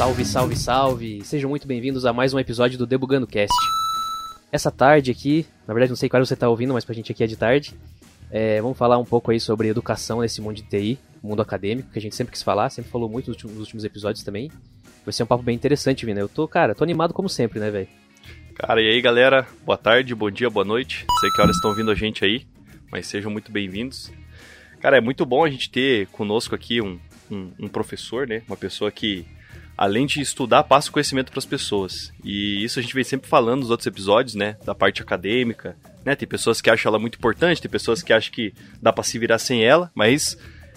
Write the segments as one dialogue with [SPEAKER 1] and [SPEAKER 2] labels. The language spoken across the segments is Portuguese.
[SPEAKER 1] Salve, salve, salve! Sejam muito bem-vindos a mais um episódio do Debugando Cast. Essa tarde aqui, na verdade não sei qual você está ouvindo, mas pra gente aqui é de tarde, é, vamos falar um pouco aí sobre educação nesse mundo de TI, mundo acadêmico, que a gente sempre quis falar, sempre falou muito nos últimos, episódios também. Vai ser um papo bem interessante, Vina. Eu tô, cara, tô animado como sempre, né, velho?
[SPEAKER 2] Cara, e aí galera, boa tarde, bom dia, boa noite. Sei que horas estão ouvindo a gente aí, mas sejam muito bem-vindos. Cara, é muito bom a gente ter conosco aqui um, um, um professor, né? Uma pessoa que além de estudar, passa o conhecimento para as pessoas. E isso a gente vem sempre falando nos outros episódios, né? Da parte acadêmica, né? Tem pessoas que acham ela muito importante, tem pessoas que acham que dá para se virar sem ela, mas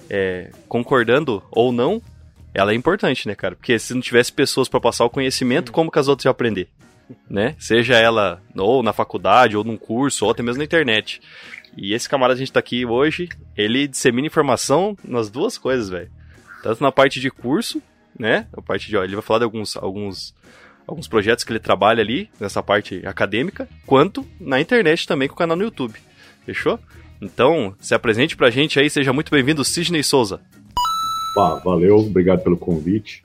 [SPEAKER 2] é, concordando ou não, ela é importante, né, cara? Porque se não tivesse pessoas para passar o conhecimento, como que as outras iam aprender? Né? Seja ela ou na faculdade, ou num curso, ou até mesmo na internet. E esse camarada a gente tá aqui hoje, ele dissemina informação nas duas coisas, velho. Tanto na parte de curso, né? A parte de, ele vai falar de alguns, alguns, alguns projetos que ele trabalha ali, nessa parte acadêmica, quanto na internet também com o canal no YouTube. Fechou? Então, se apresente pra gente aí, seja muito bem-vindo, Sidney Souza.
[SPEAKER 3] Pá, valeu, obrigado pelo convite.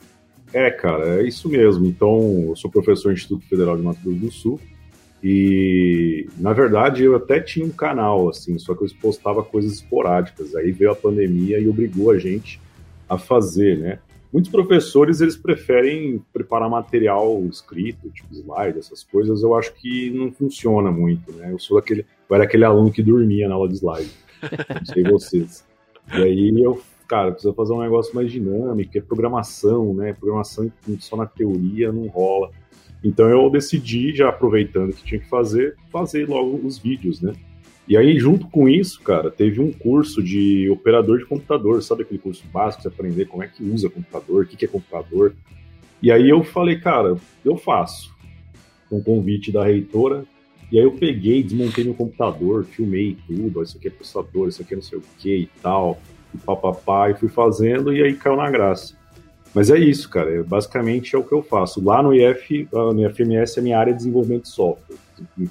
[SPEAKER 3] É, cara, é isso mesmo. Então, eu sou professor do Instituto Federal de Mato Grosso do Sul e, na verdade, eu até tinha um canal, assim, só que eu postava coisas esporádicas. Aí veio a pandemia e obrigou a gente a fazer, né? Muitos professores eles preferem preparar material escrito, tipo slide, essas coisas. Eu acho que não funciona muito, né? Eu sou aquele, eu era aquele aluno que dormia na aula de slide. Não sei vocês. E aí eu, cara, precisa fazer um negócio mais dinâmico, é programação, né? Programação só na teoria não rola. Então eu decidi, já aproveitando que tinha que fazer, fazer logo os vídeos, né? E aí, junto com isso, cara, teve um curso de operador de computador, sabe aquele curso básico, você aprender como é que usa computador, o que, que é computador. E aí eu falei, cara, eu faço. Um convite da reitora. E aí eu peguei, desmontei meu computador, filmei tudo, isso aqui é processador, isso aqui é não sei o que e tal, e papapá, e fui fazendo, e aí caiu na graça. Mas é isso, cara, é, basicamente é o que eu faço. Lá no IF, no IFMS, a minha área é desenvolvimento de software,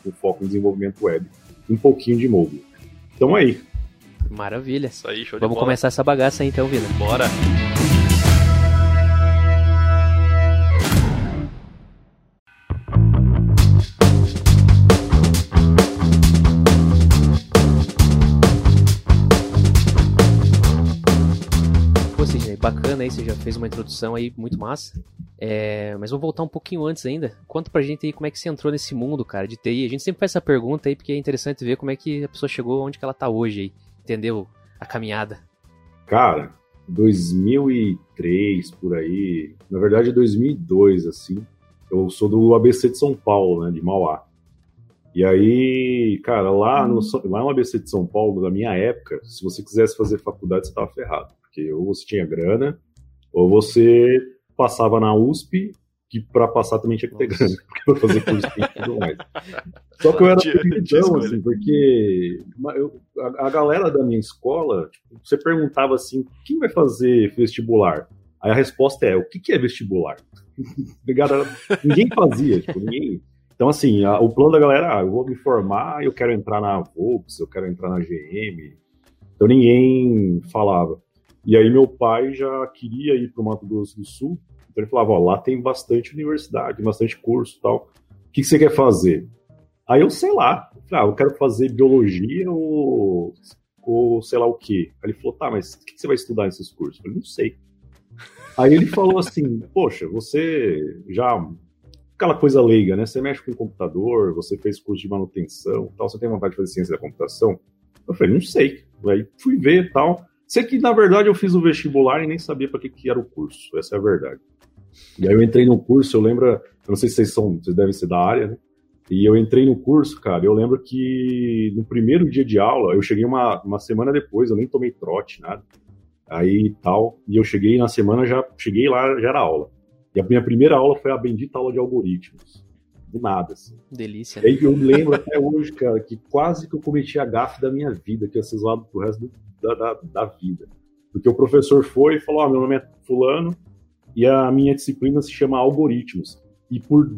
[SPEAKER 3] com foco em desenvolvimento web um pouquinho de mobile. Então aí.
[SPEAKER 1] Maravilha.
[SPEAKER 2] Isso aí, show
[SPEAKER 1] Vamos
[SPEAKER 2] de bola.
[SPEAKER 1] começar essa bagaça aí então, Vina.
[SPEAKER 2] Bora.
[SPEAKER 1] Bacana aí, você já fez uma introdução aí muito massa. É, mas vou voltar um pouquinho antes ainda. Conta pra gente aí como é que você entrou nesse mundo, cara, de TI. A gente sempre faz essa pergunta aí porque é interessante ver como é que a pessoa chegou onde que ela tá hoje aí. Entendeu a caminhada?
[SPEAKER 3] Cara, 2003 por aí, na verdade 2002 assim. Eu sou do ABC de São Paulo, né, de Mauá. E aí, cara, lá no, lá no ABC de São Paulo, na minha época, se você quisesse fazer faculdade, você tava ferrado. Porque ou você tinha grana, ou você passava na USP, que para passar também tinha que ter grana, para fazer curso e tudo mais. Só que eu era perdidão, assim, porque eu- a, a galera da minha escola, tipo, você perguntava assim, quem vai fazer vestibular? Aí a resposta é, o que, que é vestibular? Ninguém fazia, tipo, ninguém... Então, assim, a- o plano da galera, ah, eu vou me formar, eu quero entrar na Volks, eu quero entrar na GM. Então ninguém falava. E aí meu pai já queria ir para o Mato Grosso do Sul, então ele falava, ó, lá tem bastante universidade, bastante curso tal. O que, que você quer fazer? Aí eu sei lá, ah, eu quero fazer biologia ou, ou sei lá o quê. Aí ele falou, tá, mas o que, que você vai estudar nesses cursos? Eu falei, não sei. Aí ele falou assim, poxa, você já aquela coisa leiga, né? Você mexe com computador, você fez curso de manutenção, tal, você tem vontade de fazer ciência da computação? Eu falei, não sei. Aí fui ver tal. Sei que, na verdade, eu fiz o vestibular e nem sabia para que, que era o curso. Essa é a verdade. E aí eu entrei no curso, eu lembro, eu não sei se vocês são, vocês devem ser da área, né? E eu entrei no curso, cara, eu lembro que no primeiro dia de aula, eu cheguei uma, uma semana depois, eu nem tomei trote, nada. Aí tal, e eu cheguei na semana, já cheguei lá, já era aula. E a minha primeira aula foi a bendita aula de algoritmos. Do nada, assim.
[SPEAKER 1] Delícia.
[SPEAKER 3] E aí eu lembro até hoje, cara, que quase que eu cometi a gafe da minha vida, que ia ser zoado pro resto do- da, da, da vida. Porque o professor foi e falou: Ó, meu nome é Fulano e a minha disciplina se chama Algoritmos. E por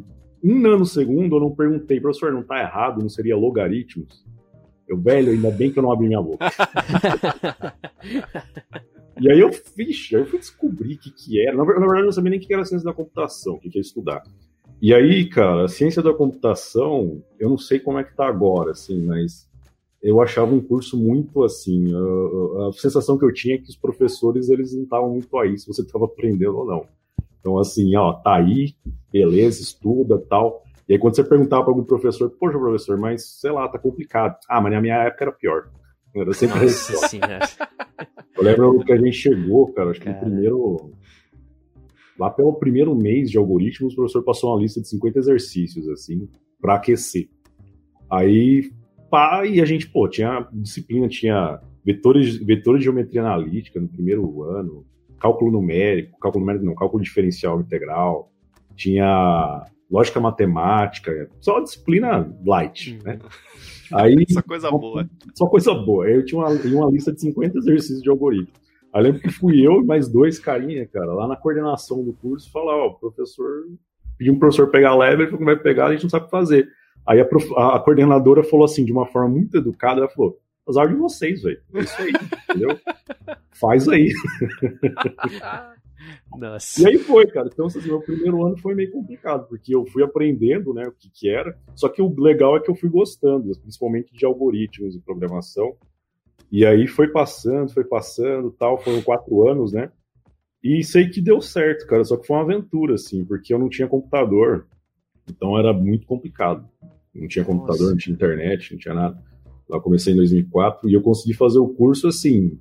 [SPEAKER 3] um nanosegundo eu não perguntei, professor, não tá errado, não seria logaritmos? Eu, velho, ainda bem que eu não abri minha boca. E aí eu, vixe, aí eu fui descobrir o que, que era. Na verdade, eu não sabia nem o que era ciência da computação, o que, que ia estudar. E aí, cara, a ciência da computação, eu não sei como é que tá agora, assim, mas eu achava um curso muito assim. A, a sensação que eu tinha é que os professores eles não estavam muito aí se você estava aprendendo ou não. Então, assim, ó, tá aí, beleza, estuda tal. E aí, quando você perguntava para algum professor, poxa, professor, mas sei lá, tá complicado. Ah, mas na minha época era pior. Era sempre Nossa senhora. Eu lembro que a gente chegou, cara, acho que cara. no primeiro. Lá pelo primeiro mês de algoritmos, o professor passou uma lista de 50 exercícios, assim, para aquecer. Aí, pá, e a gente, pô, tinha disciplina, tinha vetores, vetores de geometria analítica no primeiro ano, cálculo numérico, cálculo numérico não, cálculo diferencial integral, tinha lógica matemática, só disciplina light, hum. né?
[SPEAKER 2] Aí, só coisa boa.
[SPEAKER 3] Só coisa boa. Eu tinha uma, uma lista de 50 exercícios de algoritmo. Aí lembro que fui eu e mais dois carinha, cara, lá na coordenação do curso, falar, ó, o professor, pediu um professor pegar leve, ele falou que vai pegar, a gente não sabe o que fazer. Aí a, prof, a, coordenadora falou assim, de uma forma muito educada, ela falou, azar de vocês, velho. É isso aí, entendeu? Faz aí. Nossa. E aí foi, cara. Então, assim, meu primeiro ano foi meio complicado, porque eu fui aprendendo, né, o que que era. Só que o legal é que eu fui gostando, principalmente de algoritmos e programação. E aí foi passando, foi passando, tal. Foram quatro anos, né? E sei que deu certo, cara. Só que foi uma aventura, assim, porque eu não tinha computador. Então era muito complicado. Não tinha computador, Nossa. não tinha internet, não tinha nada. Lá comecei em 2004 e eu consegui fazer o curso assim,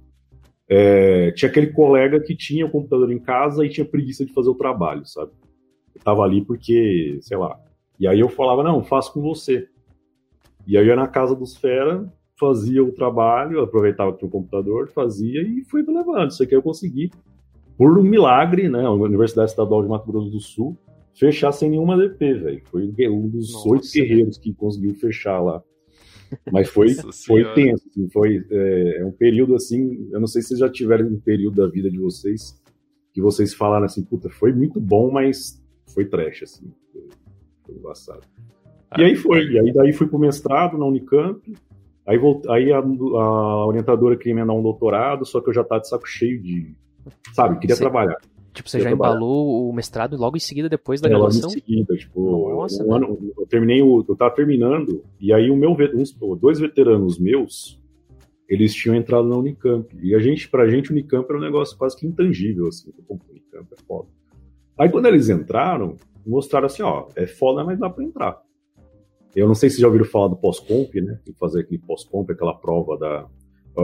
[SPEAKER 3] é, tinha aquele colega que tinha o computador em casa e tinha preguiça de fazer o trabalho, sabe? Eu tava ali porque, sei lá. E aí eu falava, não, faço com você. E aí eu ia na casa dos fera, fazia o trabalho, aproveitava que tinha o computador, fazia e fui levando. Isso aqui eu consegui, por um milagre, né? A Universidade Estadual de Mato Grosso do Sul, fechar sem nenhuma DP, velho. Foi um dos oito guerreiros que conseguiu fechar lá. Mas foi, foi tenso, assim, foi é, é, um período assim, eu não sei se vocês já tiveram um período da vida de vocês que vocês falaram assim, puta, foi muito bom, mas foi trash, assim, foi, foi embaçado. Ah, e aí foi, e aí daí fui pro mestrado na Unicamp, aí, volt, aí a, a orientadora queria me dar um doutorado, só que eu já tava de saco cheio de, sabe, queria Sim. trabalhar.
[SPEAKER 1] Tipo, você já embalou o mestrado logo em seguida, depois da é, graduação?
[SPEAKER 3] Logo em seguida, tipo, Nossa, um ano, eu terminei o. Eu tava terminando, e aí o meu, uns, dois veteranos meus, eles tinham entrado na Unicamp. E a gente, pra gente, Unicamp era um negócio quase que intangível, assim. Pô, Unicamp é foda. Aí quando eles entraram, mostraram assim, ó, é foda, mas dá pra entrar. Eu não sei se já ouviram falar do pós-comp, né? Tem que fazer aquele pós-comp, aquela prova da,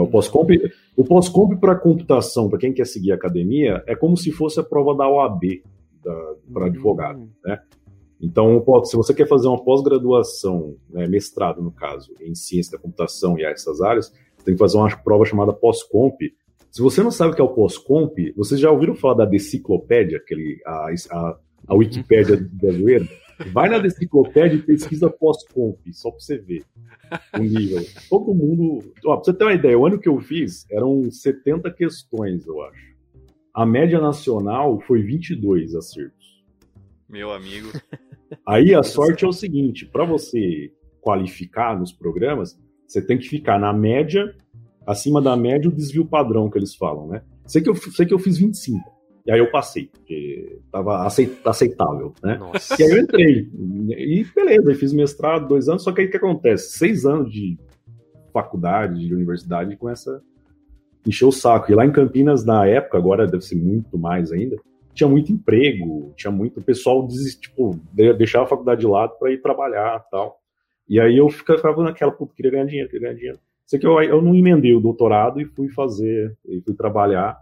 [SPEAKER 3] o pós-comp, o pós-comp para computação, para quem quer seguir a academia, é como se fosse a prova da OAB para advogado, uhum. né? Então, se você quer fazer uma pós-graduação, né, mestrado no caso, em ciência da computação e essas áreas, você tem que fazer uma prova chamada pós-comp. Se você não sabe o que é o pós-comp, vocês já ouviram falar da deciclopédia, aquele, a, a, a Wikipédia brasileira? Vai na enciclopédia e pesquisa pós-comp, só pra você ver o nível. Todo mundo. Ó, pra você ter uma ideia, o ano que eu fiz eram 70 questões, eu acho. A média nacional foi 22 acertos.
[SPEAKER 2] Meu amigo.
[SPEAKER 3] Aí a sorte é o seguinte: para você qualificar nos programas, você tem que ficar na média, acima da média, o desvio padrão que eles falam, né? Sei que eu, sei que eu fiz 25. E aí eu passei, porque estava aceitável, né? Nossa. E aí eu entrei. E beleza, eu fiz mestrado, dois anos, só que aí o que acontece? Seis anos de faculdade, de universidade, com essa. encheu o saco. E lá em Campinas, na época, agora deve ser muito mais ainda, tinha muito emprego, tinha muito. O pessoal tipo, deixava a faculdade de lado para ir trabalhar tal. E aí eu ficava naquela, puta, queria ganhar dinheiro, queria ganhar dinheiro. Sei que eu, eu não emendei o doutorado e fui fazer, e fui trabalhar.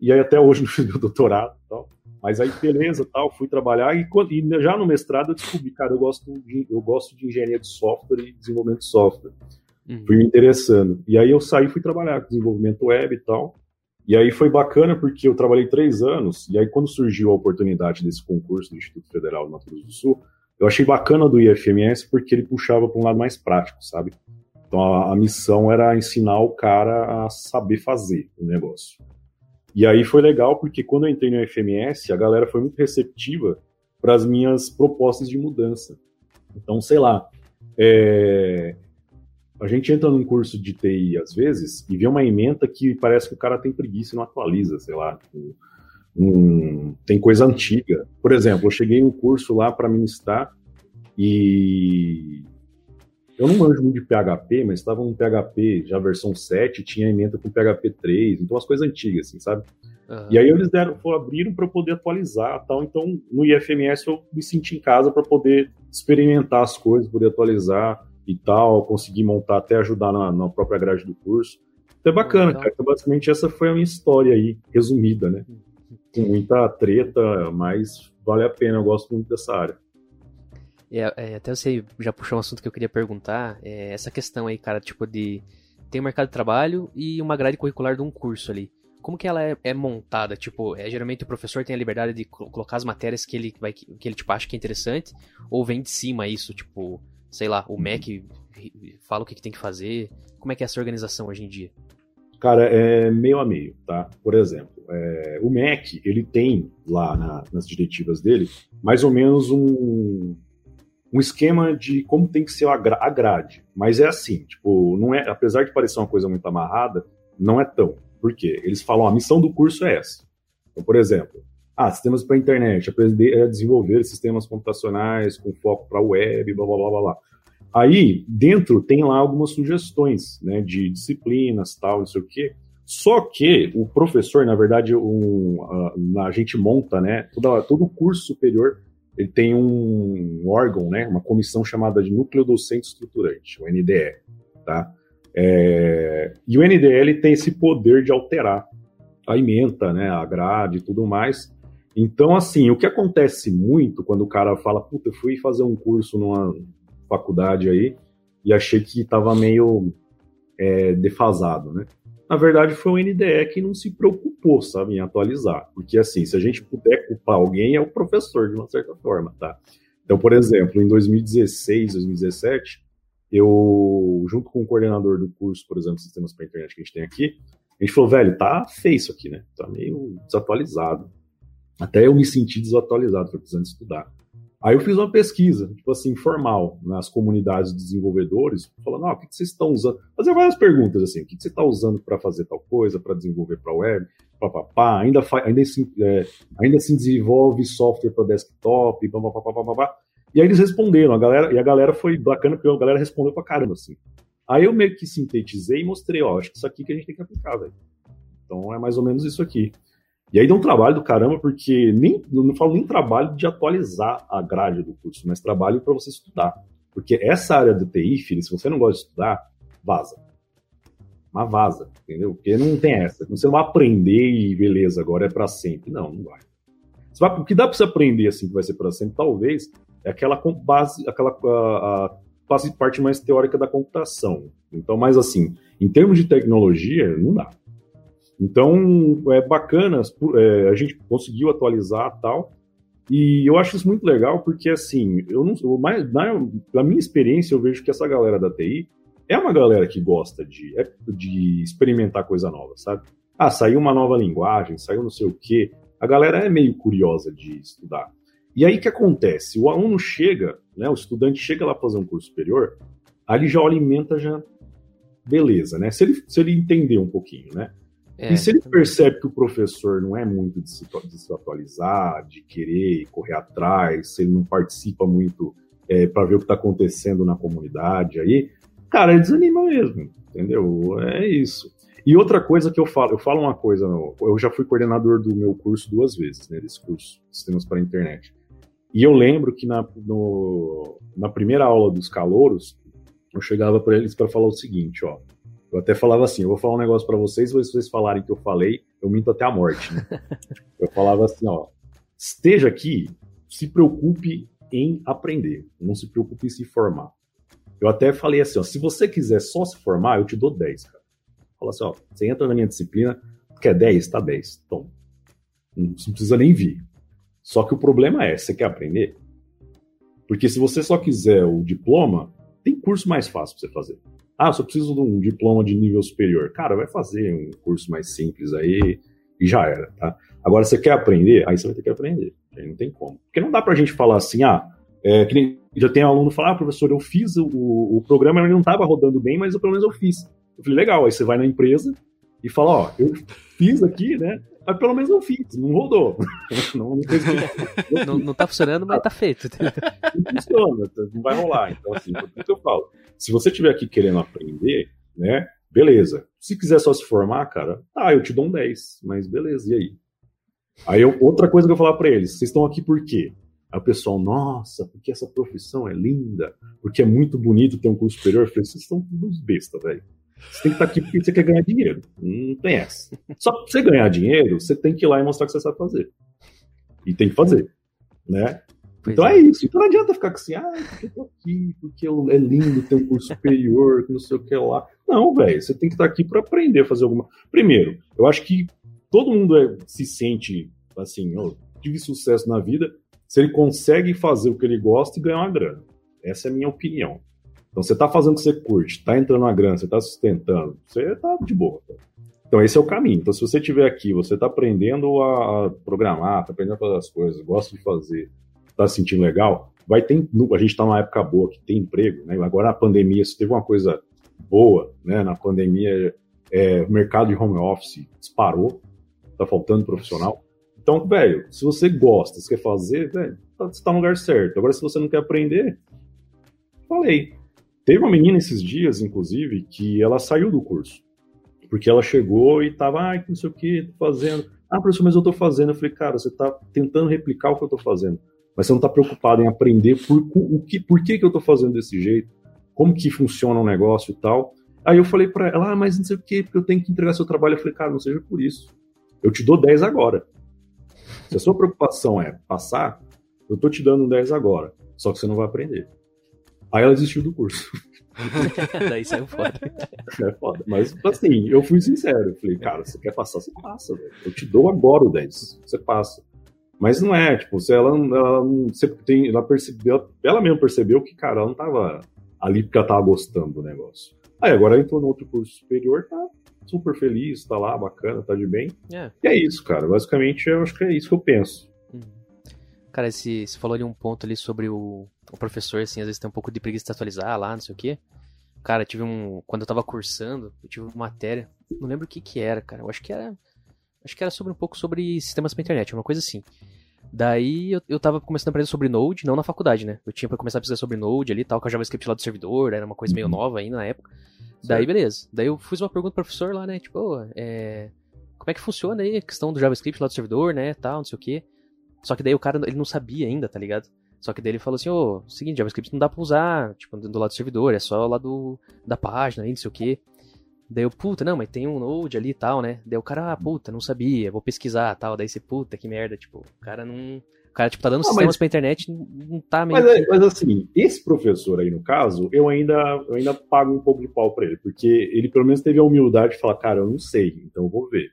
[SPEAKER 3] E aí até hoje não fiz meu doutorado tal. Mas aí, beleza, tal, fui trabalhar e, e, já no mestrado eu descobri, cara, eu gosto de, eu gosto de engenharia de software e desenvolvimento de software. Uhum. Fui me interessando. E aí eu saí fui trabalhar com desenvolvimento web e tal. E aí foi bacana porque eu trabalhei três anos, e aí quando surgiu a oportunidade desse concurso do Instituto Federal do Mato Grosso do Sul, eu achei bacana do IFMS porque ele puxava para um lado mais prático, sabe? Então a, a missão era ensinar o cara a saber fazer o negócio. E aí foi legal porque quando eu entrei no FMS, a galera foi muito receptiva para as minhas propostas de mudança. Então, sei lá, é... a gente entra num curso de TI às vezes e vê uma emenda que parece que o cara tem preguiça e não atualiza, sei lá. Tipo, um, tem coisa antiga. Por exemplo, eu cheguei em um curso lá para ministrar e eu não manjo muito de PHP, mas estava no PHP já versão 7, tinha emenda com PHP 3, então as coisas antigas, assim, sabe? Uhum. E aí eles deram, abriram para poder atualizar tal. Então, no IFMS eu me senti em casa para poder experimentar as coisas, poder atualizar e tal, conseguir montar, até ajudar na, na própria grade do curso. Então é bacana, então... cara. Então, basicamente, essa foi a minha história aí, resumida, né? Com muita treta, mas vale a pena, eu gosto muito dessa área.
[SPEAKER 1] É, é, até você já puxou um assunto que eu queria perguntar, é essa questão aí, cara, tipo de tem um mercado de trabalho e uma grade curricular de um curso ali. Como que ela é, é montada? Tipo, é, geralmente o professor tem a liberdade de colocar as matérias que ele vai que ele tipo acha que é interessante ou vem de cima isso, tipo, sei lá, o MEC fala o que, que tem que fazer. Como é que é essa organização hoje em dia?
[SPEAKER 3] Cara, é meio a meio, tá? Por exemplo, é, o MEC, ele tem lá na, nas diretivas dele mais ou menos um, um esquema de como tem que ser a grade. Mas é assim, tipo, não é, apesar de parecer uma coisa muito amarrada, não é tão. Por quê? Eles falam, a missão do curso é essa. Então, por exemplo, ah, sistemas para internet, aprender a desenvolver sistemas computacionais com foco para web, blá, blá, blá, blá, blá. Aí, dentro, tem lá algumas sugestões, né, de disciplinas, tal, não sei o quê. Só que o professor, na verdade, um, a, a gente monta, né, toda, todo o curso superior ele tem um órgão, né, uma comissão chamada de Núcleo Docente Estruturante, o NDE, tá? É, e o NDE tem esse poder de alterar a ementa, né, a grade e tudo mais. Então, assim, o que acontece muito quando o cara fala, puta, eu fui fazer um curso numa faculdade aí e achei que estava meio é, defasado, né? Na verdade foi o NDE que não se preocupou, sabe, em atualizar. Porque, assim, se a gente puder culpar alguém, é o professor, de uma certa forma, tá? Então, por exemplo, em 2016, 2017, eu, junto com o coordenador do curso, por exemplo, Sistemas para Internet que a gente tem aqui, a gente falou, velho, tá feio isso aqui, né? Tá meio desatualizado. Até eu me senti desatualizado, precisando estudar. Aí eu fiz uma pesquisa, tipo assim, formal, nas comunidades de desenvolvedores, falando, ah, o que, vocês estão usando? Fazer várias perguntas assim, o que, você está usando para fazer tal coisa, para desenvolver para web, papapá, ainda, ainda, se, é, ainda se desenvolve software para desktop, papapá, E aí eles responderam, a galera, e a galera foi bacana, porque a galera respondeu pra caramba, assim. Aí eu meio que sintetizei e mostrei, ó, acho que isso aqui que a gente tem que aplicar, velho. Então é mais ou menos isso aqui. E aí dá um trabalho do caramba, porque nem, não falo nem trabalho de atualizar a grade do curso, mas trabalho para você estudar. Porque essa área do TI, filho, se você não gosta de estudar, vaza. Mas vaza, entendeu? Porque não tem essa. Você não vai aprender e beleza, agora é para sempre. Não, não vai. vai. O que dá para você aprender assim que vai ser para sempre, talvez, é aquela base, aquela a, a parte mais teórica da computação. Então, mais assim, em termos de tecnologia, não dá. Então, é bacana, é, a gente conseguiu atualizar tal, e eu acho isso muito legal porque, assim, eu não, mais, na, na minha experiência, eu vejo que essa galera da TI é uma galera que gosta de, é, de experimentar coisa nova, sabe? Ah, saiu uma nova linguagem, saiu não sei o quê. A galera é meio curiosa de estudar. E aí o que acontece? O aluno chega, né, o estudante chega lá para fazer um curso superior, ali já alimenta já beleza, né? Se ele, se ele entender um pouquinho, né? É, e se ele percebe que o professor não é muito de se, de se atualizar, de querer correr atrás, se ele não participa muito é, para ver o que está acontecendo na comunidade aí, cara, ele desanima mesmo, entendeu? É isso. E outra coisa que eu falo, eu falo uma coisa, eu já fui coordenador do meu curso duas vezes, né, desse curso, Sistemas para a Internet. E eu lembro que na, no, na primeira aula dos calouros, eu chegava para eles para falar o seguinte, ó, eu até falava assim: eu vou falar um negócio para vocês, se vocês falarem que eu falei, eu minto até a morte. Né? eu falava assim: ó, esteja aqui, se preocupe em aprender, não se preocupe em se formar. Eu até falei assim: ó, se você quiser só se formar, eu te dou 10, cara. Fala assim: ó, você entra na minha disciplina, quer 10? Tá 10. Toma. Não, não precisa nem vir. Só que o problema é: você quer aprender? Porque se você só quiser o diploma, tem curso mais fácil para você fazer. Ah, só preciso de um diploma de nível superior. Cara, vai fazer um curso mais simples aí e já era, tá? Agora, você quer aprender? Aí você vai ter que aprender. Aí não tem como. Porque não dá pra gente falar assim, ah, É, que nem, já tem um aluno falar, ah, professor, eu fiz o, o programa, ele não estava rodando bem, mas eu, pelo menos eu fiz. Eu falei, legal, aí você vai na empresa e fala, ó, eu fiz aqui, né? Mas pelo menos eu fiz, não rodou.
[SPEAKER 1] não, não, não, não tá funcionando, mas tá feito.
[SPEAKER 3] Não funciona, não vai rolar. Então, assim, por que eu falo? Se você estiver aqui querendo aprender, né? Beleza. Se quiser só se formar, cara, tá, eu te dou um 10, mas beleza, e aí? Aí eu, outra coisa que eu falar para eles, vocês estão aqui por quê? Aí o pessoal, nossa, porque essa profissão é linda, porque é muito bonito ter um curso superior. Eu falei, vocês estão todos besta, velho. Você tem que estar aqui porque você quer ganhar dinheiro. Não tem essa. Só pra você ganhar dinheiro, você tem que ir lá e mostrar que você sabe fazer. E tem que fazer. Né? Então é. é. isso. Então não adianta ficar assim, ah, porque eu tô aqui, porque é lindo ter um curso superior, que não sei o que lá. Não, velho, você tem que estar aqui para aprender a fazer alguma. Primeiro, eu acho que todo mundo é, se sente assim, oh, tive sucesso na vida se ele consegue fazer o que ele gosta e ganhar uma grana. Essa é a minha opinião. Então você está fazendo o que você curte, está entrando na grana, você está sustentando, você está de boa. Tá? Então esse é o caminho. Então se você estiver aqui, você está aprendendo a programar, está aprendendo a fazer as coisas, gosta de fazer, está se sentindo legal, vai ter. A gente está numa época boa que tem emprego, né? Agora na pandemia, se teve uma coisa boa, né? Na pandemia, é, o mercado de home office disparou, está faltando profissional. Então, velho, se você gosta, se quer fazer, velho, tá, você tá no lugar certo. Agora, se você não quer aprender, falei. Teve uma menina esses dias, inclusive, que ela saiu do curso. Porque ela chegou e tava, ai, não sei o que, tô fazendo. Ah, professor, mas eu tô fazendo. Eu falei, cara, você tá tentando replicar o que eu tô fazendo. Mas você não tá preocupado em aprender por, o que, por que, que eu tô fazendo desse jeito, como que funciona o negócio e tal. Aí eu falei para ela, ah, mas não sei o que, porque eu tenho que entregar seu trabalho. Eu falei, cara, não seja por isso. Eu te dou 10 agora. Se a sua preocupação é passar, eu tô te dando um 10 agora, só que você não vai aprender. Aí ela desistiu do curso.
[SPEAKER 1] Daí saiu foda.
[SPEAKER 3] É foda. Mas, assim, eu fui sincero. Eu falei, cara, você quer passar, você passa, velho. Eu te dou agora o 10, você passa. Mas não é, tipo, se ela, ela, você tem, ela percebeu, ela mesmo percebeu que, cara, ela não tava ali porque ela tava gostando do negócio. Aí agora entrou no outro curso superior, tá super feliz, tá lá, bacana, tá de bem. É. E é isso, cara. Basicamente, eu acho que é isso que eu penso. Uhum.
[SPEAKER 1] Cara, esse, você falou de um ponto ali sobre o, o professor, assim, às vezes tem um pouco de preguiça de atualizar lá, não sei o quê. Cara, tive um. Quando eu tava cursando, eu tive uma matéria. Não lembro o que que era, cara. Eu acho que era. Acho que era sobre um pouco sobre sistemas pra internet, uma coisa assim. Daí eu, eu tava começando a aprender sobre Node, não na faculdade, né? Eu tinha pra começar a pesquisar sobre Node ali tal, com a JavaScript lá do servidor, era uma coisa uhum. meio nova ainda na época. Daí, beleza. Daí eu fiz uma pergunta pro professor lá, né? Tipo, oh, é... como é que funciona aí a questão do JavaScript lá do servidor, né? Tal, não sei o quê. Só que daí o cara, ele não sabia ainda, tá ligado? Só que daí ele falou assim, ô, oh, seguinte, JavaScript não dá pra usar, tipo, do lado do servidor, é só lá do, da página aí, não sei o quê. Daí eu, puta, não, mas tem um Node ali e tal, né? Daí o cara, ah, puta, não sabia, vou pesquisar tal. Daí você, puta, que merda, tipo, o cara não o cara, tipo, tá dando ah, sistemas mas... pra internet, não tá meio.
[SPEAKER 3] Mas, é, mas, assim, esse professor aí, no caso, eu ainda, eu ainda pago um pouco de pau pra ele, porque ele pelo menos teve a humildade de falar, cara, eu não sei, então eu vou ver.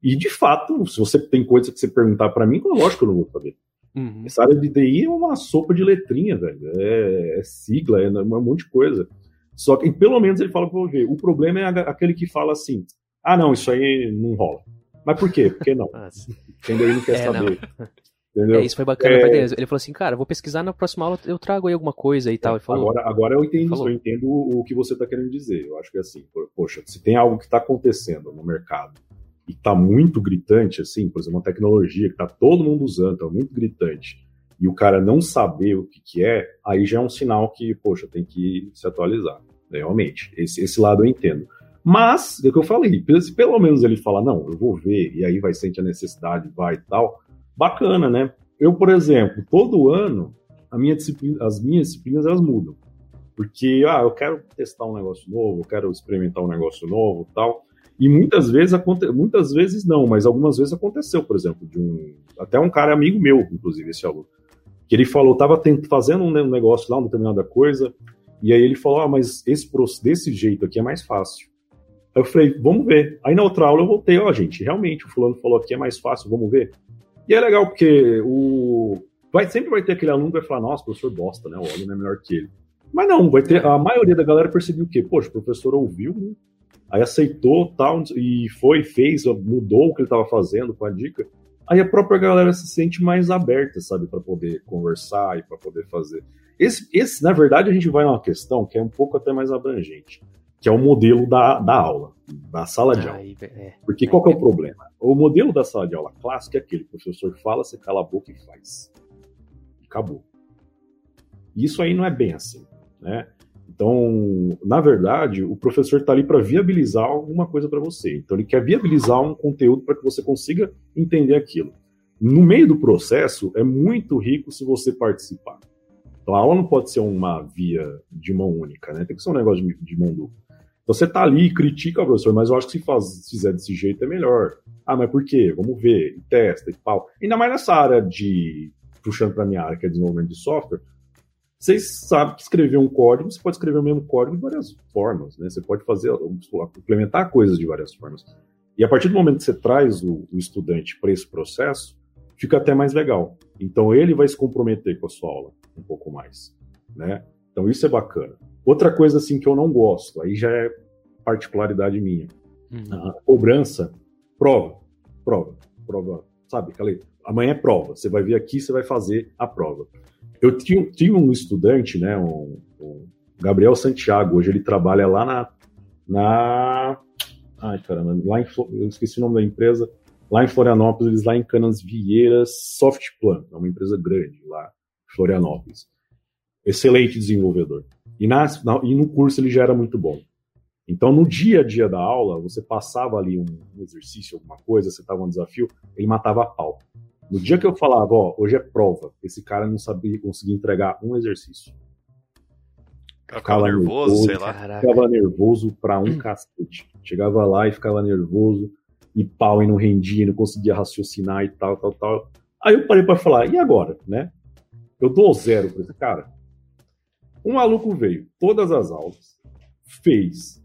[SPEAKER 3] E de fato, se você tem coisa que você perguntar para mim, lógico que eu não vou saber. Uhum. Essa área de TI é uma sopa de letrinha, velho. É, é sigla, é um monte de coisa. Só que pelo menos ele fala vou ver. O problema é aquele que fala assim: ah, não, isso aí não rola. Mas por quê? Porque não. Entendeu? Ele não quer é, saber. Não.
[SPEAKER 1] Entendeu? É, isso foi bacana é... Ele falou assim, cara, vou pesquisar na próxima aula, eu trago aí alguma coisa e tal.
[SPEAKER 3] Falou, agora, agora eu entendo isso, eu entendo o que você está querendo dizer. Eu acho que é assim, poxa, se tem algo que está acontecendo no mercado e está muito gritante, assim, por exemplo, uma tecnologia que está todo mundo usando, está muito gritante, e o cara não saber o que, que é, aí já é um sinal que, poxa, tem que se atualizar. Realmente, esse, esse lado eu entendo. Mas, é o que eu falei, pelo menos ele fala, não, eu vou ver, e aí vai sentir a necessidade, vai e tal, bacana, né? Eu, por exemplo, todo ano minha as minhas disciplinas elas mudam. Porque, ah, eu quero testar um negócio novo, eu quero experimentar um negócio novo tal. E muitas vezes, muitas vezes não, mas algumas vezes aconteceu, por exemplo, de um. Até um cara amigo meu, inclusive, esse aluno, que ele falou, estava fazendo um negócio lá, uma determinada coisa, e aí ele falou, ah, mas esse desse jeito aqui é mais fácil. Aí eu falei, vamos ver. Aí na outra aula eu voltei, ó, oh, gente, realmente, o fulano falou que é mais fácil, vamos ver. E é legal porque o vai sempre vai ter aquele aluno que vai falar, nossa, professor bosta, né? O aluno é melhor que ele. Mas não, vai ter a maioria da galera percebeu o quê? Poxa, o professor ouviu, né? aí aceitou tal e foi, fez, mudou o que ele estava fazendo com a dica. aí a própria galera se sente mais aberta, sabe, para poder conversar e para poder fazer. Esse, esse, na verdade, a gente vai numa questão que é um pouco até mais abrangente, que é o modelo da, da aula, da sala de aula. É, Porque qual que é o problema? O modelo da sala de aula clássica é aquele, o professor fala, você cala a boca e faz. Acabou. Isso aí não é bem assim, né? Então, na verdade, o professor está ali para viabilizar alguma coisa para você. Então, ele quer viabilizar um conteúdo para que você consiga entender aquilo. No meio do processo, é muito rico se você participar. Então, a aula não pode ser uma via de mão única, né? Tem que ser um negócio de, de mão dupla. Então, você está ali e critica o professor, mas eu acho que se, faz, se fizer desse jeito é melhor. Ah, mas por quê? Vamos ver, e testa e tal. Ainda mais nessa área de, puxando para minha área, que é desenvolvimento de software, vocês sabem que escrever um código, você pode escrever o mesmo código de várias formas, né? Você pode fazer, implementar coisas de várias formas. E a partir do momento que você traz o, o estudante para esse processo, fica até mais legal. Então ele vai se comprometer com a sua aula um pouco mais, né? Então isso é bacana. Outra coisa assim que eu não gosto, aí já é particularidade minha. Uhum. A cobrança, prova, prova, prova, sabe? Amanhã é prova. Você vai vir aqui, você vai fazer a prova. Eu tinha, tinha um estudante, né, um, um, Gabriel Santiago, hoje ele trabalha lá na, na ai caramba, lá em, eu esqueci o nome da empresa, lá em Florianópolis, lá em Canas Vieiras, Softplan, é uma empresa grande lá Florianópolis. Excelente desenvolvedor. E, na, na, e no curso ele já era muito bom. Então, no dia a dia da aula, você passava ali um, um exercício, alguma coisa, você estava um desafio, ele matava a pau. No dia que eu falava, ó, hoje é prova, esse cara não sabia conseguir entregar um exercício.
[SPEAKER 2] Ficava, ficava nervoso, nervoso, sei lá.
[SPEAKER 3] Ficava nervoso pra um cacete. Chegava lá e ficava nervoso, e pau, e não rendia, e não conseguia raciocinar e tal, tal, tal. Aí eu parei para falar, e agora, né? Eu dou zero pra esse cara. Um maluco veio, todas as aulas, fez,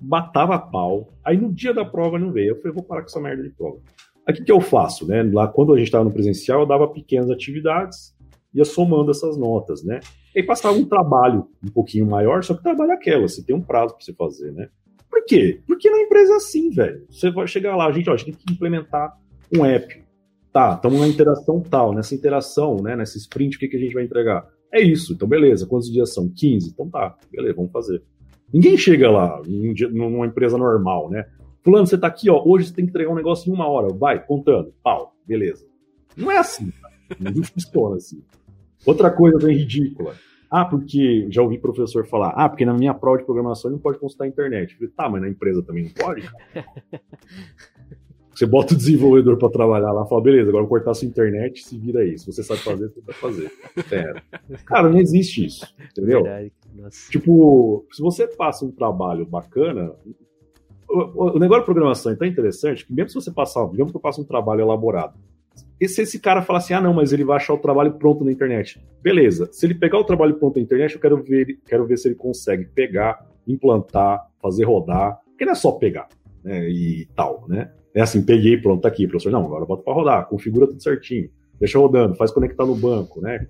[SPEAKER 3] batava pau, aí no dia da prova não veio. Eu falei, vou parar com essa merda de prova. Aqui que eu faço, né? Lá quando a gente estava no presencial, eu dava pequenas atividades, ia somando essas notas, né? E aí passava um trabalho um pouquinho maior, só que trabalho é aquela, você tem um prazo para você fazer, né? Por quê? Porque na empresa é assim, velho. Você vai chegar lá, a gente, ó, a gente tem que implementar um app. Tá, estamos na interação tal, nessa interação, né, nessa sprint, o que, que a gente vai entregar? É isso, então beleza, quantos dias são? 15? Então tá, beleza, vamos fazer. Ninguém chega lá numa empresa normal, né? Fulano, você tá aqui, ó, hoje você tem que entregar um negócio em uma hora. Vai, contando. Pau, beleza. Não é assim, cara. Não funciona assim. Outra coisa bem ridícula. Ah, porque já ouvi professor falar, ah, porque na minha prova de programação não pode consultar a internet. Falei, tá, mas na empresa também não pode? Você bota o desenvolvedor para trabalhar lá, fala, beleza, agora cortar sua internet, se vira aí. Se você sabe fazer, você vai fazer. Pera. Cara, não existe isso, entendeu? Verdade. Tipo, se você passa um trabalho bacana, o, negócio de programação é tão interessante que mesmo se você passar, digamos que eu passo um trabalho elaborado, e se esse cara falar assim, ah não, mas ele vai achar o trabalho pronto na internet. Beleza, se ele pegar o trabalho pronto na internet, eu quero ver, quero ver se ele consegue pegar, implantar, fazer rodar, porque não é só pegar, né, e tal, né? É assim, peguei, pronto, tá aqui, professor. Não, agora bota para rodar, configura tudo certinho, deixa rodando, faz conectar no banco, né?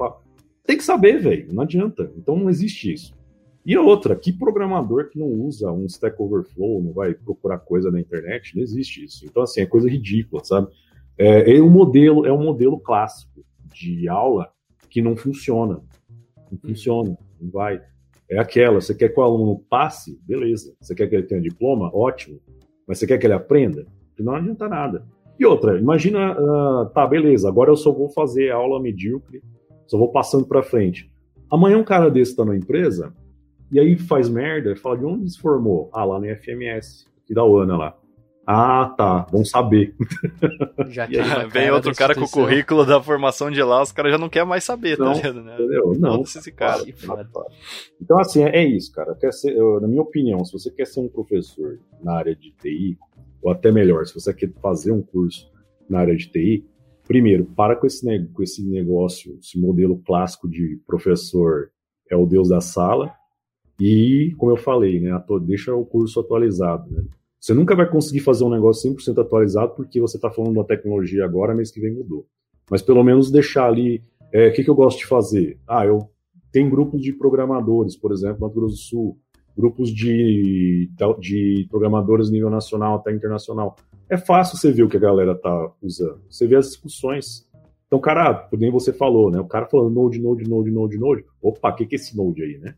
[SPEAKER 3] Tem que saber, velho, não adianta. Então não existe isso. E outra, que programador que não usa um Stack Overflow, não vai procurar coisa na internet? Não existe isso. Então, assim, é coisa ridícula, sabe? É, é um modelo, é um modelo clássico de aula que não funciona. Não funciona, não vai. É aquela, você quer que o aluno passe? Beleza. Você quer que ele tenha diploma? Ótimo. Mas você quer que ele aprenda? Não adianta nada. E outra, imagina, uh, tá, beleza, agora eu só vou fazer aula medíocre, só vou passando para frente. Amanhã um cara desse está na empresa, e aí faz merda e fala de onde se formou? Ah, lá no FMS, aqui da UANA lá. Ah, tá, bom saber.
[SPEAKER 2] Já que vem outro cara com o currículo da formação de lá, os caras já não querem mais saber, tá
[SPEAKER 3] não, tá ligado, né? Entendeu? Não, esse cara. Então, assim, é, isso, cara. Quer ser, eu, na minha opinião, se você quer ser um professor na área de TI, ou até melhor, se você quer fazer um curso na área de TI, primeiro, para com esse, com esse negócio, esse modelo clássico de professor é o deus da sala, e, como eu falei, né, deixa o curso atualizado. Né? Você nunca vai conseguir fazer um negócio 100% atualizado porque você está falando da tecnologia agora, mês que vem mudou. Mas pelo menos deixar ali. É, o é, que, que eu gosto de fazer? Ah, eu tenho grupos de programadores, por exemplo, no Mato Grosso do Sul, grupos de, de programadores nível nacional até internacional. é fácil você ver o que a galera tá usando. Você vê as discussões. Então, cara, nem você falou, né? O cara falando Node, Node, Node, Node, Node. Opa, o que, que é esse Node aí, né?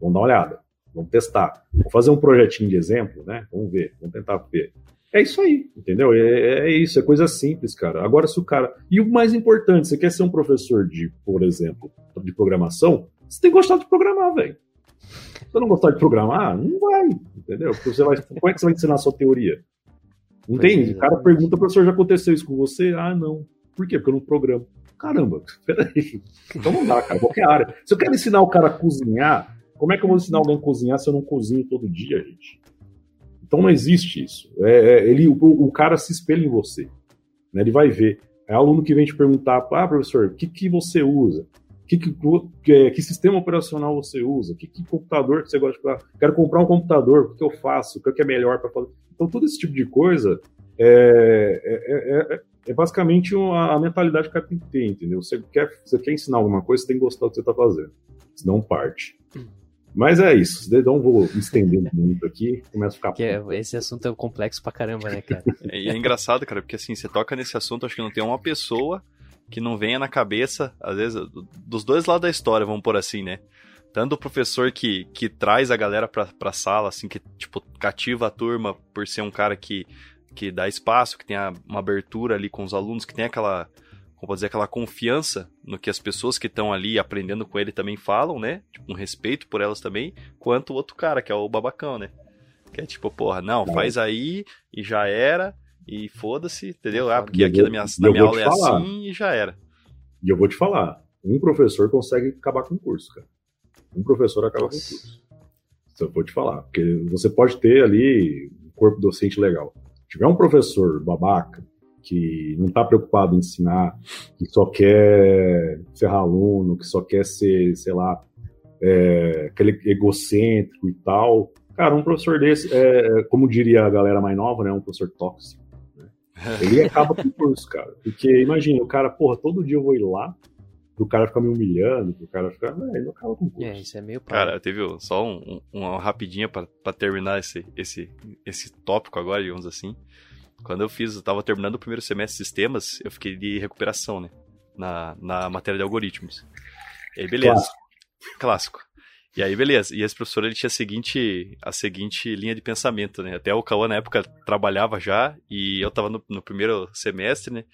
[SPEAKER 3] Vamos dar uma olhada. Vamos testar. Vamos fazer um projetinho de exemplo, né? Vamos ver. Vamos tentar ver. É isso aí, entendeu? É, é, isso, é coisa simples, cara. Agora, se o cara. E o mais importante, você quer ser um professor de, por exemplo, de programação, você tem que gostar de programar, velho. Se você não gostar de programar, não vai, entendeu? Porque você vai. Como é que você vai ensinar a sua teoria? Não tem? O cara pergunta, professor, já aconteceu isso com você? Ah, não. Por quê? Porque eu não programo. Caramba, peraí. Então não dá, cara. Qualquer área. Se eu quero ensinar o cara a cozinhar, como é que eu vou ensinar alguém a cozinhar se eu não cozinho todo dia, gente? Então não existe isso. É, é, ele, o, o, cara se espelha em você. Né? Ele vai ver. É aluno que vem te perguntar, ah, professor, o que, que você usa? Que, que, que, que, sistema operacional você usa? Que, que computador que você gosta de comprar? Quero comprar um computador, o que eu faço? O que é melhor para fazer? Então, todo esse tipo de coisa é, é, é, é basicamente uma, a mentalidade que o cara tem que ter, entendeu? Você quer, você quer ensinar alguma coisa, você tem que gostar do que você está fazendo. Senão parte. Mas é isso, não vou me estender muito aqui, começa a ficar.
[SPEAKER 1] Que é, esse assunto é complexo pra caramba, né, cara?
[SPEAKER 2] E é, é engraçado, cara, porque assim, você toca nesse assunto, acho que não tem uma pessoa que não venha na cabeça, às vezes, dos dois lados da história, vamos por assim, né? Tanto o professor que, que traz a galera pra, pra sala, assim, que, tipo, cativa a turma por ser um cara que, que dá espaço, que tem a, uma abertura ali com os alunos, que tem aquela como pode dizer, aquela confiança no que as pessoas que estão ali aprendendo com ele também falam, né? Tipo, um respeito por elas também, quanto o outro cara, que é o babacão, né? Que é tipo, porra, não, faz aí e já era, e foda-se, entendeu? Ah, porque aqui na minha, na minha aula é assim e já era.
[SPEAKER 3] E eu vou te falar, um professor consegue acabar com o curso, cara. Um professor acaba Nossa. com o curso. Isso eu vou te falar. Porque você pode ter ali um corpo docente legal. Se tiver um professor babaca, que não está preocupado em ensinar, que só quer ferrar aluno, que só quer ser, sei lá, é, aquele egocêntrico e tal. Cara, um professor desse, é, como diria a galera mais nova, né, um professor tóxico. Ele acaba com o curso, cara. Porque imagina, o cara, porra, todo dia eu vou ir lá, pro cara ficar me humilhando, pro cara ficar. É, ele não acaba com o curso.
[SPEAKER 1] É, isso é meio
[SPEAKER 2] Cara, teve só um, um, uma rapidinha para terminar esse, esse, esse tópico agora, digamos assim. Quando eu fiz, eu tava terminando o primeiro semestre de sistemas, eu fiquei de recuperação, né? Na, na matéria de algoritmos. E aí, beleza. Clássico. Clássico. E aí, beleza. E esse professor, ele tinha a seguinte, a seguinte linha de pensamento, né? Até o Cauã, na época, trabalhava já, e eu tava no, no primeiro semestre, né?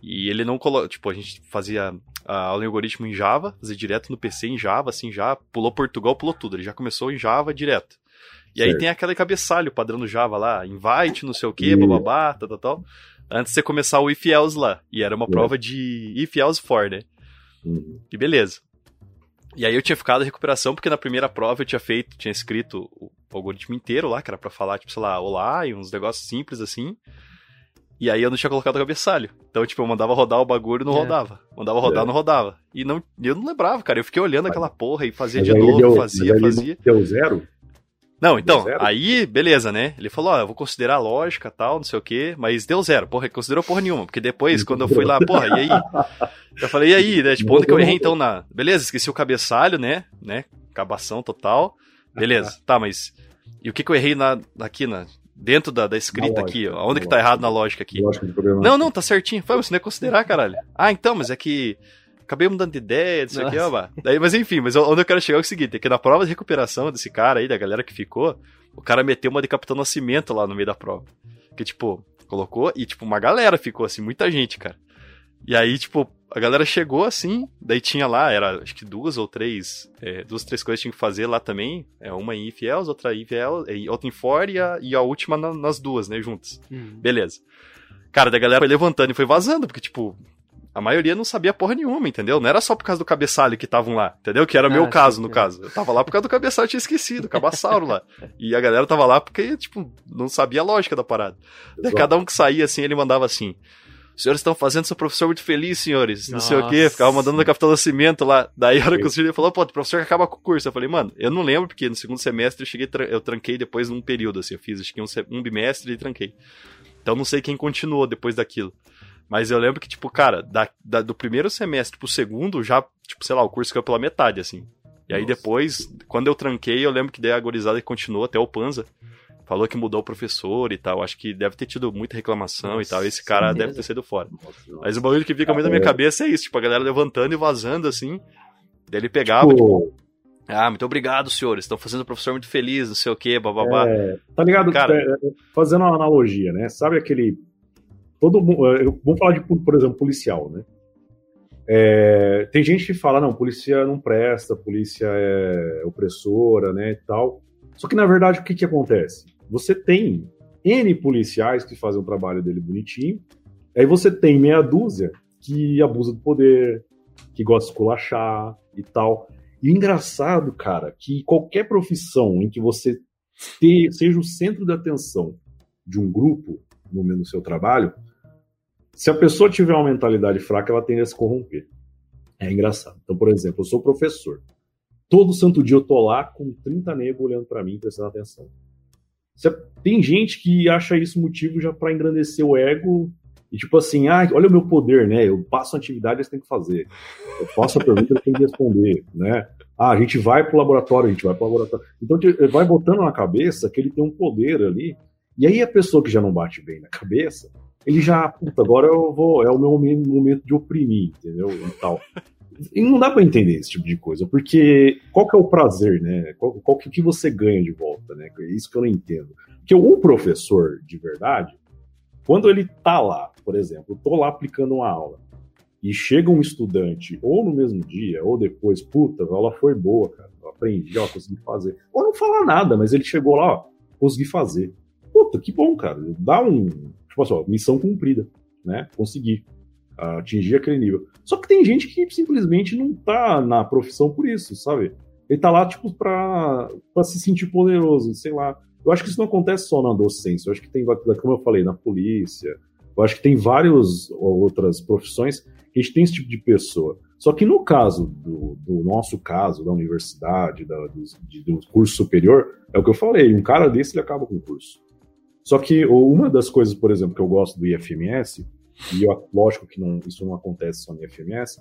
[SPEAKER 2] E ele não colocou, tipo, a gente fazia a aula em algoritmo em Java, fazia direto no PC em Java, assim, já pulou Portugal, pulou tudo. Ele já começou em Java direto. E certo. aí tem aquele cabeçalho padrão do Java lá, invite, não sei o que, bababá, tal, tal, tal. Antes de você começar o if else lá. E era uma prova de if else for, né? Uhum. E beleza. E aí eu tinha ficado em recuperação, porque na primeira prova eu tinha feito, tinha escrito o algoritmo inteiro lá, que era pra falar, tipo, sei lá, olá, e uns negócios simples assim. E aí eu não tinha colocado o cabeçalho. Então, tipo, eu mandava rodar o bagulho e não é. rodava. Mandava rodar, é. não rodava. E não, eu não lembrava, cara. Eu fiquei olhando aquela porra e fazia mas de novo, deu, fazia, fazia.
[SPEAKER 3] Deu zero?
[SPEAKER 2] Não, então, aí, beleza, né? Ele falou, ó, eu vou considerar a lógica tal, não sei o quê, mas deu zero, porra, ele considerou porra nenhuma, porque depois, quando eu fui lá, porra, e aí? Eu falei, e aí, né? Tipo, onde que eu errei então na. Beleza, esqueci o cabeçalho, né? Né? Cabação total. Beleza, tá, mas. E o que que eu errei na, aqui, na, dentro da, da escrita lógica, aqui, ó. Onde que tá errado na lógica aqui? Lógica não, não, tá certinho. Foi, você não ia considerar, caralho. Ah, então, mas é que acabei mudando de ideia, não sei o que, ó, Daí, mas enfim, mas onde eu quero chegar é o seguinte, é que na prova de recuperação desse cara aí, da galera que ficou, o cara meteu uma de Capitão Nascimento lá no meio da prova. Que, tipo, colocou e, tipo, uma galera ficou, assim, muita gente, cara. E aí, tipo, a galera chegou assim, daí tinha lá, era acho que duas ou três, é, duas, três coisas que tinha que fazer lá também. É, uma em if else, outra if else, outra em for e a, e a última na, nas duas, né, juntas. Uhum. Beleza. Cara, da galera foi levantando e foi vazando, porque, tipo, a maioria não sabia porra nenhuma, entendeu? Não era só por causa do cabeçalho que estavam lá, entendeu? Que era ah, meu caso, no caso. Eu tava lá por causa do cabeçalho, tinha esquecido, cabaçauro lá. E a galera tava lá porque, tipo, não sabia a lógica da parada. Daí cada um que saía assim, ele mandava assim. Os senhores estão fazendo seu professor muito feliz, senhores. Não sei o quê. Ficava mandando no Capitão Nascimento lá. Daí a hora que o senhor falou, pô, o professor que acaba com o curso. Eu falei, mano, eu não lembro, porque no segundo semestre eu cheguei, eu tranquei depois num período, assim. Eu fiz acho que um, um bimestre e tranquei. Então não sei quem continuou depois daquilo. Mas eu lembro que, tipo, cara, da, da, do primeiro semestre pro segundo, já, tipo, sei lá, o curso caiu pela metade, assim. E aí depois, quando eu tranquei, eu lembro que dei a agorizada e continuou até o Panza. falou que mudou o professor e tal. Acho que deve ter tido muita reclamação Nossa, e tal. Esse cara deve ter sido fora. Nossa, Mas o bagulho que fica muito na minha é. cabeça é isso, tipo, a galera levantando e vazando assim. Daí ele pegava, tipo, tipo ah, muito obrigado, senhores. Estão fazendo o professor muito feliz, não sei o quê, bababá.
[SPEAKER 3] É, tá ligado? Cara, é, é, fazendo uma analogia, né? Sabe aquele. Todo mundo. É, vamos falar de, por exemplo, policial, né? É, tem gente que fala, não, polícia não presta, polícia é opressora, né, e tal. Só que, na verdade, o que que acontece? Você tem N policiais que fazem o trabalho dele bonitinho, aí você tem meia dúzia que abusa do poder, que gosta de esculachar e tal. E engraçado, cara, que qualquer profissão em que você ter, seja o centro de atenção de um grupo no, no seu trabalho, se a pessoa tiver uma mentalidade fraca, ela tende a se corromper. É engraçado. Então, por exemplo, eu sou professor. Todo santo dia eu tô lá com 30 negros olhando para mim, prestando atenção. Tem gente que acha isso motivo já para engrandecer o ego e tipo assim, ah, olha o meu poder, né? Eu passo a atividade, eles têm que fazer. Eu faço a pergunta, eles têm que responder, né? Ah, a gente vai pro laboratório, a gente vai pro laboratório. Então vai botando na cabeça que ele tem um poder ali. E aí a pessoa que já não bate bem na cabeça, ele já, puta, agora eu vou, é o meu momento de oprimir, entendeu? E tal. E não dá para entender esse tipo de coisa, porque qual que é o prazer, né? Qual, qual que, que você ganha de volta, né? É isso que eu não entendo. Porque um professor de verdade, quando ele tá lá, por exemplo, tô lá aplicando uma aula, e chega um estudante, ou no mesmo dia, ou depois, puta, a aula foi boa, cara, eu aprendi, ó, consegui fazer. Ou não fala nada, mas ele chegou lá, ó, consegui fazer. Puta, que bom, cara. Dá um, tipo assim, ó, missão cumprida, né? Consegui atingir aquele nível. Só que tem gente que simplesmente não tá na profissão por isso, sabe? Ele tá lá, tipo, pra, pra se sentir poderoso, sei lá. Eu acho que isso não acontece só na docência, eu acho que tem, como eu falei, na polícia, eu acho que tem várias outras profissões que a gente tem esse tipo de pessoa. Só que no caso do, do nosso caso, da universidade, da, do, de, do curso superior, é o que eu falei, um cara desse ele acaba com o curso. Só que uma das coisas, por exemplo, que eu gosto do IFMS, e eu, lógico que não, isso não acontece só no IFMS,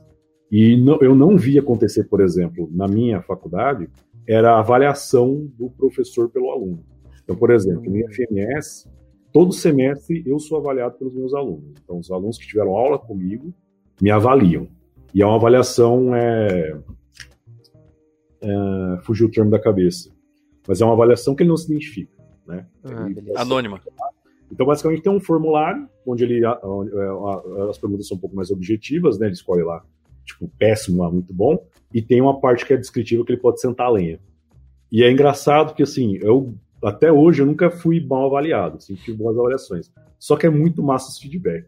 [SPEAKER 3] e não, eu não vi acontecer, por exemplo, na minha faculdade, era a avaliação do professor pelo aluno. Então, por exemplo, no IFMS, todo semestre eu sou avaliado pelos meus alunos. Então, os alunos que tiveram aula comigo me avaliam. E é uma avaliação. É, é, fugiu o termo da cabeça. Mas é uma avaliação que ele não se identifica. Né?
[SPEAKER 2] Ah, Anônima.
[SPEAKER 3] Então, basicamente, tem um formulário onde ele, é, as perguntas são um pouco mais objetivas, né? Ele escolhe lá, tipo, péssimo, muito bom. E tem uma parte que é descritiva que ele pode sentar a lenha. E é engraçado que, assim, eu até hoje eu nunca fui mal avaliado, sempre tive boas avaliações. Só que é muito massa esse feedback.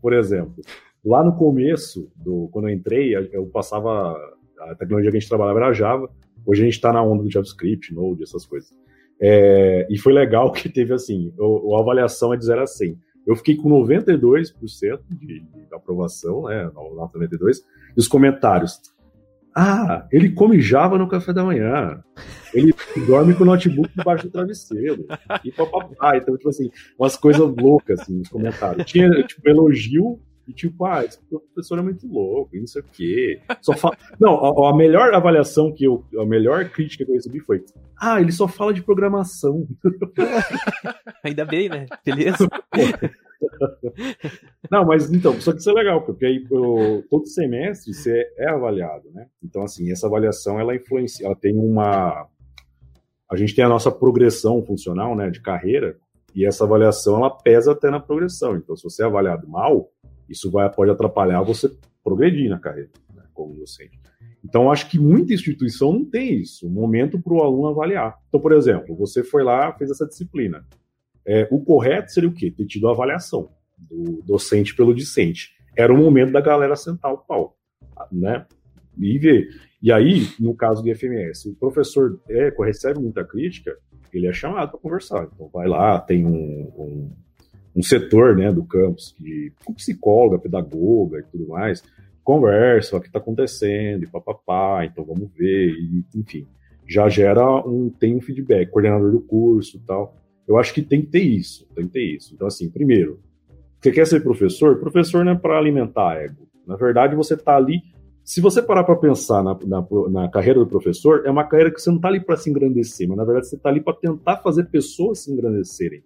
[SPEAKER 3] Por exemplo, lá no começo, do, quando eu entrei, eu passava. A tecnologia que a gente trabalhava era Java. Hoje a gente está na onda do JavaScript, Node, essas coisas. É, e foi legal que teve assim: o, a avaliação é de 0 a 100. Eu fiquei com 92% de, de aprovação, né? Nota 92. E os comentários: ah, ele come Java no café da manhã. Ele dorme com o notebook debaixo do travesseiro. E papapá. Então, tipo assim, umas coisas loucas, assim, nos comentários. Tinha, tipo, elogio e tipo, ah, esse professor é muito louco, e não sei o quê. Só fala... Não, a, a, melhor avaliação que eu. A melhor crítica que eu recebi foi: Ah, ele só fala de programação.
[SPEAKER 1] Ainda bem, né? Beleza.
[SPEAKER 3] Não, mas então, só que isso é legal, porque aí eu, todo semestre você é avaliado, né? Então, assim, essa avaliação ela influencia, ela tem uma. A gente tem a nossa progressão funcional, né, de carreira, e essa avaliação ela pesa até na progressão. Então, se você é avaliado mal, isso vai, pode atrapalhar você progredir na carreira, né, como docente. Então, acho que muita instituição não tem isso, um momento para o aluno avaliar. Então, por exemplo, você foi lá, fez essa disciplina. É, o correto seria o quê? Ter tido a avaliação do docente pelo discente. Era o momento da galera sentar o pau, né? E ver. E aí, no caso do IFMS, o professor é, recebe muita crítica, ele é chamado para conversar. Então, vai lá, tem um, um, um setor né, do campus, de psicóloga, pedagoga e tudo mais, conversa o que está acontecendo, e papapá, então vamos ver, e, enfim, já gera um, tem um feedback, coordenador do curso e tal. Eu acho que tem que ter isso, tem que ter isso. Então, assim, primeiro, você quer ser professor? Professor não é para alimentar ego. Na verdade, você está ali se você parar para pensar na, na, na, carreira do professor, é uma carreira que você não está ali para se engrandecer, mas na verdade você está ali para tentar fazer pessoas se engrandecerem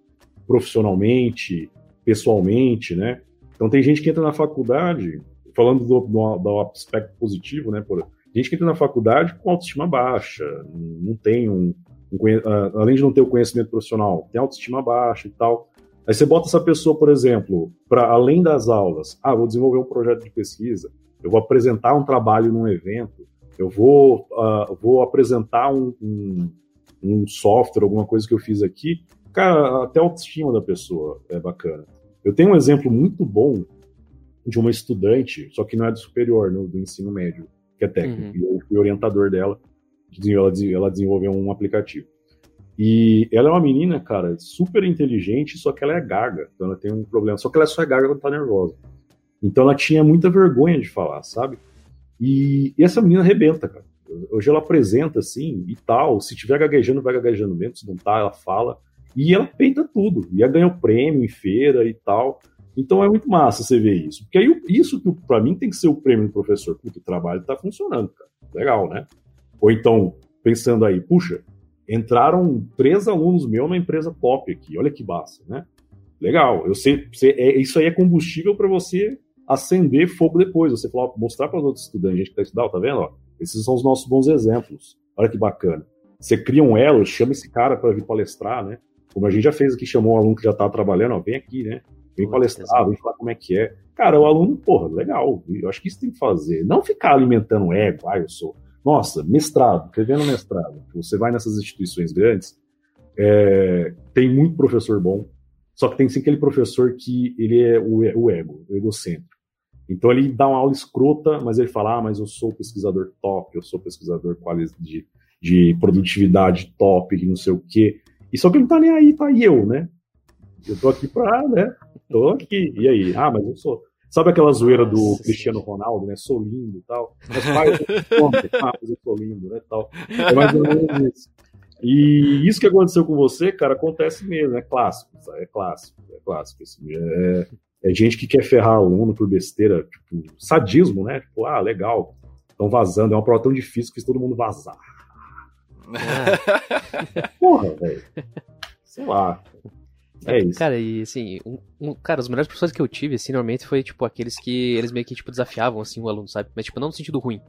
[SPEAKER 3] profissionalmente, pessoalmente, né? Então tem gente que entra na faculdade, falando do, do, do aspecto positivo, né? Por, gente que entra na faculdade com autoestima baixa, não tem um, um uh, além de não ter o conhecimento profissional, tem autoestima baixa e tal. Aí você bota essa pessoa, por exemplo, para além das aulas, ah, vou desenvolver um projeto de pesquisa, eu vou apresentar um trabalho num evento, eu vou, uh, vou apresentar um, um, um, software, alguma coisa que eu fiz aqui. Cara, até a autoestima da pessoa é bacana. Eu tenho um exemplo muito bom de uma estudante, só que não é do superior, no, do ensino médio, que é técnico, uhum. e eu fui orientador dela, ela, ela desenvolveu um aplicativo. E ela é uma menina, cara, super inteligente, só que ela é gaga. Então ela tem um problema. Só que ela só é gaga quando tá nervosa. Então ela tinha muita vergonha de falar, sabe? E, e essa menina arrebenta, cara. Hoje ela apresenta assim e tal. Se tiver gaguejando, vai gaguejando mesmo. Se não tá, ela fala. E ela peita tudo. E ela ganha o prêmio em feira e tal. Então é muito massa você ver isso. Porque aí isso que para mim tem que ser o prêmio do professor. Puta, o trabalho tá funcionando, cara. Legal, né? Ou então, pensando aí, puxa, entraram três alunos meus na empresa top aqui, olha que massa, né? Legal, eu sei, você, é, isso aí é combustível para você acender fogo depois, você falar, mostrar para os outros estudantes, gente que está estudando, tá vendo? Ó, esses são os nossos bons exemplos, olha que bacana. Você cria um elo, chama esse cara para vir palestrar, né? Como a gente já fez aqui, chamou um aluno que já estava trabalhando, ó, vem aqui, né? Vem palestrar, vem falar como é que é. Cara, o aluno, porra, legal, eu acho que isso tem que fazer. Não ficar alimentando ego, ah, eu sou nossa, mestrado, escrevendo mestrado. Você vai nessas instituições grandes, é, tem muito professor bom, só que tem sim aquele professor que ele é o, o ego, o egocêntrico. Então ele dá uma aula escrota, mas ele fala, ah, mas eu sou pesquisador top, eu sou pesquisador de, de produtividade top, não sei o quê. E só que ele não tá nem aí, tá aí eu, né? Eu tô aqui pra, né? Tô aqui. E aí? Ah, mas eu sou. Sabe aquela zoeira do Nossa, Cristiano. Ronaldo, né? Sou lindo e tal. Mas pai, eu ah, mas eu sou lindo, né? Tal. É mais ou menos isso. E isso que aconteceu com você, cara, acontece mesmo, é clássico, sabe? é clássico, é clássico. Assim, é, é gente que quer ferrar aluno por besteira, tipo, sadismo, né? Tipo, ah, legal, estão vazando, é uma prova tão difícil que fez todo mundo vazar. Porra, velho. Sei lá. É isso.
[SPEAKER 1] Cara, e assim, um, um, cara, os melhores professores que eu tive, assim, normalmente foi, tipo, aqueles que eles meio que, tipo, desafiavam, assim, o aluno, sabe? Mas, tipo, não no sentido ruim.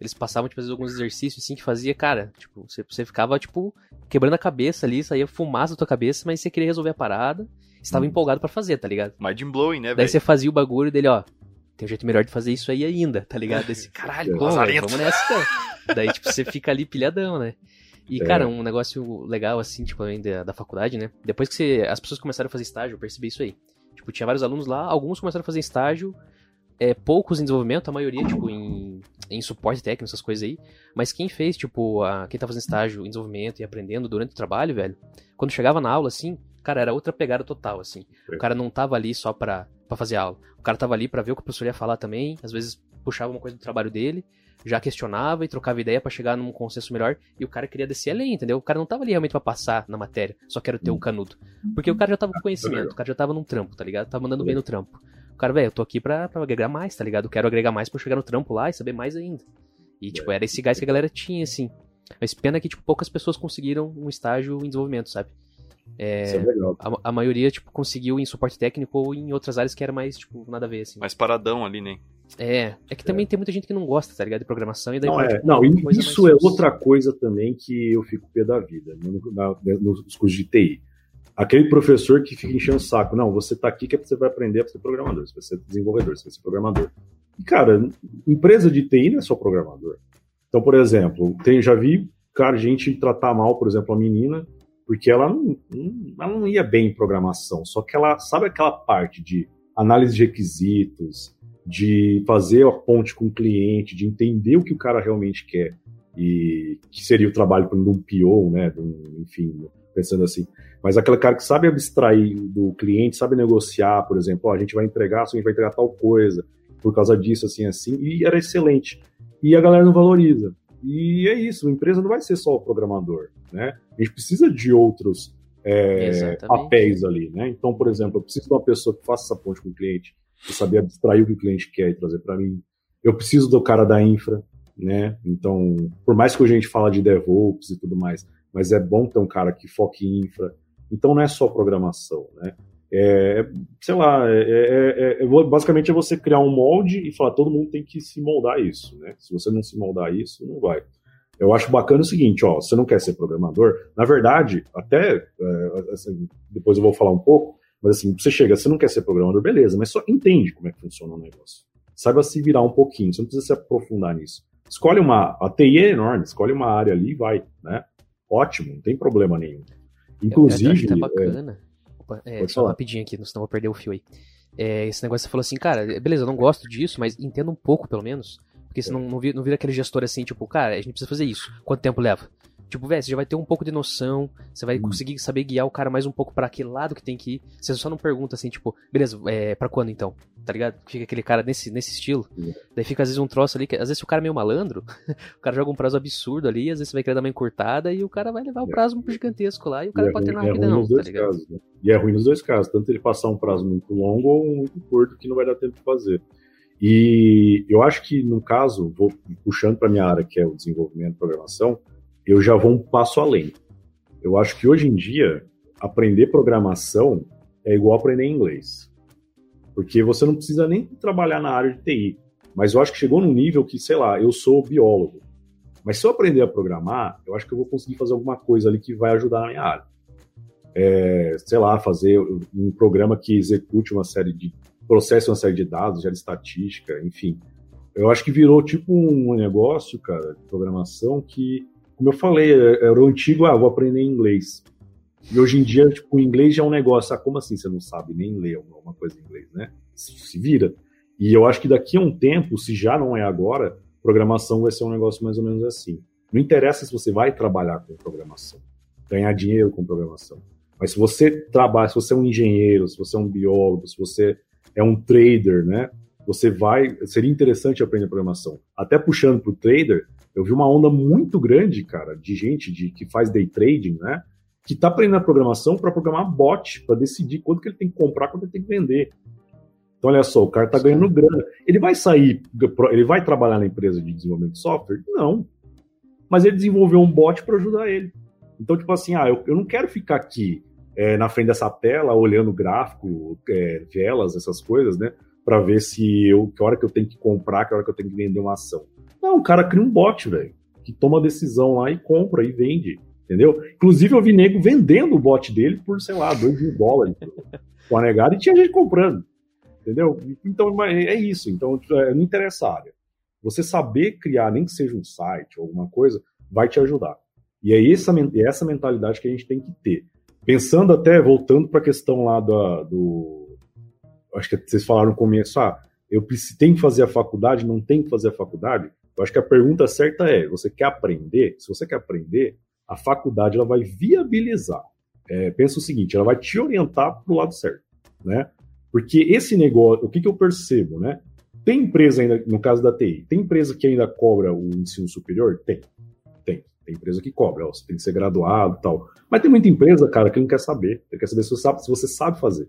[SPEAKER 1] Eles passavam, tipo, fazer alguns exercícios, assim, que fazia, cara, tipo, você, você ficava, tipo, quebrando a cabeça ali, saía fumaça da tua cabeça, mas você queria resolver a parada, estava hum. empolgado para fazer, tá ligado?
[SPEAKER 2] Mind blowing, né, velho?
[SPEAKER 1] Daí você fazia o bagulho dele, ó, tem um jeito melhor de fazer isso aí ainda, tá ligado? Esse caralho, pô, vamos nessa. Daí, tipo, você fica ali pilhadão, né? E, é. cara, um negócio legal, assim, tipo, além da, da faculdade, né? Depois que você, as pessoas começaram a fazer estágio, eu percebi isso aí. Tipo, tinha vários alunos lá, alguns começaram a fazer estágio, é, poucos em desenvolvimento, a maioria, tipo, em, em suporte técnico, essas coisas aí. Mas quem fez, tipo, a, quem tá fazendo estágio em desenvolvimento e aprendendo durante o trabalho, velho, quando chegava na aula, assim, cara, era outra pegada total, assim. O cara não tava ali só pra, pra fazer aula. O cara tava ali pra ver o que o professor ia falar também, às vezes puxava uma coisa do trabalho dele, já questionava e trocava ideia para chegar num consenso melhor. E o cara queria descer além, entendeu? O cara não tava ali realmente para passar na matéria, só quero ter um canudo. Porque o cara já tava com conhecimento, o cara já tava num trampo, tá ligado? Tava mandando bem no trampo. O cara, velho, eu tô aqui pra, pra agregar mais, tá ligado? Eu quero agregar mais pra chegar no trampo lá e saber mais ainda. E, tipo, era esse gás que a galera tinha, assim. Mas pena que, tipo, poucas pessoas conseguiram um estágio em desenvolvimento, sabe? É, é a, a, maioria, tipo, conseguiu em suporte técnico ou em outras áreas que era mais, tipo, nada a ver, assim.
[SPEAKER 2] Mais paradão ali, né?
[SPEAKER 1] É, é que também é. tem muita gente que não gosta, tá ligado? De programação e daí
[SPEAKER 3] Não, é, não isso é outra coisa também que eu fico pé da vida no, na, nos cursos de TI. Aquele professor que fica enchendo o saco, não, você tá aqui que você vai aprender a ser programador, você vai ser desenvolvedor, você vai ser programador. E, cara, empresa de TI não é só programador. Então, por exemplo, tem, já vi, cara, gente tratar mal, por exemplo, a menina, porque ela não, ela não ia bem em programação, só que ela sabe aquela parte de análise de requisitos, de fazer a ponte com o cliente, de entender o que o cara realmente quer e que seria o trabalho de um PO, né, de um, enfim, pensando assim. Mas aquele cara que sabe abstrair do cliente, sabe negociar, por exemplo, ó, a gente vai entregar, a gente vai entregar tal coisa por causa disso, assim, assim, e era excelente. E a galera não valoriza. E é isso, a empresa não vai ser só o programador, né? A gente precisa de outros é, papéis ali, né? Então, por exemplo, eu preciso de uma pessoa que faça essa ponte com o cliente, saber abstrair o que o cliente quer e trazer para mim. eu preciso do cara da infra, né? Então, por mais que a gente fala de DevOps e tudo mais, mas é bom ter um cara que foque em infra. Então não é só programação, né? É, sei lá, é, é, é, é basicamente é você criar um molde e falar todo mundo tem que se moldar isso, né? Se você não se moldar isso, não vai. Eu acho bacana o seguinte, ó, você não quer ser programador, na verdade, até é, assim, depois eu vou falar um pouco, mas assim, você chega, você não quer ser programador, beleza, mas só entende como é que funciona o negócio. Saiba se virar um pouquinho, você não precisa se aprofundar nisso. Escolhe uma, a TI é enorme, escolhe uma área ali e vai, né? Ótimo, não tem problema nenhum. Inclusive.
[SPEAKER 1] Eu, eu tá bacana. É, Opa, é, só falar. rapidinho aqui, senão eu vou perder o fio aí. É, esse negócio você falou assim, cara, beleza, eu não gosto disso, mas entenda um pouco pelo menos. Porque senão não, não, vira, não vira aquele gestor assim, tipo, cara, a gente precisa fazer isso. Quanto tempo leva? Tipo, velho, você já vai ter um pouco de noção, você vai hum. conseguir saber guiar o cara mais um pouco para aquele lado que tem que ir. Você só não pergunta assim, tipo, beleza, é, pra quando então? Tá ligado? Fica aquele cara nesse, nesse estilo. Daí fica às vezes um troço ali, que às vezes o cara é meio malandro, o cara joga um prazo absurdo ali, às vezes você vai querer dar uma encurtada e o cara vai levar o é. prazo é. gigantesco lá e o cara e é pode é ter uma rapidão, tá ligado?
[SPEAKER 3] Casos, né? E é ruim nos dois casos, tanto ele passar um prazo muito longo ou muito curto que não vai dar tempo de fazer. E eu acho que, no caso, vou puxando para minha área, que é o desenvolvimento e programação, eu já vou um passo além. Eu acho que hoje em dia, aprender programação é igual aprender inglês. Porque você não precisa nem trabalhar na área de TI. Mas eu acho que chegou num nível que, sei lá, eu sou biólogo. Mas se eu aprender a programar, eu acho que eu vou conseguir fazer alguma coisa ali que vai ajudar na minha área. É, sei lá, fazer um programa que execute uma série de processe uma série de dados, gera estatística, enfim. Eu acho que virou tipo um negócio, cara, de programação que, como eu falei, é, era o antigo, ah, vou aprender inglês. E hoje em dia, tipo, o inglês já é um negócio, ah, como assim você não sabe nem ler alguma coisa em inglês, né? Se vira. E eu acho que daqui a um tempo, se já não é agora, programação vai ser um negócio mais ou menos assim. Não interessa se você vai trabalhar com programação, ganhar dinheiro com programação. Mas se você trabalha, se você é um engenheiro, se você é um biólogo, se você é um trader, né? Você vai. Seria interessante aprender programação. Até puxando para o trader, eu vi uma onda muito grande, cara, de gente de, que faz day trading, né? Que está aprendendo a programação para programar bot, para decidir quanto que ele tem que comprar, quanto ele tem que vender. Então, olha só, o cara está ganhando grana. Ele vai sair, ele vai trabalhar na empresa de desenvolvimento de software? Não. Mas ele desenvolveu um bot para ajudar ele. Então, tipo assim, ah, eu, eu não quero ficar aqui é, na frente dessa tela, olhando gráfico, é, velas, essas coisas, né? Para ver se eu, que hora que eu tenho que comprar, que hora que eu tenho que vender uma ação. Não, o cara cria um bot, velho, que toma decisão lá e compra e vende, entendeu? Inclusive eu vi nego vendendo o bot dele por, sei lá, 2 mil dólares com a negada e tinha gente comprando, entendeu? Então é isso. Então é, não interessa a área. Você saber criar, nem que seja um site ou alguma coisa, vai te ajudar. E é essa, é essa mentalidade que a gente tem que ter Pensando até, voltando para a questão lá do, do. Acho que vocês falaram no começo, ah, eu tenho que fazer a faculdade, não tenho que fazer a faculdade. Eu acho que a pergunta certa é: você quer aprender? Se você quer aprender, a faculdade ela vai viabilizar. É, pensa o seguinte: ela vai te orientar para o lado certo, né? Porque esse negócio, o que, que eu percebo, né? Tem empresa ainda, no caso da TI, tem empresa que ainda cobra o ensino superior? Tem. Tem. Empresa que cobra, ó, você tem que ser graduado e tal. Mas tem muita empresa, cara, que não quer saber. Ele quer saber se você sabe, se você sabe fazer.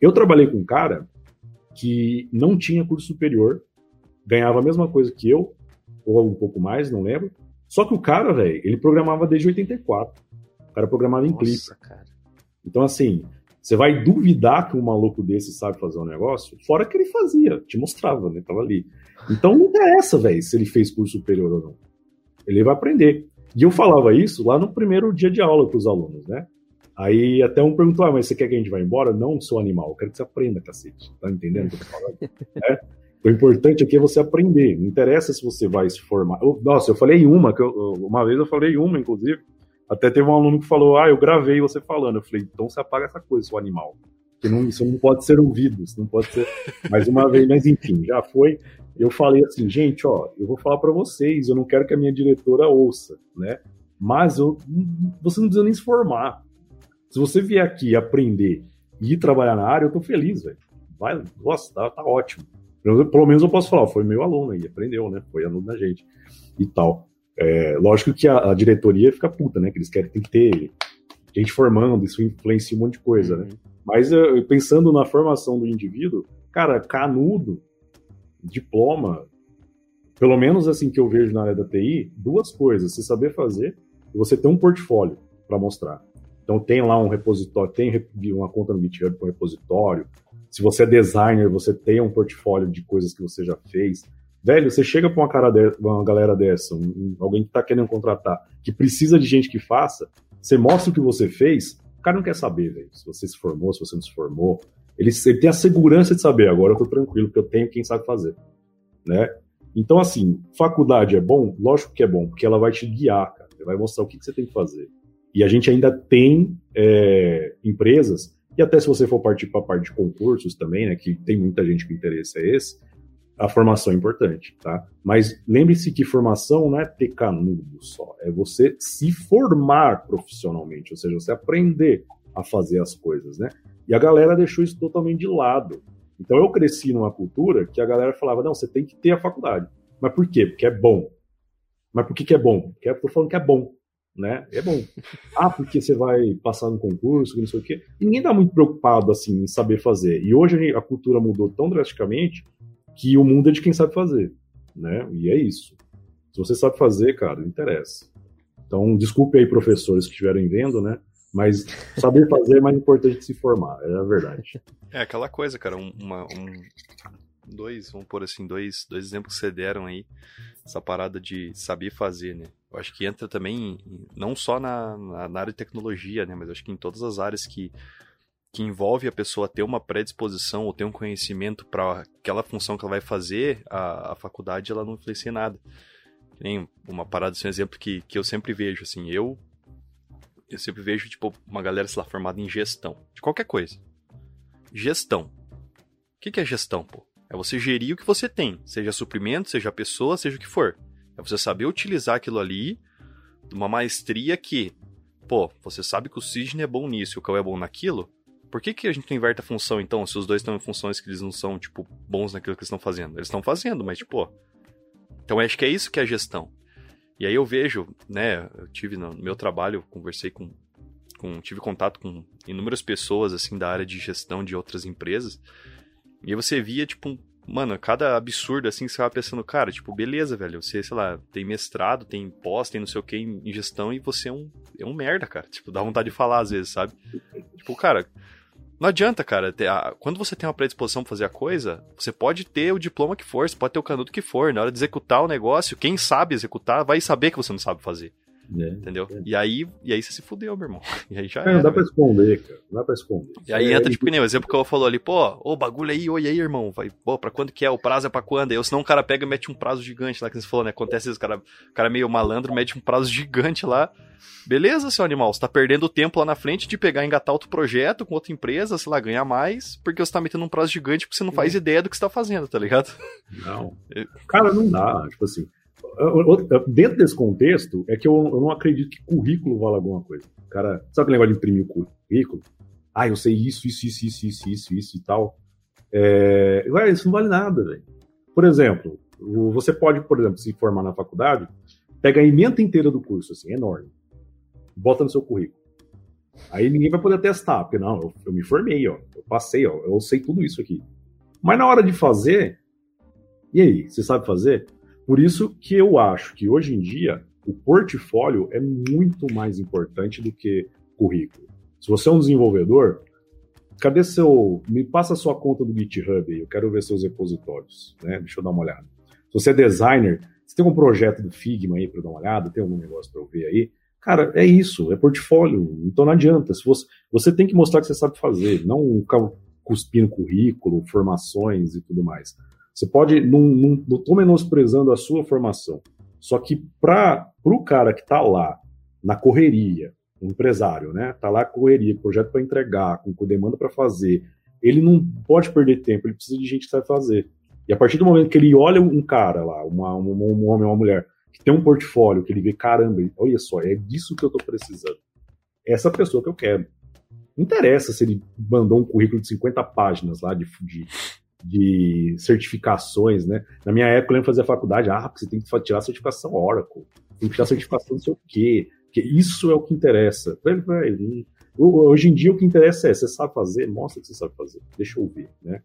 [SPEAKER 3] Eu trabalhei com um cara que não tinha curso superior, ganhava a mesma coisa que eu, ou um pouco mais, não lembro. Só que o cara, velho, ele programava desde 84. O cara programava em clipe. Então, assim, você vai duvidar que um maluco desse sabe fazer um negócio? Fora que ele fazia, te mostrava, né? Tava ali. Então não interessa, velho, se ele fez curso superior ou não. Ele vai aprender. E eu falava isso lá no primeiro dia de aula para os alunos, né? Aí até um perguntou, ah, mas você quer que a gente vá embora? Não sou animal, eu quero que você aprenda, cacete. Tá entendendo o que eu tô falando? é? O importante aqui é você aprender. Não interessa se você vai se formar. Nossa, eu falei uma, que eu, uma vez eu falei uma, inclusive. Até teve um aluno que falou, ah, eu gravei você falando. Eu falei, então você apaga essa coisa, seu animal. Que não, isso não pode ser ouvido, isso não pode ser. Mais uma vez, mas enfim, já foi eu falei assim, gente, ó, eu vou falar para vocês, eu não quero que a minha diretora ouça, né? Mas eu, você não precisa nem se formar. Se você vier aqui aprender e ir trabalhar na área, eu tô feliz, velho. Vai, nossa, tá, tá ótimo. Pelo, pelo menos eu posso falar, foi meu aluno aí, aprendeu, né? Foi aluno da gente e tal. É, lógico que a, a, diretoria fica puta, né? Que eles querem tem que ter gente formando, isso influencia um monte de coisa, né? Uhum. Mas pensando na formação do indivíduo, cara, canudo diploma, pelo menos assim que eu vejo na área da TI, duas coisas: você saber fazer e você ter um portfólio para mostrar. Então tem lá um repositório, tem uma conta no GitHub com repositório. Se você é designer, você tem um portfólio de coisas que você já fez. Velho, você chega para uma, cara de, uma galera dessa, um, alguém que está querendo contratar, que precisa de gente que faça, você mostra o que você fez, o cara não quer saber, velho, se você se formou, se você não se formou. Ele, ele tem a segurança de saber, agora eu tô tranquilo, porque eu tenho quem sabe fazer, né? Então, assim, faculdade é bom? Lógico que é bom, porque ela vai te guiar, cara. Vai mostrar o que, que você tem que fazer. E a gente ainda tem é, empresas, e até se você for partir para a parte de concursos também, né, que tem muita gente que interessa é esse, a formação é importante, tá? Mas lembre-se que formação não é ter canudo só, é você se formar profissionalmente, ou seja, você aprender a fazer as coisas, né? E a galera deixou isso totalmente de lado. Então eu cresci numa cultura que a galera falava, não, você tem que ter a faculdade. Mas por quê? Porque é bom. Mas por que, que é bom? Porque eu tô falando que é bom, né? É bom. Ah, porque você vai passar no concurso, não sei o quê. Ninguém tá muito preocupado, assim, em saber fazer. E hoje a cultura mudou tão drasticamente que o mundo é de quem sabe fazer, né? E é isso. Se você sabe fazer, cara, não interessa. Então, desculpe aí, professores que estiverem vendo, né? Mas saber fazer é mais importante que se formar, é a verdade.
[SPEAKER 2] É aquela coisa, cara, uma, um, dois, vamos pôr assim, dois, dois exemplos que você deram aí, essa parada de saber fazer, né? Eu acho que entra também, não só na, na, área de tecnologia, né? Mas acho que em todas as áreas que que envolve a pessoa ter uma predisposição ou ter um conhecimento para aquela função que ela vai fazer, a, a faculdade ela não influencia em nada. Tem uma parada, assim, um exemplo que, que eu sempre vejo, assim, eu eu sempre vejo, tipo, uma galera, sei lá, formada em gestão, de qualquer coisa. Gestão. O que, que é gestão, pô? É você gerir o que você tem, seja suprimento, seja pessoa, seja o que for. É você saber utilizar aquilo ali de uma maestria que, pô, você sabe que o Cisne é bom nisso e o Cão é bom naquilo, por que, que a gente inverte a função, então, se os dois estão em funções que eles não são, tipo, bons naquilo que eles estão fazendo? Eles estão fazendo, mas, tipo, Então, acho que é isso que é a gestão. E aí eu vejo, né, eu tive no meu trabalho, conversei com, com tive contato com inúmeras pessoas, assim, da área de gestão de outras empresas, e aí você via, tipo, mano, cada absurdo, assim, você tava pensando, cara, tipo, beleza, velho, você, sei lá, tem mestrado, tem pós, tem não sei o que em gestão, e você é um, é um merda, cara. Tipo, dá vontade de falar às vezes, sabe? Tipo, cara, não adianta, cara. quando você tem uma predisposição pra fazer a coisa, você pode ter o diploma que for, você pode ter o canudo que for. Na hora de executar o negócio, quem sabe executar vai saber que você não sabe fazer. É, entendeu? É. E, aí, e aí você se fudeu, meu irmão. E aí já
[SPEAKER 3] é, Não dá pra esconder, cara. Não dá pra esconder.
[SPEAKER 2] E aí é, entra, tipo, nem o exemplo que eu falou ali, pô, ô, bagulho aí, oi aí, irmão. Vai, pô, pra quando que é? O prazo é pra quando? Aí, senão o cara pega e mete um prazo gigante lá, que você falou, né? Acontece isso, o cara, cara meio malandro, mete um prazo gigante lá. Beleza, seu animal, você tá perdendo tempo lá na frente de pegar e engatar outro projeto com outra empresa, sei lá, ganhar mais, porque você tá metendo um prazo gigante porque você não faz ideia do que você tá fazendo, tá ligado?
[SPEAKER 3] Não. Cara, não dá. Tipo assim, Dentro desse contexto, é que eu, eu, não acredito que currículo vale alguma coisa. Cara, sabe aquele negócio de imprimir o currículo? Ah, eu sei isso, isso, isso, isso, isso, isso, isso e tal. É, isso não vale nada, velho. Por exemplo, você pode, por exemplo, se formar na faculdade, pega a emenda inteira do curso, assim, enorme, bota no seu currículo. Aí ninguém vai poder testar, porque não, eu, eu me formei, ó, eu passei, ó, eu sei tudo isso aqui. Mas na hora de fazer, e aí, você sabe fazer? Por isso que eu acho que hoje em dia o portfólio é muito mais importante do que currículo. Se você é um desenvolvedor, cadê seu. Me passa a sua conta do GitHub aí, eu quero ver seus repositórios, né? Deixa eu dar uma olhada. Se você é designer, você tem um projeto do Figma aí para dar uma olhada, tem algum negócio para eu ver aí. Cara, é isso, é portfólio. Então não adianta. Se você, você tem que mostrar que você sabe fazer, não ficar cuspindo currículo, formações e tudo mais. Você pode, não, não, não tô menosprezando a sua formação, só que para o cara que está lá na correria, um empresário, né, tá lá correria, projeto para entregar, com, demanda para fazer, ele não pode perder tempo, ele precisa de gente que sabe fazer. E a partir do momento que ele olha um cara lá, uma, um, um homem ou uma mulher, que tem um portfólio, que ele vê, caramba, olha só, é disso que eu estou precisando. É essa pessoa que eu quero. Não interessa se ele mandou um currículo de 50 páginas lá de, de, de certificações, né? Na minha época, eu lembro de fazer a faculdade, ah, você tem que tirar a certificação Oracle, tem que tirar a certificação não sei o quê, que isso é o que interessa. Hoje em dia, o que interessa é, você sabe fazer? Mostra que você sabe fazer, deixa eu ver, né?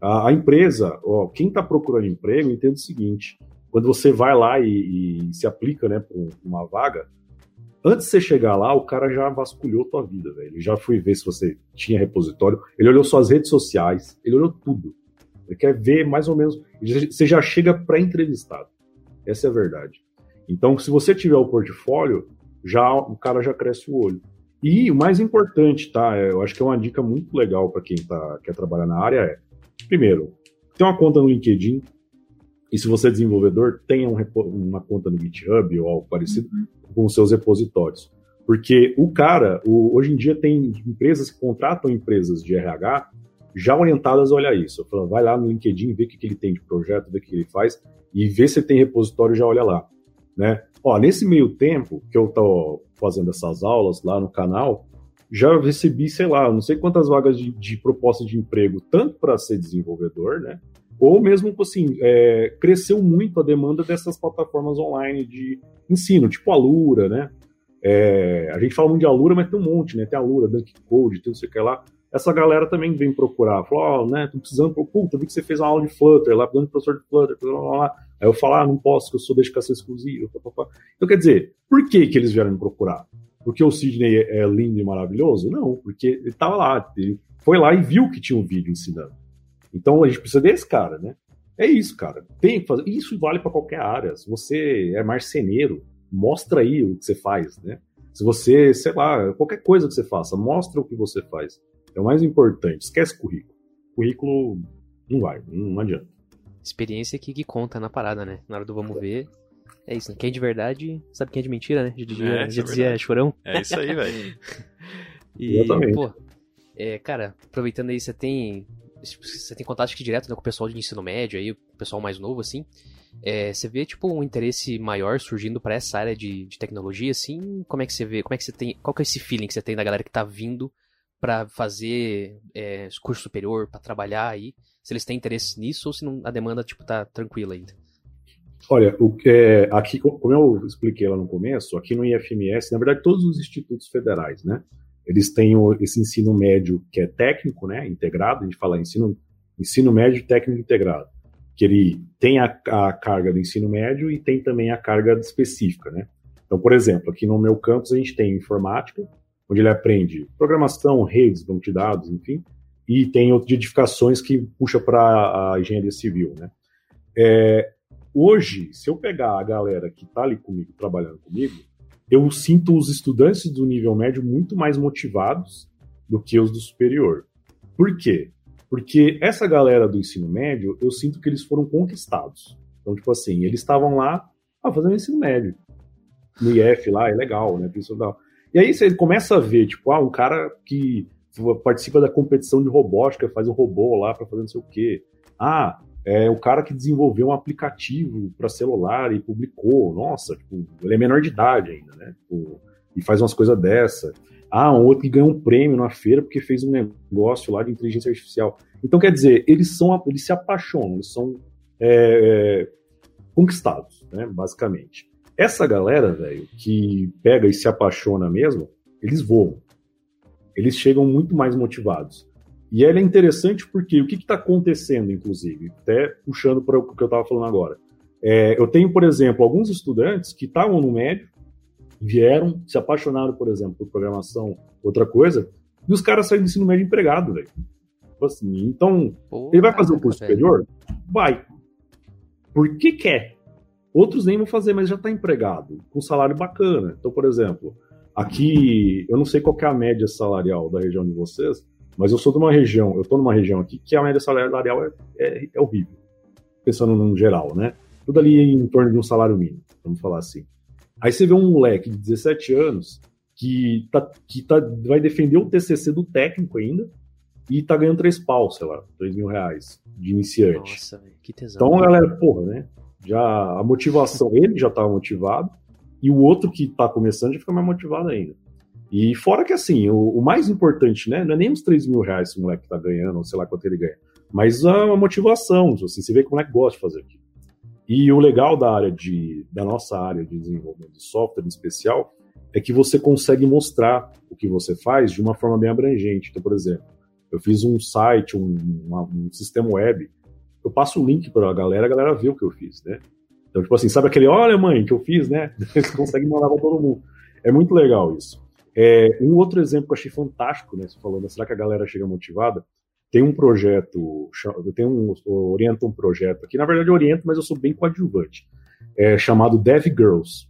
[SPEAKER 3] A, a empresa, ó, quem está procurando emprego, entende o seguinte, quando você vai lá e, e se aplica, né, para uma vaga, antes de você chegar lá, o cara já vasculhou tua vida, velho. Ele já foi ver se você tinha repositório, ele olhou suas redes sociais, ele olhou tudo. Ele quer ver mais ou menos. Você já chega pré-entrevistado. Essa é a verdade. Então, se você tiver o portfólio, já o cara já cresce o olho. E o mais importante, tá? É, eu acho que é uma dica muito legal para quem tá, quer trabalhar na área é, primeiro, tem uma conta no LinkedIn, e se você é desenvolvedor, tenha um, uma conta no GitHub ou algo parecido uhum. com os seus repositórios. Porque o cara, o, hoje em dia tem empresas que contratam empresas de RH já orientadas a olhar isso. Falo, vai lá no LinkedIn, vê o que, que ele tem de projeto, vê o que ele faz, e vê se tem repositório, já olha lá. Né? Ó, nesse meio tempo que eu estou fazendo essas aulas lá no canal, já recebi, sei lá, não sei quantas vagas de, de proposta de emprego, tanto para ser desenvolvedor, né? Ou mesmo, assim, é, cresceu muito a demanda dessas plataformas online de ensino, tipo a Lura, né? É, a gente fala muito de Alura, mas tem um monte, né? Tem a Lura, Dunk Code, tem não sei o que lá. Essa galera também vem procurar. Falou, oh, né? Tô precisando, puta, vi que você fez uma aula de Flutter lá, precisando de professor de Flutter, blá, blá, blá. Aí eu falo, ah, não posso, que eu sou dedicação exclusiva. Pá, pá, pá. Então, quer dizer, por que que eles vieram me procurar? Porque o Sidney é lindo e maravilhoso? Não, porque ele tava lá, ele foi lá e viu que tinha um vídeo ensinando. Então a gente precisa desse cara, né? É isso, cara. Tem que fazer. Isso vale para qualquer área. Se você é marceneiro, mostra aí o que você faz, né? Se você, sei lá, qualquer coisa que você faça, mostra o que você faz. É o mais importante. Esquece currículo. Currículo não vai, não adianta.
[SPEAKER 1] Experiência que, que conta na parada, né? Na hora do vamos ver. É isso, né? quem é de verdade sabe quem é de mentira, né? Já dizia, é, já é dizia Chorão.
[SPEAKER 2] É isso aí, velho.
[SPEAKER 1] e, Exatamente. pô, é, cara, aproveitando aí, você tem você tem contato aqui direto né, com o pessoal de ensino médio, aí, o pessoal mais novo, assim. É, você vê, tipo, um interesse maior surgindo para essa área de, de, tecnologia, assim? Como é que você vê? Como é que você tem. Qual que é esse feeling que você tem da galera que tá vindo para fazer é, curso superior, para trabalhar aí? Se eles têm interesse nisso ou se não, a demanda, tipo, tá tranquila ainda?
[SPEAKER 3] Olha, o que é, aqui, como eu expliquei lá no começo, aqui no IFMS, na verdade, todos os institutos federais, né? Eles têm esse ensino médio que é técnico, né, integrado, a gente fala ensino, ensino médio técnico integrado, que ele tem a, a carga do ensino médio e tem também a carga específica, né. Então, por exemplo, aqui no meu campus a gente tem informática, onde ele aprende programação, redes, banco de dados, enfim, e tem outras edificações que puxa para a engenharia civil, né. É, hoje, se eu pegar a galera que está ali comigo, trabalhando comigo, eu sinto os estudantes do nível médio muito mais motivados do que os do superior. Por quê? Porque essa galera do ensino médio, eu sinto que eles foram conquistados. Então, tipo assim, eles estavam lá ah, fazendo ensino médio. No IF lá, é legal, né? E aí você começa a ver, tipo, ah, um cara que participa da competição de robótica, faz um robô lá para fazer não sei o quê. Ah, é o cara que desenvolveu um aplicativo para celular e publicou. Nossa, tipo, ele é menor de idade ainda, né? Tipo, e faz umas coisas dessa. Ah, um outro que ganhou um prêmio na feira porque fez um negócio lá de inteligência artificial. Então, quer dizer, eles são, eles se apaixonam, eles são é, é, conquistados, né? Basicamente. Essa galera, velho, que pega e se apaixona mesmo, eles voam. Eles chegam muito mais motivados. E ela é interessante porque o que está acontecendo, inclusive, até puxando para o que eu estava falando agora. É, eu tenho, por exemplo, alguns estudantes que estavam no médio, vieram, se apaixonaram, por exemplo, por programação, outra coisa, e os caras saem do ensino médio empregado, velho. Tipo assim, então, Pô, ele vai fazer o curso superior? Vai. Por que quer? Outros nem vão fazer, mas já está empregado, com salário bacana. Então, por exemplo, aqui, eu não sei qual é a média salarial da região de vocês, mas eu sou de uma região, eu estou numa região aqui que a média salarial é, é, é horrível, pensando no geral, né? Tudo ali em torno de um salário mínimo, vamos falar assim. Aí você vê um moleque de 17 anos que, tá, que tá, vai defender o TCC do técnico ainda e tá ganhando 3 pau, sei lá, 3 mil reais de iniciante. Nossa, que tesão. Então, galera, porra, né? Já a motivação, ele já tava motivado e o outro que tá começando já fica mais motivado ainda. E fora que, assim, o, o, mais importante, né, não é nem os 3 mil reais que o moleque tá ganhando, ou sei lá quanto ele ganha, mas a, motivação, assim, você vê que o moleque gosta de fazer aquilo. E o legal da área de, da nossa área de desenvolvimento de software em especial, é que você consegue mostrar o que você faz de uma forma bem abrangente. Então, por exemplo, eu fiz um site, um, um sistema web, eu passo o link para a galera, a galera vê o que eu fiz, né? Então, tipo assim, sabe aquele, olha mãe, que eu fiz, né? Eles conseguem mandar pra todo mundo. É muito legal isso. É, um outro exemplo que eu achei fantástico, né? Você falando, será que a galera chega motivada? Tem um projeto, eu tenho um, eu oriento um projeto aqui, na verdade eu oriento, mas eu sou bem coadjuvante, é, chamado Dev Girls,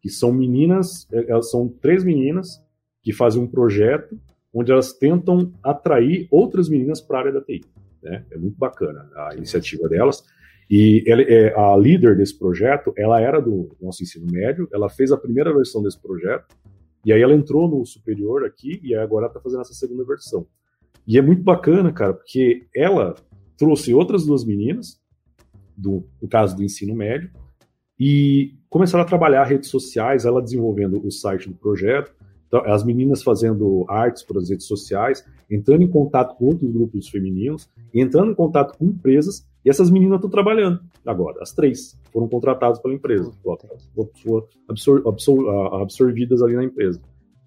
[SPEAKER 3] que são meninas, é, elas são três meninas que fazem um projeto onde elas tentam atrair outras meninas para a área da TI. Né? É muito bacana a iniciativa delas. E ela, é, a líder desse projeto, ela era do nosso ensino médio, ela fez a primeira versão desse projeto, e aí ela entrou no superior aqui, e agora está fazendo essa segunda versão. E é muito bacana, cara, porque ela trouxe outras duas meninas, do, no caso do ensino médio, e começaram a trabalhar redes sociais, ela desenvolvendo o site do projeto, então, as meninas fazendo artes para as redes sociais, entrando em contato com outros grupos femininos, entrando em contato com empresas, e essas meninas estão trabalhando agora, as três foram contratadas pela empresa, absor absor absorvidas ali na empresa.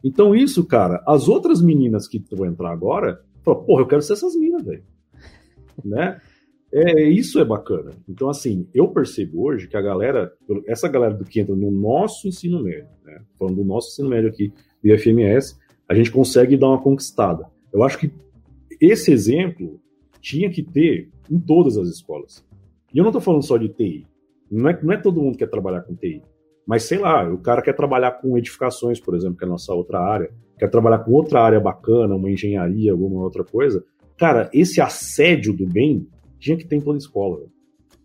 [SPEAKER 3] Então, isso, cara, as outras meninas que vão entrar agora, falam, porra, eu quero ser essas meninas, velho. né? É, isso é bacana. Então, assim, eu percebo hoje que a galera, essa galera do que entra no nosso ensino médio, né? Falando do nosso ensino médio aqui, do IFMS, a gente consegue dar uma conquistada. Eu acho que esse exemplo tinha que ter em todas as escolas. E eu não estou falando só de TI. Não é, não é todo mundo que quer trabalhar com TI. Mas sei lá, o cara quer trabalhar com edificações, por exemplo, que é a nossa outra área, quer trabalhar com outra área bacana, uma engenharia, alguma outra coisa. Cara, esse assédio do bem tinha que ter em toda escola,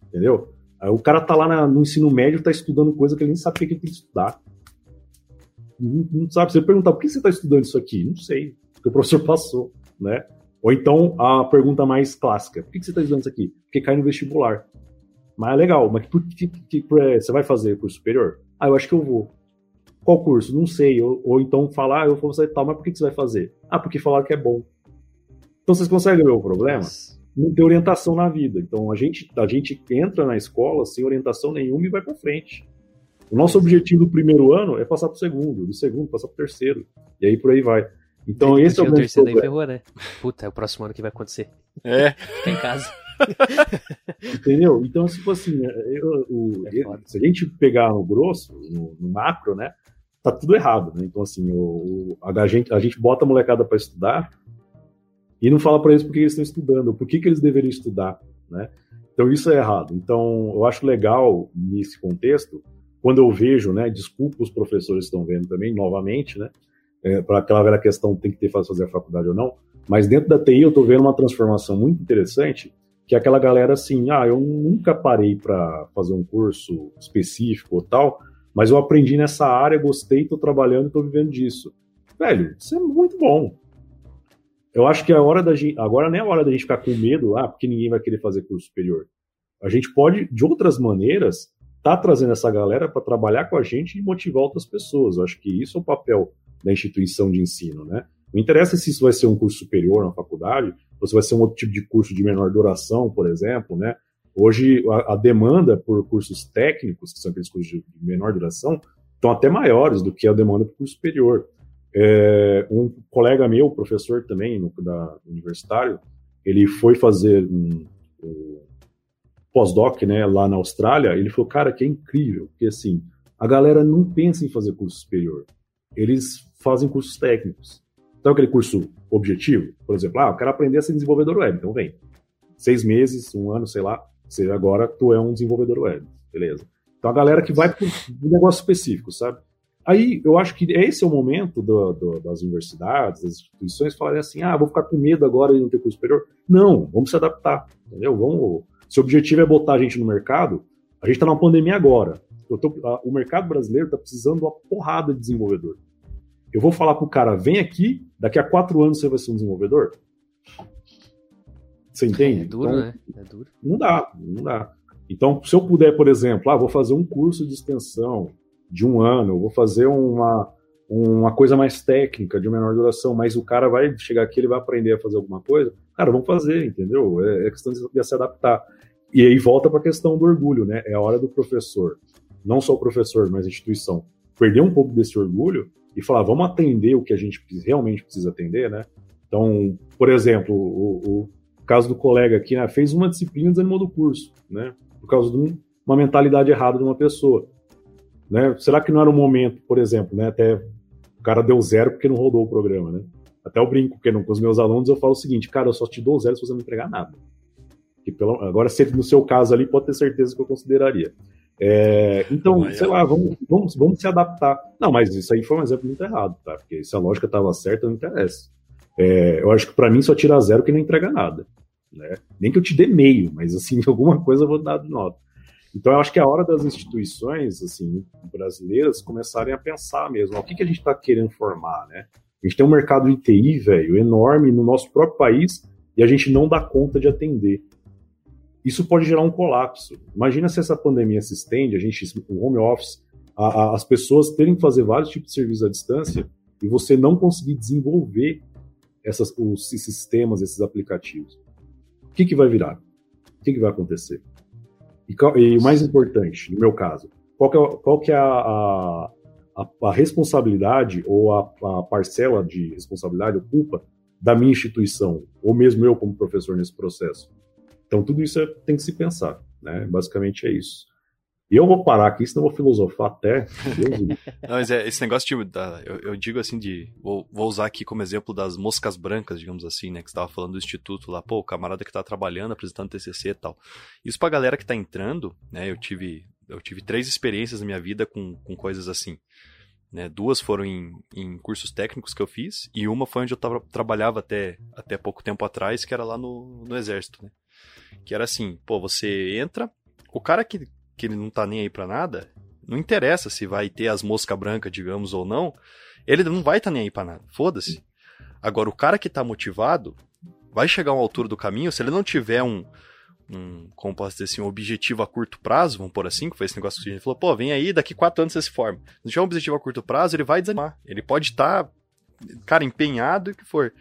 [SPEAKER 3] entendeu? O cara tá lá na, no ensino médio, tá estudando coisa que ele nem sabe o que ele tem que estudar. Não, não sabe. Você perguntar por que você está estudando isso aqui? Não sei, porque o professor passou, né? Ou então a pergunta mais clássica: por que você está estudando isso aqui? Porque cai no vestibular. Mas é legal, mas por que, que, que você vai fazer curso superior? Ah, eu acho que eu vou. Qual curso? Não sei. Ou, ou então falar, ah, eu vou fazer tal, mas por que, que você vai fazer? Ah, porque falaram que é bom. Então vocês conseguem ver o problema? Nossa. Não tem orientação na vida. Então a gente, a gente entra na escola sem orientação nenhuma e vai para frente. O nosso objetivo do primeiro ano é passar para o segundo, do segundo passar para o terceiro, e aí por aí vai. Então esse é o, o terceiro
[SPEAKER 1] daí ferrou, né? Puta, é o próximo ano que vai acontecer.
[SPEAKER 2] É.
[SPEAKER 1] Fica em casa.
[SPEAKER 3] Entendeu? Então, tipo assim, eu, o, é se a gente pegar no grosso, no, no, macro, né, tá tudo errado, né? Então, assim, o, a, gente, a gente bota a molecada para estudar e não fala para eles por que eles estão estudando, por que, que eles deveriam estudar, né? Então, isso é errado. Então, eu acho legal, nesse contexto, quando eu vejo, né, desculpa os professores estão vendo também, novamente, né, é, para aquela velha questão tem que ter fazer a faculdade ou não, mas dentro da TI eu estou vendo uma transformação muito interessante, que é aquela galera assim, ah, eu nunca parei para fazer um curso específico ou tal, mas eu aprendi nessa área, gostei, estou trabalhando, estou vivendo disso. Velho, isso é muito bom. Eu acho que a hora da gente, agora não é a hora da gente ficar com medo, ah, porque ninguém vai querer fazer curso superior. A gente pode, de outras maneiras, tá trazendo essa galera para trabalhar com a gente e motivar outras pessoas. Eu acho que isso é o papel da instituição de ensino, né? Não interessa se isso vai ser um curso superior na faculdade, ou se vai ser um outro tipo de curso de menor duração, por exemplo, né? Hoje a, a demanda por cursos técnicos, que são aqueles cursos de menor duração, estão até maiores do que a demanda por curso superior. É, um colega meu, professor também no, da universitário, ele foi fazer um, um pós-doc, né, lá na Austrália, ele falou, cara, que é incrível, porque assim, a galera não pensa em fazer curso superior, eles fazem cursos técnicos. Então, aquele curso objetivo, por exemplo, ah, eu quero aprender a ser desenvolvedor web, então vem. Seis meses, um ano, sei lá, você agora tu é um desenvolvedor web, beleza. Então, a galera que vai para um negócio específico, sabe? Aí, eu acho que esse é o momento do, do, das universidades, das instituições falarem assim, ah, vou ficar com medo agora de não ter curso superior. Não, vamos se adaptar, entendeu? Vamos se o objetivo é botar a gente no mercado, a gente está numa pandemia agora. Tô, a, o mercado brasileiro está precisando de uma porrada de desenvolvedor. Eu vou falar para o cara, vem aqui, daqui a quatro anos você vai ser um desenvolvedor? Você entende?
[SPEAKER 1] É duro,
[SPEAKER 3] então,
[SPEAKER 1] né? É duro.
[SPEAKER 3] Não dá, não dá. Então, se eu puder, por exemplo, ah, vou fazer um curso de extensão de um ano, vou fazer uma, uma coisa mais técnica, de menor duração, mas o cara vai chegar aqui, ele vai aprender a fazer alguma coisa, cara, vamos fazer, entendeu? É, é questão de, de se adaptar. E aí volta para a questão do orgulho, né? É a hora do professor, não só o professor, mas a instituição, perder um pouco desse orgulho e falar, vamos atender o que a gente realmente precisa atender, né? Então, por exemplo, o, o caso do colega aqui, né, fez uma disciplina e desanimou do curso, né? Por causa de um, uma mentalidade errada de uma pessoa. Né? Será que não era o momento, por exemplo, né? Até o cara deu zero porque não rodou o programa, né? Até eu brinco, porque não, com os meus alunos eu falo o seguinte, cara, eu só te dou zero se você não entregar nada. Que pelo, agora, se no seu caso ali, pode ter certeza que eu consideraria. É, então, sei lá, vamos, vamos, vamos se adaptar. Não, mas isso aí foi um exemplo muito errado, tá? Porque se a lógica estava certa, não interessa. É, eu acho que para mim só tira zero que não entrega nada. Né? Nem que eu te dê meio, mas assim, alguma coisa eu vou dar de nota. Então, eu acho que é a hora das instituições assim, brasileiras começarem a pensar mesmo, o que, que a gente está querendo formar, né? A gente tem um mercado de TI, velho, enorme no nosso próprio país e a gente não dá conta de atender. Isso pode gerar um colapso. Imagina se essa pandemia se estende, a gente, o home office, a, a, as pessoas terem que fazer vários tipos de serviços à distância e você não conseguir desenvolver essas, os sistemas, esses aplicativos. O que, que vai virar? O que, que vai acontecer? E, e, o mais importante, no meu caso, qual que é, qual que é a, a, a, a responsabilidade ou a, a parcela de responsabilidade ou culpa da minha instituição, ou mesmo eu como professor nesse processo. Então, tudo isso é, tem que se pensar, né? Basicamente é isso. E eu vou parar aqui, senão eu vou filosofar até.
[SPEAKER 2] Não, mas é, esse negócio de. Da, eu, eu, digo assim de. Vou, vou, usar aqui como exemplo das moscas brancas, digamos assim, né? Que você estava falando do instituto lá, pô, o camarada que está trabalhando, apresentando TCC e tal. Isso pra galera que está entrando, né? Eu tive, eu tive três experiências na minha vida com, com coisas assim. Né, duas foram em, em, cursos técnicos que eu fiz, e uma foi onde eu tava, trabalhava até, até pouco tempo atrás, que era lá no, no Exército. Né? Que era assim, pô, você entra, o cara que, que ele não tá nem aí pra nada, não interessa se vai ter as moscas brancas, digamos, ou não, ele não vai estar tá nem aí pra nada, foda-se. Agora, o cara que tá motivado, vai chegar a uma altura do caminho, se ele não tiver um, um, como posso dizer assim, um objetivo a curto prazo, vamos por assim, que foi esse negócio que a gente falou, pô, vem aí, daqui quatro anos você se forma. Se tiver um objetivo a curto prazo, ele vai desanimar. Ele pode estar, tá, cara, empenhado e o que for.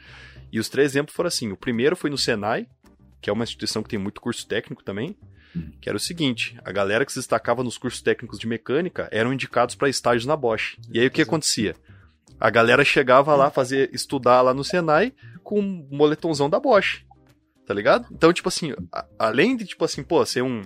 [SPEAKER 2] E os três exemplos foram assim: o primeiro foi no Senai, que é uma instituição que tem muito curso técnico também, que era o seguinte: a galera que se destacava nos cursos técnicos de mecânica eram indicados para estágios na Bosch. E aí o que acontecia? A galera chegava lá fazer estudar lá no Senai com um moletomzão da Bosch tá ligado? Então, tipo assim, a, além de, tipo assim, pô, ser um,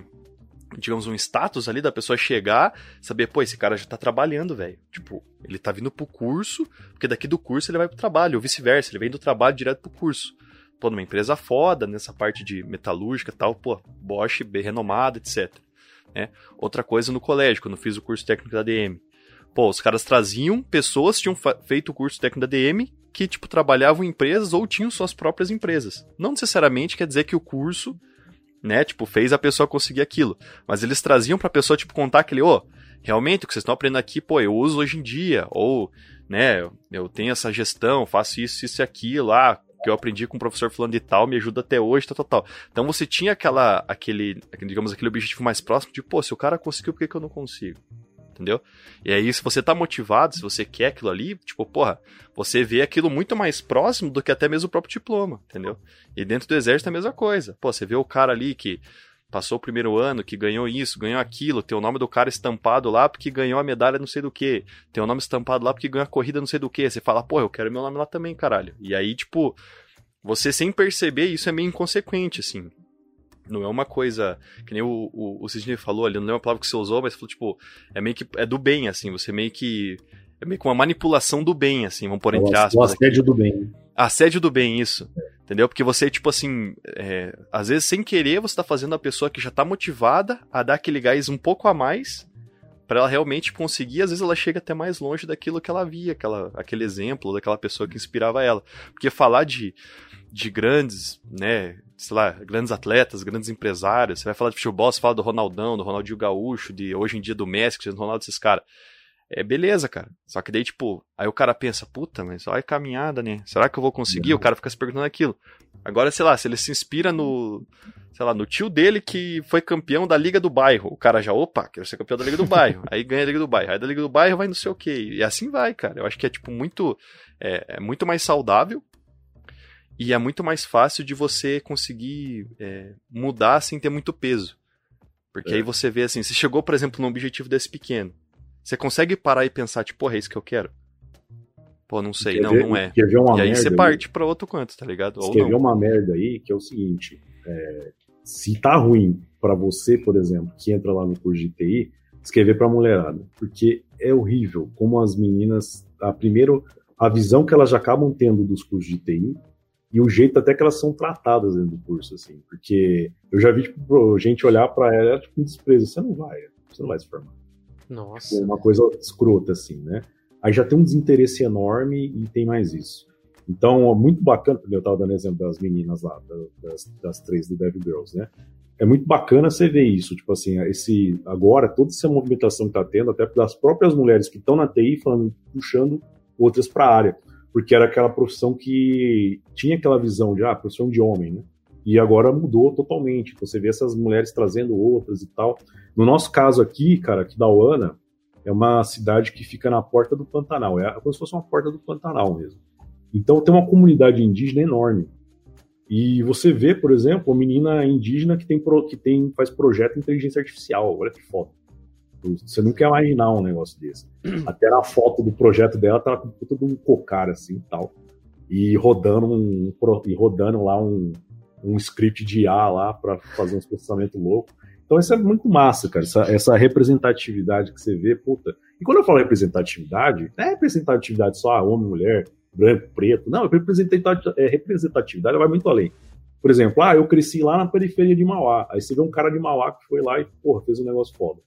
[SPEAKER 2] digamos, um status ali da pessoa chegar, saber, pô, esse cara já tá trabalhando, velho. Tipo, ele tá vindo pro curso, porque daqui do curso ele vai pro trabalho, ou vice-versa, ele vem do trabalho direto pro curso. Pô, numa empresa foda, nessa parte de metalúrgica tal, pô, Bosch, bem renomada, etc. Né? Outra coisa no colégio, quando eu fiz o curso técnico da DM. Pô, os caras traziam pessoas que tinham feito o curso técnico da DM que, tipo, trabalhavam em empresas ou tinham suas próprias empresas. Não necessariamente quer dizer que o curso, né, tipo, fez a pessoa conseguir aquilo. Mas eles traziam pra pessoa, tipo, contar aquele, ô, oh, realmente o que vocês estão aprendendo aqui, pô, eu uso hoje em dia. Ou, né, eu tenho essa gestão, faço isso, isso e aquilo, ah, que eu aprendi com o professor fulano de tal, me ajuda até hoje, tal, tal, tal. Então você tinha aquela, aquele, digamos, aquele objetivo mais próximo de, pô, se o cara conseguiu, por que, que eu não consigo? Entendeu? E aí, se você tá motivado, se você quer aquilo ali, tipo, porra, você vê aquilo muito mais próximo do que até mesmo o próprio diploma, entendeu? E dentro do exército é a mesma coisa. Pô, você vê o cara ali que passou o primeiro ano, que ganhou isso, ganhou aquilo, tem o nome do cara estampado lá porque ganhou a medalha não sei do que, tem o nome estampado lá porque ganhou a corrida não sei do que. Você fala, pô, eu quero meu nome lá também, caralho. E aí, tipo, você sem perceber, isso é meio inconsequente, assim. Não é uma coisa. Que nem o, o, o Sidney falou ali, não é uma palavra que você usou, mas falou, tipo, é meio que. É do bem, assim. Você meio que. É meio que uma manipulação do bem, assim, vamos pôr entre aspas.
[SPEAKER 3] O assédio aqui. do bem.
[SPEAKER 2] Assédio do bem, isso. Entendeu? Porque você, tipo assim, é, às vezes sem querer você tá fazendo a pessoa que já tá motivada a dar aquele gás um pouco a mais para ela realmente conseguir, às vezes ela chega até mais longe daquilo que ela via, aquela, aquele exemplo daquela pessoa que inspirava ela. Porque falar de, de grandes, né, sei lá, grandes atletas, grandes empresários. Você vai falar de futebol, você fala do Ronaldão, do Ronaldinho Gaúcho, de hoje em dia do Messi, do Ronaldo, esses caras. É beleza, cara. Só que daí, tipo, aí o cara pensa, puta, mas olha a caminhada, né? Será que eu vou conseguir? O cara fica se perguntando aquilo. Agora, sei lá, se ele se inspira no, sei lá, no tio dele que foi campeão da Liga do Bairro. O cara já, opa, quero ser campeão da Liga do Bairro. aí ganha a Liga do Bairro. Aí da Liga do Bairro vai não sei o quê. E assim vai, cara. Eu acho que é, tipo, muito, é, é muito mais saudável e é muito mais fácil de você conseguir é, mudar sem ter muito peso. Porque é. aí você vê assim, você chegou, por exemplo, num objetivo desse pequeno. Você consegue parar e pensar, tipo, porra, é isso que eu quero? Pô, não sei, não, não é. e aí você parte aí, pra outro canto, tá ligado?
[SPEAKER 3] Não. uma merda aí que é o seguinte: é, se tá ruim para você, por exemplo, que entra lá no curso de TI, escrever para mulherada, porque é horrível como as meninas, a primeiro a visão que elas já acabam tendo dos cursos de TI e o jeito até que elas são tratadas dentro do curso, assim, porque eu já vi tipo, gente olhar para ela tipo um desprezo, você não vai, você não vai se formar.
[SPEAKER 1] Nossa.
[SPEAKER 3] Uma coisa escrota, assim, né? Aí já tem um desinteresse enorme e tem mais isso. Então, muito bacana, eu estava dando exemplo das meninas lá, das, das três do Dev Girls, né? É muito bacana você ver isso, tipo assim, esse agora toda essa movimentação que está tendo, até das próprias mulheres que estão na TI falando, puxando outras para a área, porque era aquela profissão que tinha aquela visão de ah, profissão de homem, né? E agora mudou totalmente. Então, você vê essas mulheres trazendo outras e tal. No nosso caso aqui, cara, aqui da Uana, é uma cidade que fica na porta do Pantanal. É como se fosse uma porta do Pantanal mesmo. Então tem uma comunidade indígena enorme. E você vê, por exemplo, uma menina indígena que tem, que tem faz projeto de inteligência artificial. Olha que foto. Você não quer imaginar um negócio desse. Até na foto do projeto dela tá com todo um cocar assim e tal. E rodando um, e rodando lá um, um script de IA lá para fazer uns processamentos loucos. Então isso é muito massa, cara. Essa, essa, representatividade que você vê, puta. E quando eu falo representatividade, não é representatividade só ah, homem, mulher, branco, preto. Não, representatividade, é, representatividade vai muito além. Por exemplo, ah, eu cresci lá na periferia de Mauá. Aí você vê um cara de Mauá que foi lá e, porra, fez um negócio foda.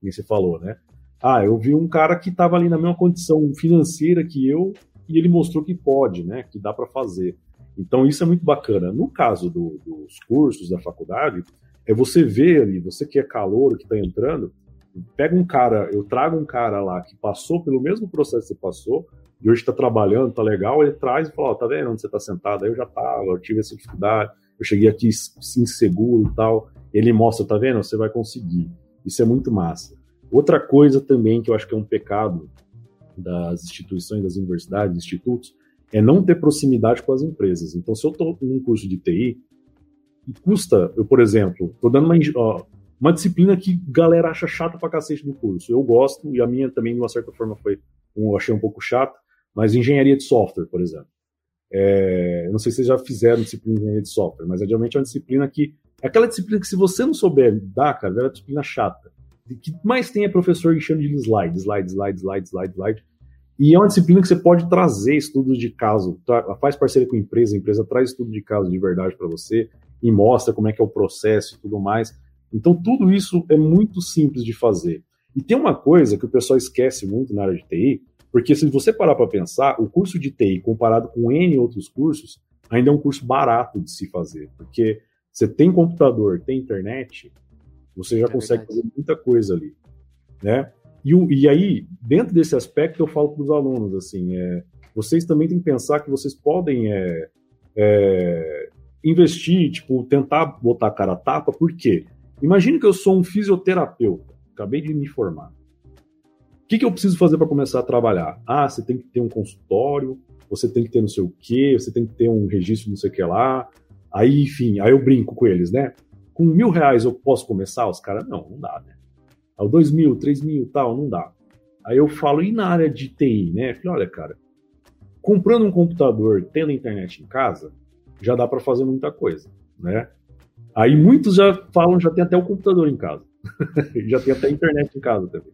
[SPEAKER 3] Como você falou, né? Ah, eu vi um cara que estava ali na mesma condição financeira que eu e ele mostrou que pode, né? Que dá para fazer. Então isso é muito bacana. No caso do, dos cursos da faculdade, é você ver ali, você que é calor, que está entrando, pega um cara, eu trago um cara lá que passou pelo mesmo processo que você passou, e hoje está trabalhando, tá legal, ele traz e fala, ó, tá vendo onde você está sentado? Aí eu já tava, eu tive essa dificuldade, eu cheguei aqui inseguro e tal. Ele mostra, tá vendo? Você vai conseguir. Isso é muito massa. Outra coisa também que eu acho que é um pecado das instituições, das universidades, institutos, é não ter proximidade com as empresas. Então, se eu estou num curso de TI, custa, eu, por exemplo, estou dando uma, ó, uma disciplina que galera acha chata pra cacete no curso. Eu gosto, e a minha também, de uma certa forma, foi, eu achei um pouco chata, mas engenharia de software, por exemplo. É, não sei se vocês já fizeram disciplina de engenharia de software, mas geralmente é uma disciplina que. É aquela disciplina que, se você não souber dar, cara, é uma disciplina chata. O que mais tem é professor enchendo de slide, slide, slide, slide, slide, slide. E é uma disciplina que você pode trazer estudos de caso, faz parceria com a empresa, a empresa traz estudo de caso de verdade para você e mostra como é que é o processo e tudo mais. Então, tudo isso é muito simples de fazer. E tem uma coisa que o pessoal esquece muito na área de TI, porque se você parar para pensar, o curso de TI comparado com N outros cursos, ainda é um curso barato de se fazer, porque você tem computador, tem internet, você já é consegue verdade. fazer muita coisa ali, né? E, e, aí, dentro desse aspecto, eu falo para os alunos, assim, é, vocês também têm que pensar que vocês podem é, é, investir, tipo, tentar botar a cara a tapa, por quê? Imagine que eu sou um fisioterapeuta, acabei de me formar. O que, que eu preciso fazer para começar a trabalhar? Ah, você tem que ter um consultório, você tem que ter não sei o quê, você tem que ter um registro não sei o que lá. Aí, enfim, aí eu brinco com eles, né? Com mil reais eu posso começar? Os caras, não, não dá, né? Aí, dois mil, três mil tal, não dá. Aí eu falo, e na área de TI, né? falei, olha, cara, comprando um computador, tendo internet em casa, já dá para fazer muita coisa, né? Aí muitos já falam, já tem até o computador em casa. já tem até a internet em casa também.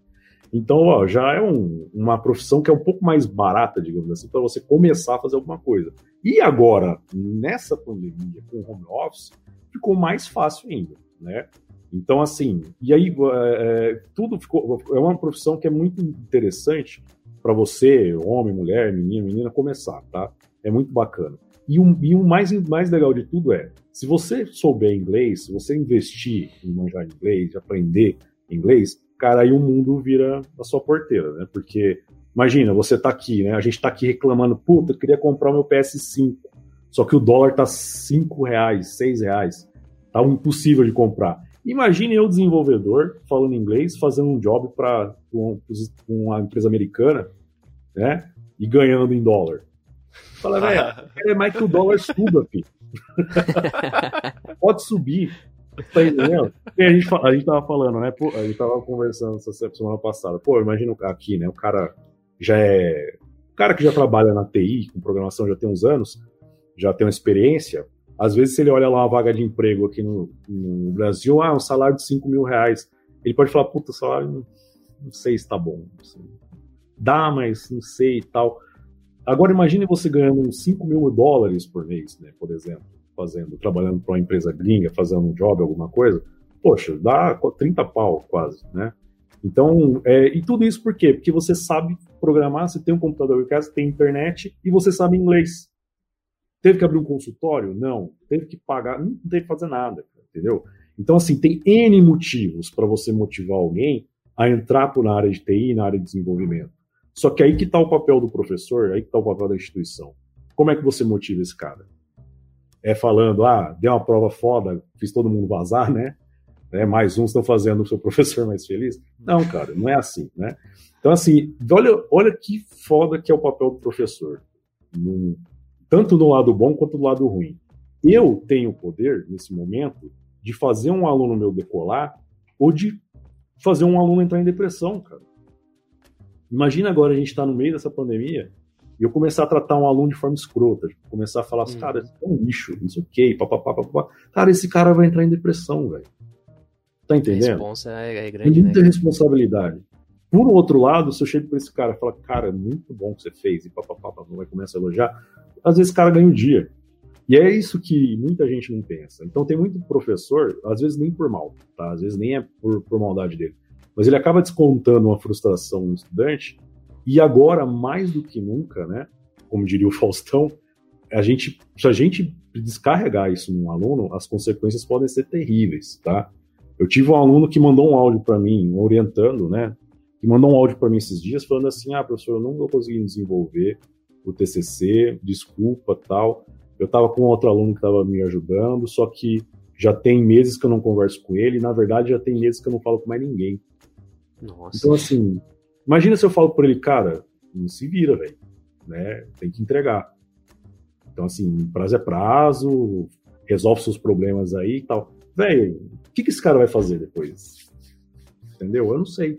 [SPEAKER 3] Então, ó, já é um, uma profissão que é um pouco mais barata, digamos assim, para você começar a fazer alguma coisa. E agora, nessa pandemia, com o home office, ficou mais fácil ainda, né? Então, assim, e aí é, é tudo ficou. É uma profissão que é muito interessante para você, homem, mulher, menino, menina, começar, tá? É muito bacana. E o, e o mais, mais legal de tudo é, se você souber inglês, se você investir em manjar inglês, aprender inglês, cara, aí o mundo vira a sua porteira, né? Porque, imagina, você tá aqui, né? A gente tá aqui reclamando, puta, eu queria comprar o meu PS5, só que o dólar tá 5 reais, 6 reais. Tá impossível de comprar. Imagine eu, desenvolvedor, falando inglês, fazendo um job para uma empresa americana, né? E ganhando em dólar. Fala, velho, é mais que o dólar suba, filho. Pode subir. Tá entendendo? E a gente, a gente tava falando, né? Pô, a gente tava conversando essa semana passada. Pô, imagina aqui, né? O cara já é. O cara que já trabalha na TI, com programação já tem uns anos, já tem uma experiência. Às vezes, se ele olha lá uma vaga de emprego aqui no, no Brasil, ah, um salário de 5 mil reais. Ele pode falar, puta, salário não, não sei se tá bom. Assim, dá, mas não sei e tal. Agora imagine você ganhando uns 5 mil dólares por mês, né, por exemplo, fazendo, trabalhando para uma empresa gringa, fazendo um job, alguma coisa. Poxa, dá 30 pau quase, né? Então, é, e tudo isso por quê? Porque você sabe programar, você tem um computador em casa, tem internet e você sabe inglês. Teve que abrir um consultório? Não. Teve que pagar? Não teve que fazer nada, entendeu? Então, assim, tem N motivos para você motivar alguém a entrar por na área de TI, na área de desenvolvimento. Só que aí que está o papel do professor, aí que está o papel da instituição. Como é que você motiva esse cara? É falando, ah, deu uma prova foda, fiz todo mundo vazar, né? né? Mais uns estão fazendo o seu professor mais feliz. Não, cara, não é assim, né? Então, assim, olha, olha que foda que é o papel do professor. Tanto do lado bom quanto do lado ruim. Eu tenho o poder, nesse momento, de fazer um aluno meu decolar ou de fazer um aluno entrar em depressão, cara. Imagina agora a gente estar tá no meio dessa pandemia e eu começar a tratar um aluno de forma escrota, tipo, começar a falar assim, cara, esse é um lixo, não sei o quê, papapá, papapá. Cara, esse cara vai entrar em depressão, velho. Tá entendendo? A
[SPEAKER 1] responsa é, é grande,
[SPEAKER 3] Muita né? responsabilidade. Por outro lado, se eu chego pra esse cara e falo, cara, muito bom que você fez, e papapá, vai começar a elogiar, às vezes o cara ganha um dia. E é isso que muita gente não pensa. Então tem muito professor, às vezes nem por mal, tá? Às vezes nem é por, por maldade dele. Mas ele acaba descontando uma frustração no estudante, e agora, mais do que nunca, né? Como diria o Faustão, a gente, se a gente descarregar isso num aluno, as consequências podem ser terríveis, tá? Eu tive um aluno que mandou um áudio para mim, orientando, né? Que mandou um áudio para mim esses dias falando assim: "Ah, professor, eu não vou conseguir desenvolver o TCC, desculpa, tal. Eu estava com outro aluno que estava me ajudando, só que já tem meses que eu não converso com ele, e na verdade já tem meses que eu não falo com mais ninguém. Nossa. Então, assim, imagina se eu falo para ele, cara, não se vira, velho, né? Tem que entregar. Então, assim, prazo é prazo, resolve seus problemas aí e tal. Velho, o que, que esse cara vai fazer depois? Entendeu? Eu não sei.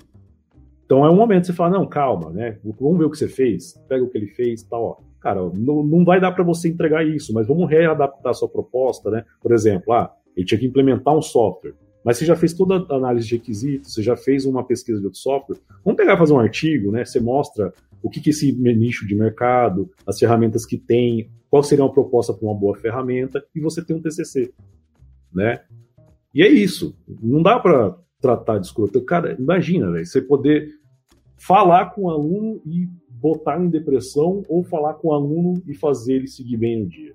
[SPEAKER 3] Então é um momento de você falar, não, calma, né? Vamos ver o que você fez, pega o que ele fez tal, ó. Cara, não, não vai dar para você entregar isso, mas vamos readaptar a sua proposta, né? Por exemplo, ah, ele tinha que implementar um software, mas você já fez toda a análise de requisitos, você já fez uma pesquisa de outro software. Vamos pegar e fazer um artigo, né? Você mostra o que, que esse nicho de mercado, as ferramentas que tem, qual seria uma proposta para uma boa ferramenta, e você tem um TCC, né? E é isso. Não dá para tratar de escroto. Cara, imagina, véio, você poder falar com o aluno e botar em depressão ou falar com o aluno e fazer ele seguir bem no dia.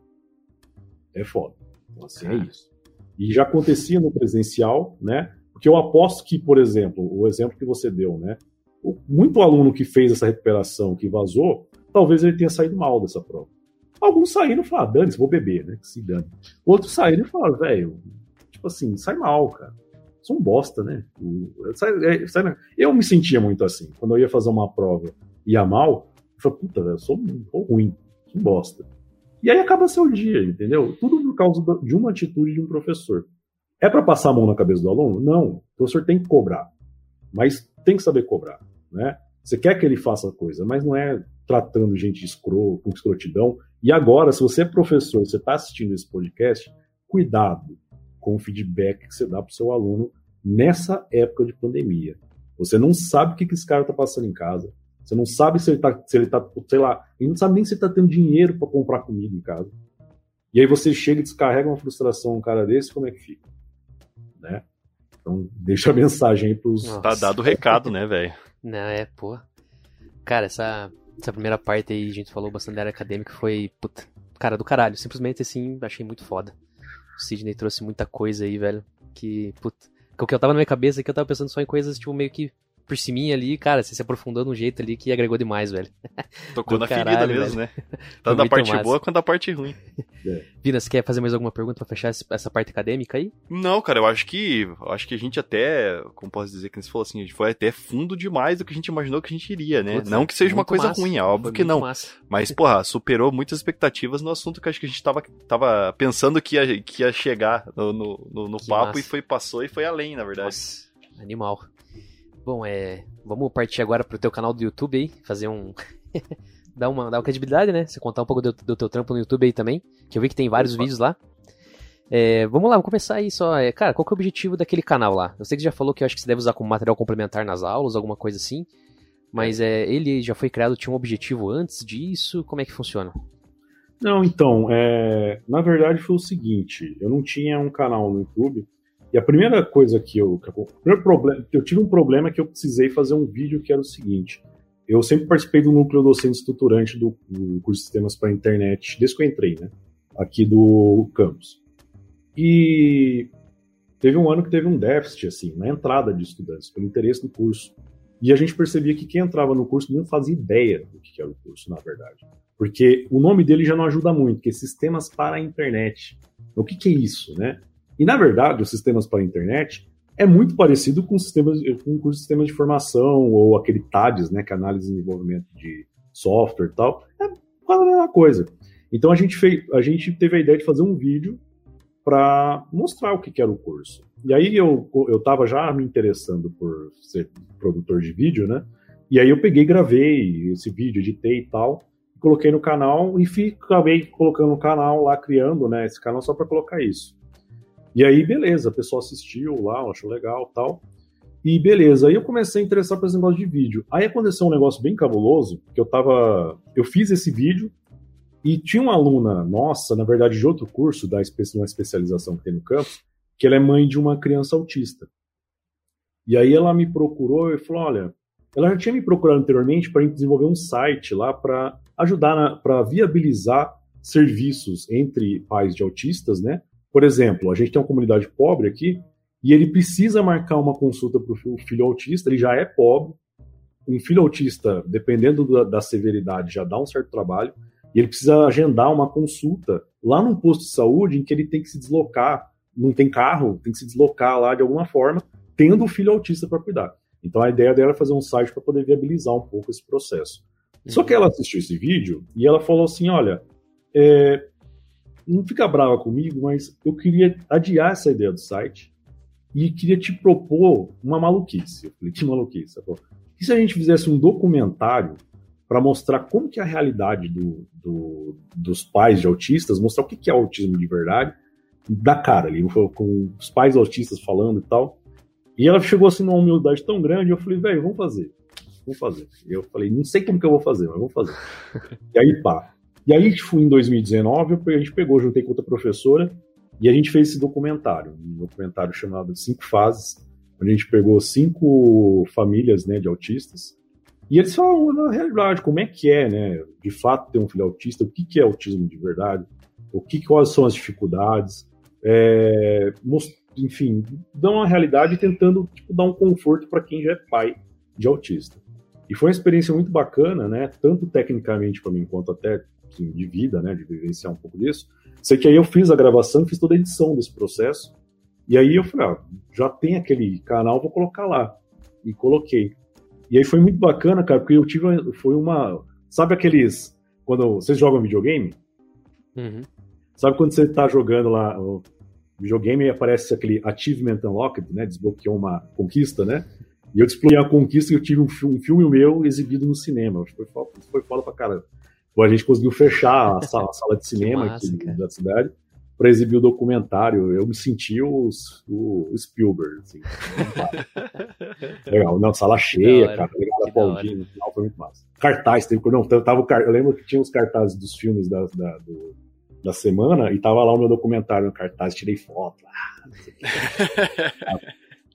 [SPEAKER 3] É foda. Então, assim, é isso. E já acontecia no presencial, né? Porque eu aposto que, por exemplo, o exemplo que você deu, né? Muito aluno que fez essa recuperação, que vazou, talvez ele tenha saído mal dessa prova. Alguns saíram e falaram, dane-se, vou beber, né? Que se dane. Outros saíram e falaram, velho, tipo assim, sai mal, cara sou um bosta, né? É, eu me sentia muito assim. Quando eu ia fazer uma prova e ia mal, eu falei, puta, eu sou, sou ruim, sou um bosta. E aí acaba seu dia, entendeu? Tudo por causa de uma atitude de um professor. É para passar a mão na cabeça do aluno? Não. O professor tem que cobrar. Mas tem que saber cobrar, né? Você quer que ele faça coisa, mas não é tratando gente escro, com escrotidão. E agora, se você é professor, você está assistindo esse podcast, cuidado com o feedback que você dá para o seu aluno nessa época de pandemia. Você não sabe o que, que esse cara está passando em casa. Você não sabe se ele está, se ele tá, sei lá, ele não sabe nem se ele está tendo dinheiro para comprar comida em casa. E aí você chega e descarrega uma frustração um cara desse, como é que fica? Né? Então, deixa a mensagem aí pros.
[SPEAKER 2] Nossa. Tá dado o recado, né, velho?
[SPEAKER 1] Não, é, pô. Cara, essa, essa primeira parte aí, a gente falou bastante da área acadêmica, foi, puta, cara do caralho. Simplesmente assim, achei muito foda. O Sidney trouxe muita coisa aí, velho. Que, puta. O que eu tava na minha cabeça é que eu tava pensando só em coisas, tipo, meio que por cima ali, cara, você se aprofundou num jeito ali que agregou demais, velho.
[SPEAKER 2] Tocou Do na caralho, ferida mesmo, velho. né? Tanto da parte massa. boa quanto da parte ruim.
[SPEAKER 1] É. Vina, você quer fazer mais alguma pergunta pra fechar essa parte acadêmica aí?
[SPEAKER 2] Não, cara, eu acho que eu acho que a gente até, como posso dizer, que você falou assim, a gente foi até fundo demais do que a gente imaginou que a gente iria, né? Putz, não que seja uma coisa massa. ruim, é óbvio foi que não. Massa. Mas, porra, superou muitas expectativas no assunto que acho que a gente tava, tava pensando que ia, que ia chegar no, no, no, no papo massa. e foi, passou e foi além, na verdade. Nossa,
[SPEAKER 1] animal. Bom, é. Vamos partir agora pro teu canal do YouTube aí, fazer um. dar, uma, dar uma credibilidade, né? Você contar um pouco do, do teu trampo no YouTube aí também. Que eu vi que tem vários Opa. vídeos lá. É, vamos lá, vamos começar aí só. É, cara, qual que é o objetivo daquele canal lá? Eu sei que você já falou que eu acho que você deve usar como material complementar nas aulas, alguma coisa assim. Mas é, ele já foi criado, tinha um objetivo antes disso? Como é que funciona?
[SPEAKER 3] Não, então, é, na verdade foi o seguinte, eu não tinha um canal no YouTube, e a primeira coisa que eu. Que eu, primeiro problema, eu tive um problema que eu precisei fazer um vídeo que era o seguinte. Eu sempre participei do núcleo docente estruturante do, do curso de sistemas para a internet, desde que eu entrei, né? Aqui do campus. E teve um ano que teve um déficit, assim, na entrada de estudantes, pelo interesse no curso. E a gente percebia que quem entrava no curso não fazia ideia do que era o curso, na verdade. Porque o nome dele já não ajuda muito, que é Sistemas para a Internet. O que, que é isso, né? E, na verdade, os sistemas para a internet é muito parecido com, sistemas, com curso de sistemas de informação ou aquele TADES, né, que é análise e desenvolvimento de software e tal. É quase a mesma coisa. Então, a gente, fez, a gente teve a ideia de fazer um vídeo para mostrar o que, que, era o curso. E aí eu estava já me interessando por ser produtor de vídeo, né? E aí eu peguei, gravei esse vídeo, editei e tal, coloquei no canal e fui, acabei colocando no canal lá, criando né, esse canal só para colocar isso. E aí, beleza, a pessoa assistiu lá, achou legal tal. E beleza, aí eu comecei a interessar por esse negócio de vídeo. Aí aconteceu um negócio bem cabuloso, que eu tava. Eu fiz esse vídeo e tinha uma aluna nossa, na verdade, de outro curso, da uma especialização que tem no campus, que ela é mãe de uma criança autista. E aí ela me procurou e falou: olha, ela já tinha me procurado anteriormente para desenvolver um site lá para ajudar para viabilizar serviços entre pais de autistas, né? Por exemplo, a gente tem uma comunidade pobre aqui e ele precisa marcar uma consulta para o filho autista, ele já é pobre. Um filho autista, dependendo da, da, severidade, já dá um certo trabalho, e ele precisa agendar uma consulta lá num posto de saúde em que ele tem que se deslocar, não tem carro, tem que se deslocar lá de alguma forma, tendo o filho autista para cuidar. Então a ideia dela é fazer um site para poder viabilizar um pouco esse processo. Só que ela assistiu esse vídeo e ela falou assim: olha, é, não fica brava comigo, mas eu queria adiar essa ideia do site e queria te propor uma maluquice. Eu falei, que maluquice? E se a gente fizesse um documentário para mostrar como que é a realidade do, do, dos pais de autistas, mostrar o que, que é autismo de verdade, da cara ali, com os pais autistas falando e tal. E ela chegou assim numa humildade tão grande, eu falei, velho, vamos fazer. Vamos fazer. E eu falei, não sei como que eu vou fazer, mas vamos fazer. e aí, pá, e aí, tipo, em 2019, a gente pegou, juntei com outra professora, e a gente fez esse documentário, um documentário chamado Cinco Fases, onde a gente pegou cinco famílias né, de autistas, e eles falam na realidade como é que é, né, de fato ter um filho autista, o que, que é autismo de verdade, o que quais são as dificuldades, é, enfim, dão uma realidade tentando tipo, dar um conforto para quem já é pai de autista. E foi uma experiência muito bacana, né, tanto tecnicamente para mim quanto até de vida, né, de vivenciar um pouco disso. Sei que aí eu fiz a gravação, fiz toda a edição desse processo. E aí eu falei, ah, já tem aquele canal, vou colocar lá. E coloquei. E aí foi muito bacana, cara, porque eu tive foi uma, sabe aqueles quando vocês jogam videogame?
[SPEAKER 1] Uhum.
[SPEAKER 3] Sabe quando você tá jogando lá o videogame e aparece aquele achievement unlocked, né, desbloqueou uma conquista, né? E eu desbloqueei a conquista e eu tive um filme, meu exibido no cinema. Foi foi foda pra caramba a gente conseguiu fechar a sala, a sala de cinema massa, aqui cara. da cidade para exibir o documentário. Eu me senti o, o Spielberg. Assim. Legal, não, sala cheia, cara. Legal, aplaudindo. Final foi muito massa. Cartaz, teve, não, tava, eu lembro que tinha os cartazes dos filmes da, da, do, da semana e tava lá o meu documentário no cartaz, tirei foto. Ah,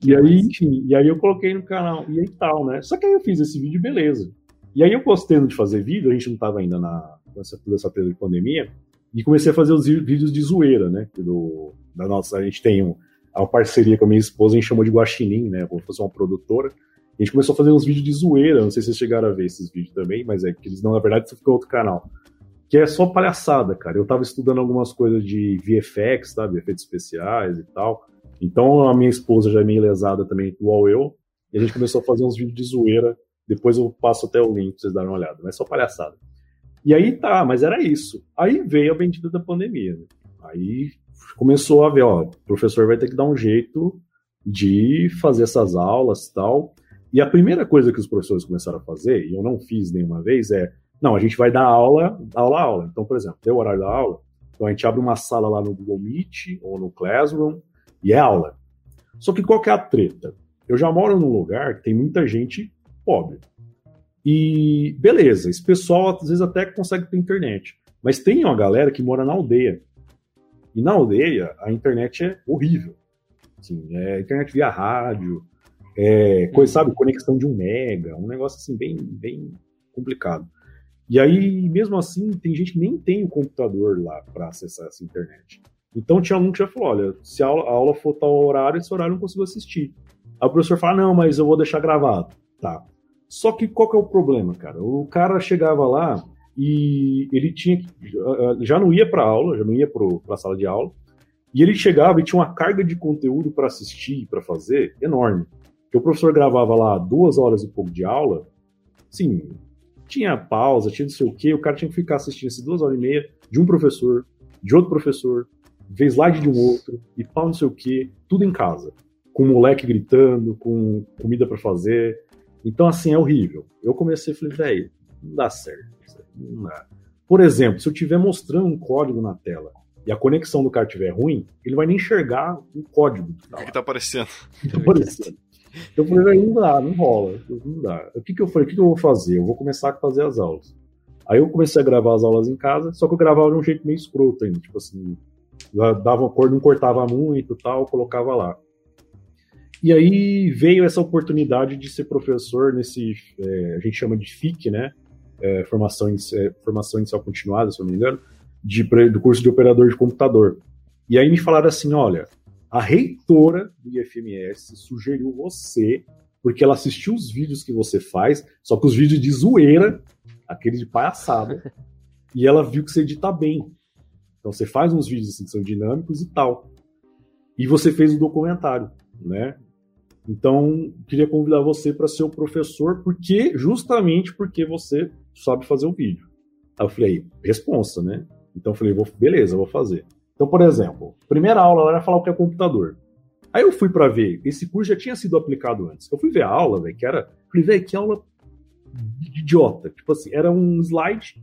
[SPEAKER 3] e aí, enfim, e aí eu coloquei no canal, e aí tal, né? Só que aí eu fiz esse vídeo, beleza. E aí eu gostando de fazer vídeo, a gente não estava ainda na essa, toda essa de pandemia, e comecei a fazer os vídeos de zoeira, né? Do, da nossa, a gente tem um, uma parceria com a minha esposa, a gente chamou de Guaxinim, né? Como fosse uma produtora. A gente começou a fazer uns vídeos de zoeira, não sei se vocês chegaram a ver esses vídeos também, mas é que eles não, na verdade, isso ficou outro canal. Que é só palhaçada, cara. Eu tava estudando algumas coisas de VFX, sabe? Efeitos especiais e tal. Então a minha esposa já é meio lesada também, igual eu. E a gente começou a fazer uns vídeos de zoeira depois eu passo até o link pra vocês darem uma olhada, mas é só palhaçada. E aí tá, mas era isso. Aí veio a bendita da pandemia. Né? Aí começou a ver, ó, o professor vai ter que dar um jeito de fazer essas aulas e tal. E a primeira coisa que os professores começaram a fazer, e eu não fiz nenhuma vez, é, não, a gente vai dar aula, aula, aula. Então, por exemplo, deu o horário da aula, Então a gente abre uma sala lá no Google Meet ou no Classroom e é aula. Só que qual que é a treta? Eu já moro num lugar que tem muita gente pobre. E beleza, esse pessoal às vezes até consegue ter internet. Mas tem uma galera que mora na aldeia. E na aldeia a internet é horrível. Assim, é internet via rádio, é, coisa, sabe, conexão de um mega, um negócio assim bem, bem complicado. E aí, mesmo assim, tem gente que nem tem o computador lá para acessar essa internet. Então tinha aluno que já falou: olha, se a aula, a aula for tal horário, esse horário eu não consigo assistir. Aí o professor fala: não, mas eu vou deixar gravado. Tá. Só que qual que é o problema, cara? O cara chegava lá e ele tinha já não ia para aula, já não ia para a sala de aula, e ele chegava e tinha uma carga de conteúdo para assistir, para fazer, enorme. Que o professor gravava lá duas horas e pouco de aula, sim, tinha pausa, tinha não sei o quê, o cara tinha que ficar assistindo essas duas horas e meia de um professor, de outro professor, vez slide de um outro, e pau não sei o quê, tudo em casa. Com o moleque gritando, com comida para fazer. Então, assim, é horrível. Eu comecei e falei, velho, não dá certo. Não dá. Por exemplo, se eu estiver mostrando um código na tela e a conexão do cara estiver ruim, ele vai nem enxergar o código.
[SPEAKER 2] Que tá o que está aparecendo?
[SPEAKER 3] Tá aparecendo. Eu falei, não dá, não rola, não dá. O que, que eu falei? O que, que eu vou fazer? Eu vou começar a fazer as aulas. Aí eu comecei a gravar as aulas em casa, só que eu gravava de um jeito meio escroto ainda, tipo assim, dava cor, não cortava muito tal, colocava lá. E aí veio essa oportunidade de ser professor nesse, é, a gente chama de FIC, né? É, formação, é, formação inicial continuada, se eu não me engano, de, do curso de operador de computador. E aí me falaram assim, olha, a reitora do IFMS sugeriu você, porque ela assistiu os vídeos que você faz, só que os vídeos de zoeira, aqueles de palhaçada, e ela viu que você edita bem. Então você faz uns vídeos assim, que são dinâmicos e tal. E você fez o um documentário, né? Então, queria convidar você para ser o professor, porque justamente porque você sabe fazer o vídeo. Aí eu falei, responsa, né? Então eu falei, vou, beleza, vou fazer. Então, por exemplo, primeira aula vai falar o que é computador. Aí eu fui para ver, esse curso já tinha sido aplicado antes. Eu fui ver a aula, velho, que era. Falei, velho, que aula idiota. Tipo assim, era um slide,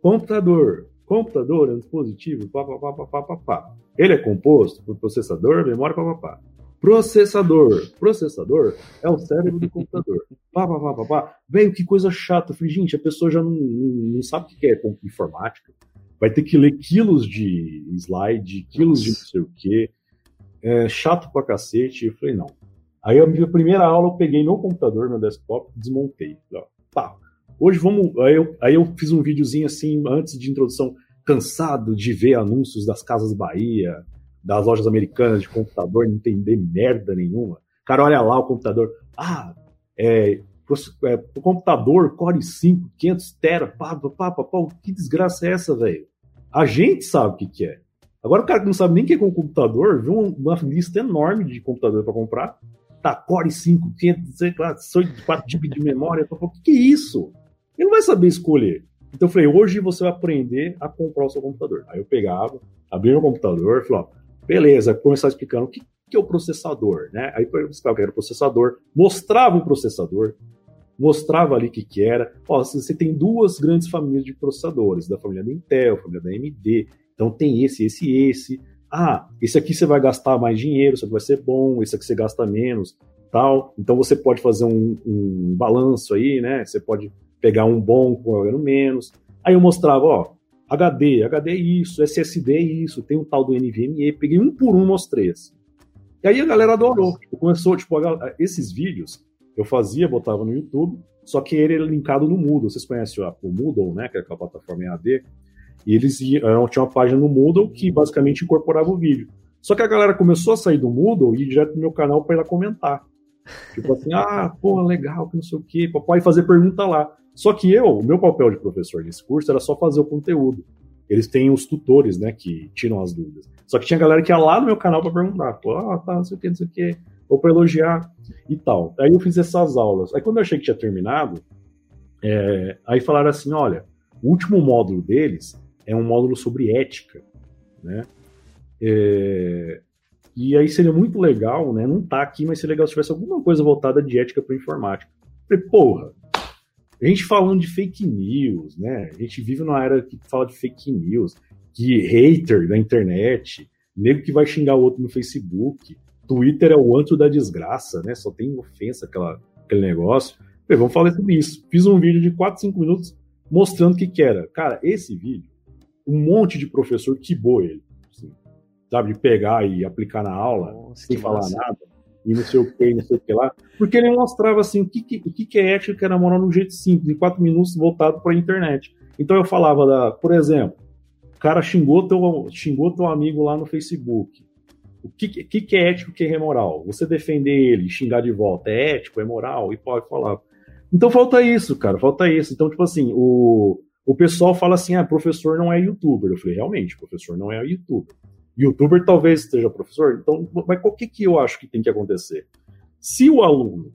[SPEAKER 3] computador, computador é um dispositivo, pá, pá, pá, pá, pá, pá. Ele é composto por processador, memória, pá, pá, pá. Processador. Processador é o cérebro do computador. Pá, pá, pá, pá, pá. Velho, que coisa chata. Eu falei, gente, a pessoa já não, não, não sabe o que é informática vai ter que ler quilos de slide, quilos Nossa. de não sei o quê. É chato pra cacete. Eu falei, não. Aí a minha primeira aula eu peguei meu computador, meu desktop, desmontei. Pá. Hoje vamos. Aí eu, aí eu fiz um videozinho assim, antes de introdução, cansado de ver anúncios das Casas Bahia, das lojas americanas de computador, não entender merda nenhuma. Cara, olha lá o computador. Ah, é, é, o computador Core 5, 500 tera, pá, pá, pá, pá, que desgraça é essa, velho? A gente sabe o que, que é. Agora o cara que não sabe nem o que é um computador, viu uma lista enorme de computador para comprar. Tá, Core 5, 500, sei lá, 4 GB de memória. O que, que é isso? Ele não vai saber escolher. Então eu falei, hoje você vai aprender a comprar o seu computador. Aí eu pegava, abria meu computador, falei, ó, beleza, começar explicando o que, que é o processador, né? Aí eu explicava o que era o processador, mostrava o processador, mostrava ali o que, que era. Ó, você tem duas grandes famílias de processadores, da família da Intel, família da AMD. Então tem esse, esse esse. Ah, esse aqui você vai gastar mais dinheiro, isso aqui vai ser bom, esse aqui você gasta menos, tal. Então você pode fazer um, um balanço aí, né? Você pode pegar um bom com menos. Aí eu mostrava, ó, HD, HD é isso, SSD é isso, tem um tal do NVMe, peguei um por um, mostrei assim. E aí a galera adorou. Tipo, começou, tipo, esses vídeos eu fazia, botava no YouTube, só que ele era linkado no Moodle. Vocês conhecem o Moodle, né? Que é a plataforma EAD. E eles iam, tinha uma página no Moodle que basicamente incorporava o vídeo. Só que a galera começou a sair do Moodle e ir direto no meu canal para ir lá comentar. Tipo assim, ah, pô, legal, que não sei o quê, papai fazer pergunta lá. Só que eu, o meu papel de professor nesse curso era só fazer o conteúdo. Eles têm os tutores, né, que tiram as dúvidas. Só que tinha galera que ia lá no meu canal para perguntar, pô, ah, tá, não sei o que, não sei o que ou para elogiar e tal. Aí eu fiz essas aulas. Aí quando eu achei que tinha terminado, é, aí falaram assim, olha, o último módulo deles é um módulo sobre ética, né? É, e aí seria muito legal, né? Não tá aqui, mas seria legal se tivesse alguma coisa voltada de ética para informática. falei, porra, a gente falando de fake news, né? A gente vive numa era que fala de fake news. que hater da internet, nego que vai xingar o outro no Facebook, Twitter é o antro da desgraça, né? Só tem ofensa aquela, aquele negócio. Falei, vamos falar sobre isso. Fiz um vídeo de 4, 5 minutos mostrando o que, que era. Cara, esse vídeo, um monte de professor quibou ele. Assim, sabe, de pegar e aplicar na aula, Nossa, sem falar massa. nada, e não sei o que, não sei o que lá. Porque ele mostrava assim o que, que, que, é ética que era moral no jeito simples, em 4 minutos voltado para a internet. Então eu falava, da, por exemplo, o cara xingou teu, xingou teu amigo lá no Facebook. O que, que, que é ético que é moral? Você defender ele, xingar de volta, é ético, é moral? E pode falar. Então falta isso, cara, falta isso. Então, tipo assim, o, o pessoal fala assim: ah, professor não é youtuber. Eu falei, realmente, professor não é youtuber. Youtuber talvez esteja professor. Então, mas o que, que eu acho que tem que acontecer? Se o aluno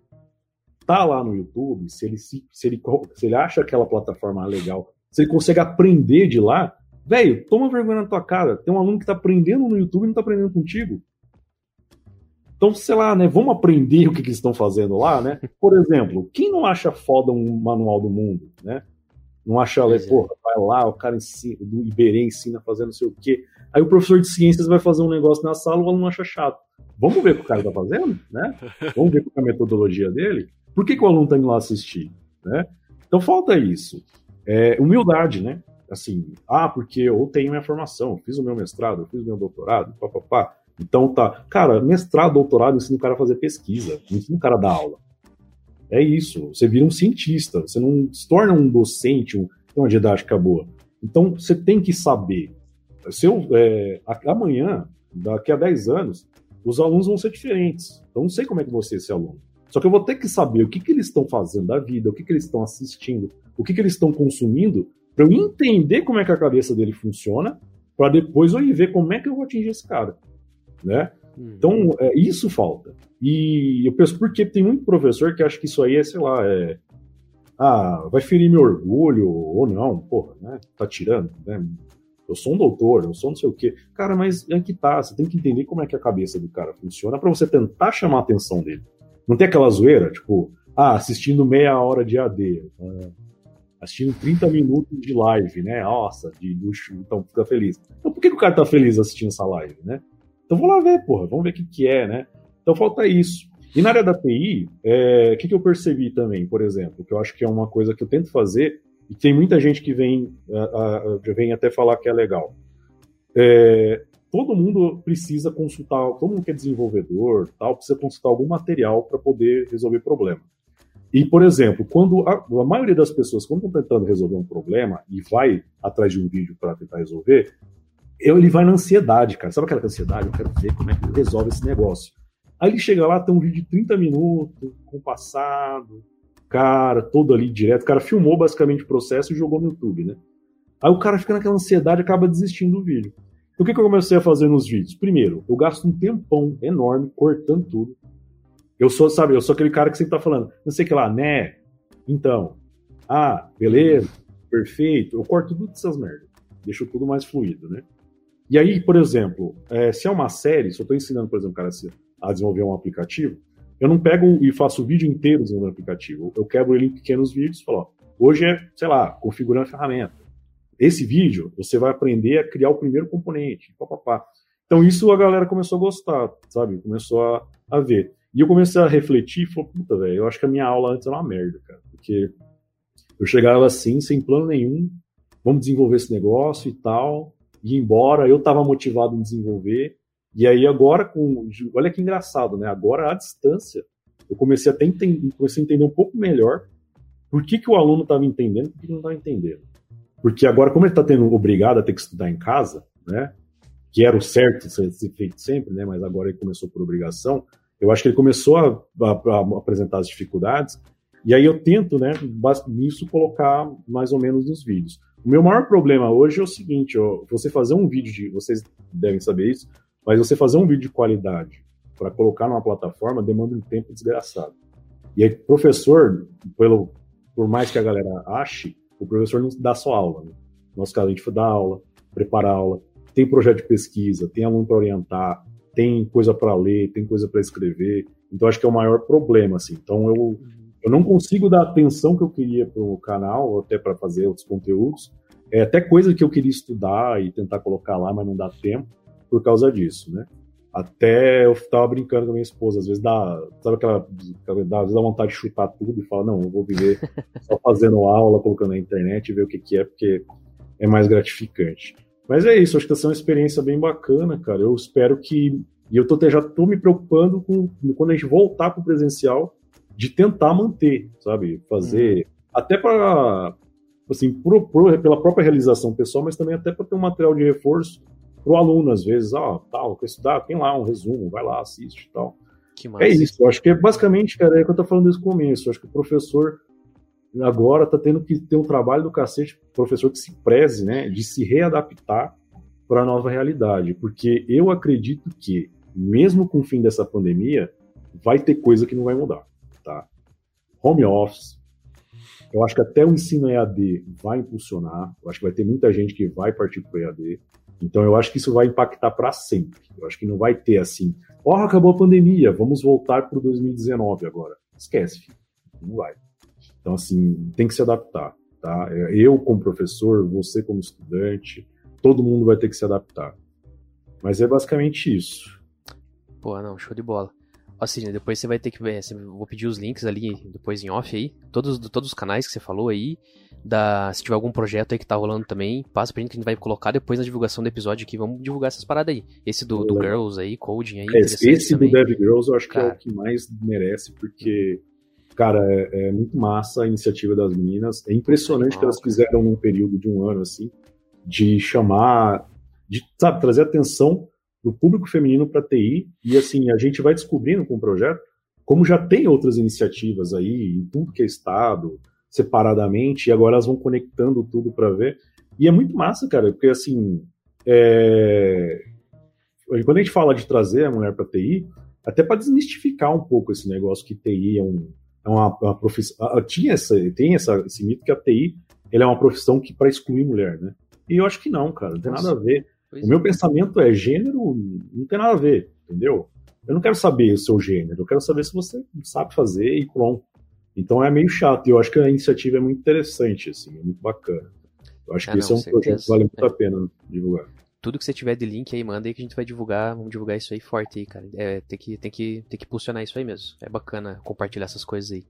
[SPEAKER 3] tá lá no YouTube, se ele, se, se ele, se ele acha aquela plataforma legal, se ele consegue aprender de lá, velho, toma vergonha na tua cara. Tem um aluno que tá aprendendo no YouTube e não tá aprendendo contigo. Então, sei lá, né? Vamos aprender o que, que eles estão fazendo lá, né? Por exemplo, quem não acha foda um manual do mundo, né? Não acha, é. porra, vai lá, o cara ensina, do Iberê ensina fazendo não sei o quê. Aí o professor de ciências vai fazer um negócio na sala, o aluno acha chato. Vamos ver o que o cara tá fazendo, né? Vamos ver qual é a metodologia dele. Por que, que o aluno tá indo lá assistir, né? Então falta isso. É, humildade, né? Assim, ah, porque eu tenho minha formação, eu fiz o meu mestrado, eu fiz o meu doutorado, papapá. Então tá, cara, mestrado, doutorado ensina o cara a fazer pesquisa, não ensina o cara a dar aula. É isso, você vira um cientista, você não se torna um docente, um, uma didática boa. Então você tem que saber. Se eu, é, amanhã, daqui a 10 anos, os alunos vão ser diferentes. Então não sei como é que você é esse aluno. Só que eu vou ter que saber o que, que eles estão fazendo da vida, o que, que eles estão assistindo, o que, que eles estão consumindo, para eu entender como é que a cabeça dele funciona, para depois eu ir ver como é que eu vou atingir esse cara né? Hum. Então, é, isso falta. E eu penso, porque tem muito professor que acha que isso aí é, sei lá, é. Ah, vai ferir meu orgulho, ou não, porra, né? Tá tirando, né? Eu sou um doutor, eu sou não sei o quê. Cara, mas é que tá, você tem que entender como é que a cabeça do cara funciona para você tentar chamar a atenção dele. Não tem aquela zoeira, tipo, ah, assistindo meia hora de AD, ah, assistindo 30 minutos de live, né? Nossa, de luxo, então fica feliz. Então por que, o cara tá feliz assistindo essa live, né? Então vou lá ver, porra, vamos ver o que, que é, né? Então falta isso. E na área da TI, é, o que, que eu percebi também, por exemplo, que eu acho que é uma coisa que eu tento fazer, e tem muita gente que vem, vem até falar que é legal. É, todo mundo precisa consultar, todo mundo que é desenvolvedor, tal, precisa consultar algum material para poder resolver problema. E, por exemplo, quando a, a, maioria das pessoas, quando estão tentando resolver um problema e vai atrás de um vídeo para tentar resolver, eu, ele vai na ansiedade, cara. Sabe aquela ansiedade? Eu quero ver como é que resolve esse negócio. Aí ele chega lá, tem um vídeo de 30 minutos, compassado, cara, todo ali direto. O cara filmou basicamente o processo e jogou no YouTube, né? Aí o cara fica naquela ansiedade e acaba desistindo do vídeo. Então o que, que eu comecei a fazer nos vídeos? Primeiro, eu gasto um tempão enorme cortando tudo. Eu sou, sabe, eu sou aquele cara que sempre tá falando, não sei o que lá, né? Então, ah, beleza, perfeito. Eu corto tudo dessas merdas. Deixo tudo mais fluido, né? E aí, por exemplo, é, se é uma série, se eu estou ensinando, por exemplo, cara a desenvolver um aplicativo, eu não pego e faço o vídeo inteiro desenvolvendo o aplicativo. Eu quebro ele em pequenos vídeos e falo, ó, hoje é, sei lá, configurando a ferramenta. Esse vídeo, você vai aprender a criar o primeiro componente, papapá. Então isso a galera começou a gostar, sabe? Começou a, a ver. E eu comecei a refletir e falei, puta, velho, eu acho que a minha aula antes era uma merda, cara. Porque eu chegava assim, sem plano nenhum, vamos desenvolver esse negócio e tal ir embora, eu estava motivado em desenvolver, e aí agora, com, olha que engraçado, né? Agora, à distância, eu comecei até entender, comecei a entender um pouco melhor por que, que o aluno estava entendendo e por que não estava entendendo. Porque agora, como ele está tendo obrigado a ter que estudar em casa, né? Que era o certo ser, feito sempre, né? Mas agora ele começou por obrigação. Eu acho que ele começou a, a, a apresentar as dificuldades e aí eu tento, né, nisso colocar mais ou menos nos vídeos. O meu maior problema hoje é o seguinte, ó, você fazer um vídeo de, vocês devem saber isso, mas você fazer um vídeo de qualidade para colocar numa plataforma demanda um tempo desgraçado. E aí, professor, pelo, por mais que a galera ache, o professor não dá só aula. Né? No nosso caso, a gente dá aula, prepara aula, tem projeto de pesquisa, tem aluno para orientar, tem coisa para ler, tem coisa para escrever. Então, acho que é o maior problema. Assim. Então, eu eu não consigo dar a atenção que eu queria para o canal, até para fazer outros conteúdos, é até coisa que eu queria estudar e tentar colocar lá, mas não dá tempo por causa disso, né? Até eu tava brincando com a minha esposa, às vezes dá, sabe aquela, às vezes dá vontade de chutar tudo e falar, não, eu vou viver só fazendo aula, colocando na internet e ver o que, que é, porque é mais gratificante. Mas é isso, acho que essa é uma experiência bem bacana, cara. Eu espero que. E eu tô, já tô me preocupando com quando a gente voltar pro presencial, de tentar manter, sabe? Fazer. Uhum. Até para. Assim, pro, pro, pela própria realização pessoal, mas também até para ter um material de reforço pro aluno, às vezes, ó, oh, tal, quer estudar, tem lá um resumo, vai lá, assiste e tal. é isso, eu acho que é basicamente, cara, é que eu tô falando desde o começo. Eu acho que o professor agora tá tendo que ter um trabalho do cacete, professor que se preze, né, de se readaptar para a nova realidade, porque eu acredito que, mesmo com o fim dessa pandemia, vai ter coisa que não vai mudar, tá? Home office, eu acho que até o ensino EAD vai impulsionar, eu acho que vai ter muita gente que vai partir para o EAD, então eu acho que isso vai impactar para sempre, eu acho que não vai ter assim, ó, oh, acabou a pandemia, vamos voltar para 2019 agora. Esquece, filho. não vai. Então, assim, tem que se adaptar, tá? Eu como professor, você como estudante, todo mundo vai ter que se adaptar. Mas é basicamente isso.
[SPEAKER 1] Pô, não, show de bola. Assim, depois você vai ter que ver, vou pedir os links ali depois em off aí, todos, todos os canais que você falou aí, da, se tiver algum projeto aí que tá rolando também, passa pra gente que a gente vai colocar depois na divulgação do episódio aqui, vamos divulgar essas paradas aí. Esse do, do Girls aí, Coding aí.
[SPEAKER 3] Esse, esse do Dev Girls eu acho Cara. que é o que mais merece, porque Cara, é, é, muito massa a iniciativa das meninas. É impressionante que elas fizeram num período de um ano, assim, de chamar, de, sabe, trazer atenção do público feminino para TI. E, assim, a gente vai descobrindo com o projeto como já tem outras iniciativas aí, em tudo que é estado, separadamente, e agora elas vão conectando tudo para ver. E é muito massa, cara, porque, assim, é... quando a gente fala de trazer a mulher para TI, até para desmistificar um pouco esse negócio que TI é um é uma, uma profissão. Tinha essa, tem essa, esse mito que a TI ele é uma profissão que para excluir mulher, né? E eu acho que não, cara, não tem Nossa. nada a ver. Pois o meu é. pensamento é gênero, não tem nada a ver, entendeu? Eu não quero saber o seu gênero, eu quero saber se você sabe fazer e pronto. Então é meio chato, e eu acho que a iniciativa é muito interessante, assim, é muito bacana. Eu acho ah, que não, esse é um certeza. projeto que vale muito é. a pena divulgar
[SPEAKER 1] tudo que você tiver de link aí, manda aí que a gente vai divulgar, vamos divulgar isso aí forte aí, cara. É, tem que, tem que, tem que impulsionar isso aí mesmo. É bacana compartilhar essas coisas aí.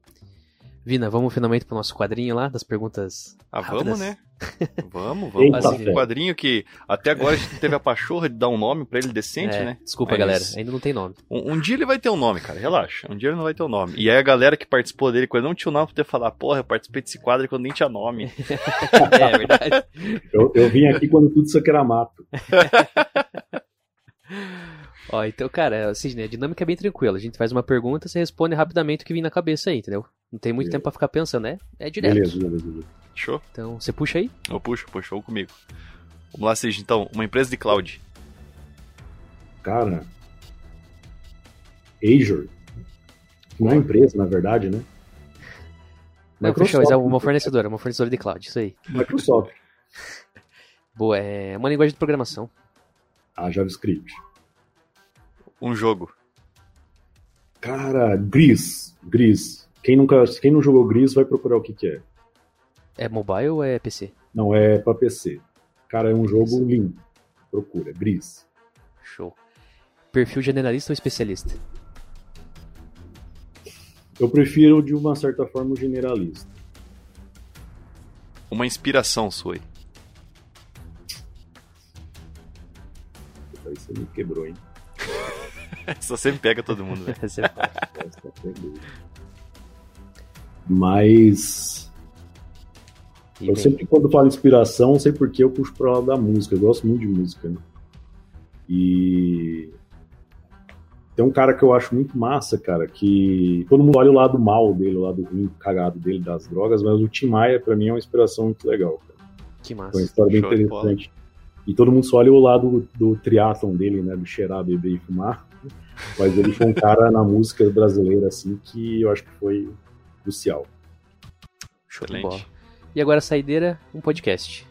[SPEAKER 1] Vina, vamos finalmente pro nosso quadrinho lá, das perguntas.
[SPEAKER 2] Ah, rápidas. vamos, né? vamos, vamos. Eita, um quadrinho que até agora a gente teve a pachorra de dar um nome para ele decente, é, né?
[SPEAKER 1] Desculpa, Mas galera, ainda não tem nome.
[SPEAKER 2] Um, um, dia ele vai ter um nome, cara, relaxa. Um dia ele não vai ter um nome. E aí a galera que participou dele, quando não tinha um nome, poder falar, porra, eu participei desse quadro quando nem tinha nome.
[SPEAKER 1] é, é verdade.
[SPEAKER 3] eu, eu vim aqui quando tudo isso aqui era mato.
[SPEAKER 1] Ó, então, cara, Sidney, a dinâmica é bem tranquila. A gente faz uma pergunta, você responde rapidamente o que vem na cabeça aí, entendeu? Não tem muito beleza. tempo pra ficar pensando, né? É direto.
[SPEAKER 3] Beleza, beleza, beleza.
[SPEAKER 2] Show.
[SPEAKER 1] Então, você puxa aí?
[SPEAKER 2] Eu puxo, puxou comigo. Vamos lá, Sidney. Então, uma empresa de cloud.
[SPEAKER 3] Cara, Azure. Não é empresa, na verdade, né?
[SPEAKER 1] Não, fechou, é uma fornecedora, uma fornecedora de cloud, isso aí.
[SPEAKER 3] Microsoft.
[SPEAKER 1] Boa, é uma linguagem de programação.
[SPEAKER 3] A JavaScript.
[SPEAKER 2] Um jogo.
[SPEAKER 3] Cara, Gris. Gris. Quem, nunca, quem não jogou Gris vai procurar o que, que é.
[SPEAKER 1] É mobile ou é PC?
[SPEAKER 3] Não, é pra PC. Cara, é um jogo lindo. Procura, Gris.
[SPEAKER 1] Show. Perfil generalista ou especialista?
[SPEAKER 3] Eu prefiro, de uma certa forma, o generalista.
[SPEAKER 2] Uma inspiração sua. Aí
[SPEAKER 3] você me quebrou, hein?
[SPEAKER 2] Só sempre pega todo mundo, velho.
[SPEAKER 3] Mas. E eu bem. sempre, quando falo inspiração, não sei porque eu puxo pro lado da música. Eu gosto muito de música, né? E. Tem um cara que eu acho muito massa, cara, que todo mundo olha o lado mal dele, o lado ruim, cagado dele das drogas, mas o Tim Maia, pra mim, é uma inspiração muito legal, cara.
[SPEAKER 1] Que massa.
[SPEAKER 3] Foi uma história bem Show interessante. E todo mundo só olha o lado do, do triatlon dele, né? Do cheirar, beber e fumar. Mas ele foi um cara na música brasileira, assim, que eu acho que foi crucial.
[SPEAKER 1] Show de bola. E agora, saideira, um podcast.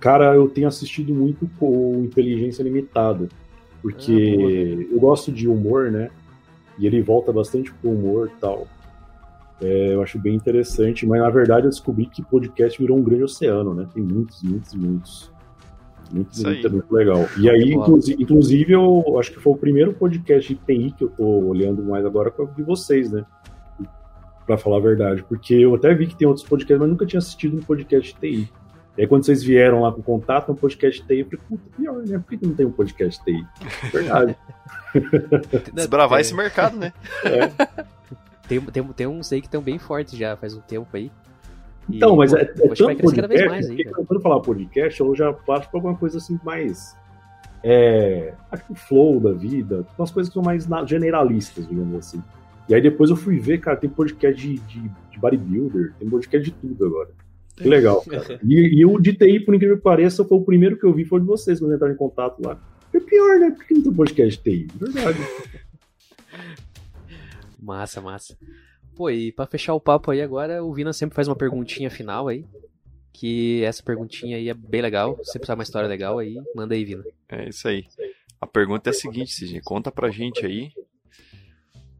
[SPEAKER 3] Cara, eu tenho assistido muito com Inteligência Limitada, porque ah, eu gosto de humor, né? E ele volta bastante pro humor e tal. É, eu acho bem interessante, mas na verdade eu descobri que podcast virou um grande oceano, né? Tem muitos, muitos, muitos. Muito, muito, muito, legal. E aí, inclusive, inclusive, eu acho que foi o primeiro podcast de TI que eu tô olhando mais agora com de vocês, né? Pra falar a verdade. Porque eu até vi que tem outros podcasts, mas nunca tinha assistido um podcast de TI. E aí, quando vocês vieram lá com contato, um podcast de TI, eu falei, puta, pior, né? Por que não tem um podcast de TI? Verdade.
[SPEAKER 2] Desbravar esse mercado, né?
[SPEAKER 1] É. Tem, tem, tem uns aí que estão bem fortes já, faz um tempo aí.
[SPEAKER 3] Então, mas é, é tanto podcast, mais aí, quando falar podcast, eu já passo pra alguma coisa assim mais... É, acho que o flow da vida, umas coisas que são mais generalistas, digamos assim. E aí depois eu fui ver, cara, tem podcast de, de, de bodybuilder, tem podcast de tudo agora. Que legal, cara. E, e o de TI, por incrível que pareça, foi o primeiro que eu vi, foi de vocês, quando entraram em contato lá. É pior, né? Por que não tem podcast de TI? Verdade.
[SPEAKER 1] Massa, massa. Pô, e pra fechar o papo aí agora, o Vina sempre faz uma perguntinha final aí. Que essa perguntinha aí é bem legal. Se precisar uma história legal aí, manda aí, Vina.
[SPEAKER 2] É isso aí. A pergunta é a seguinte, Cidinho. Conta pra gente aí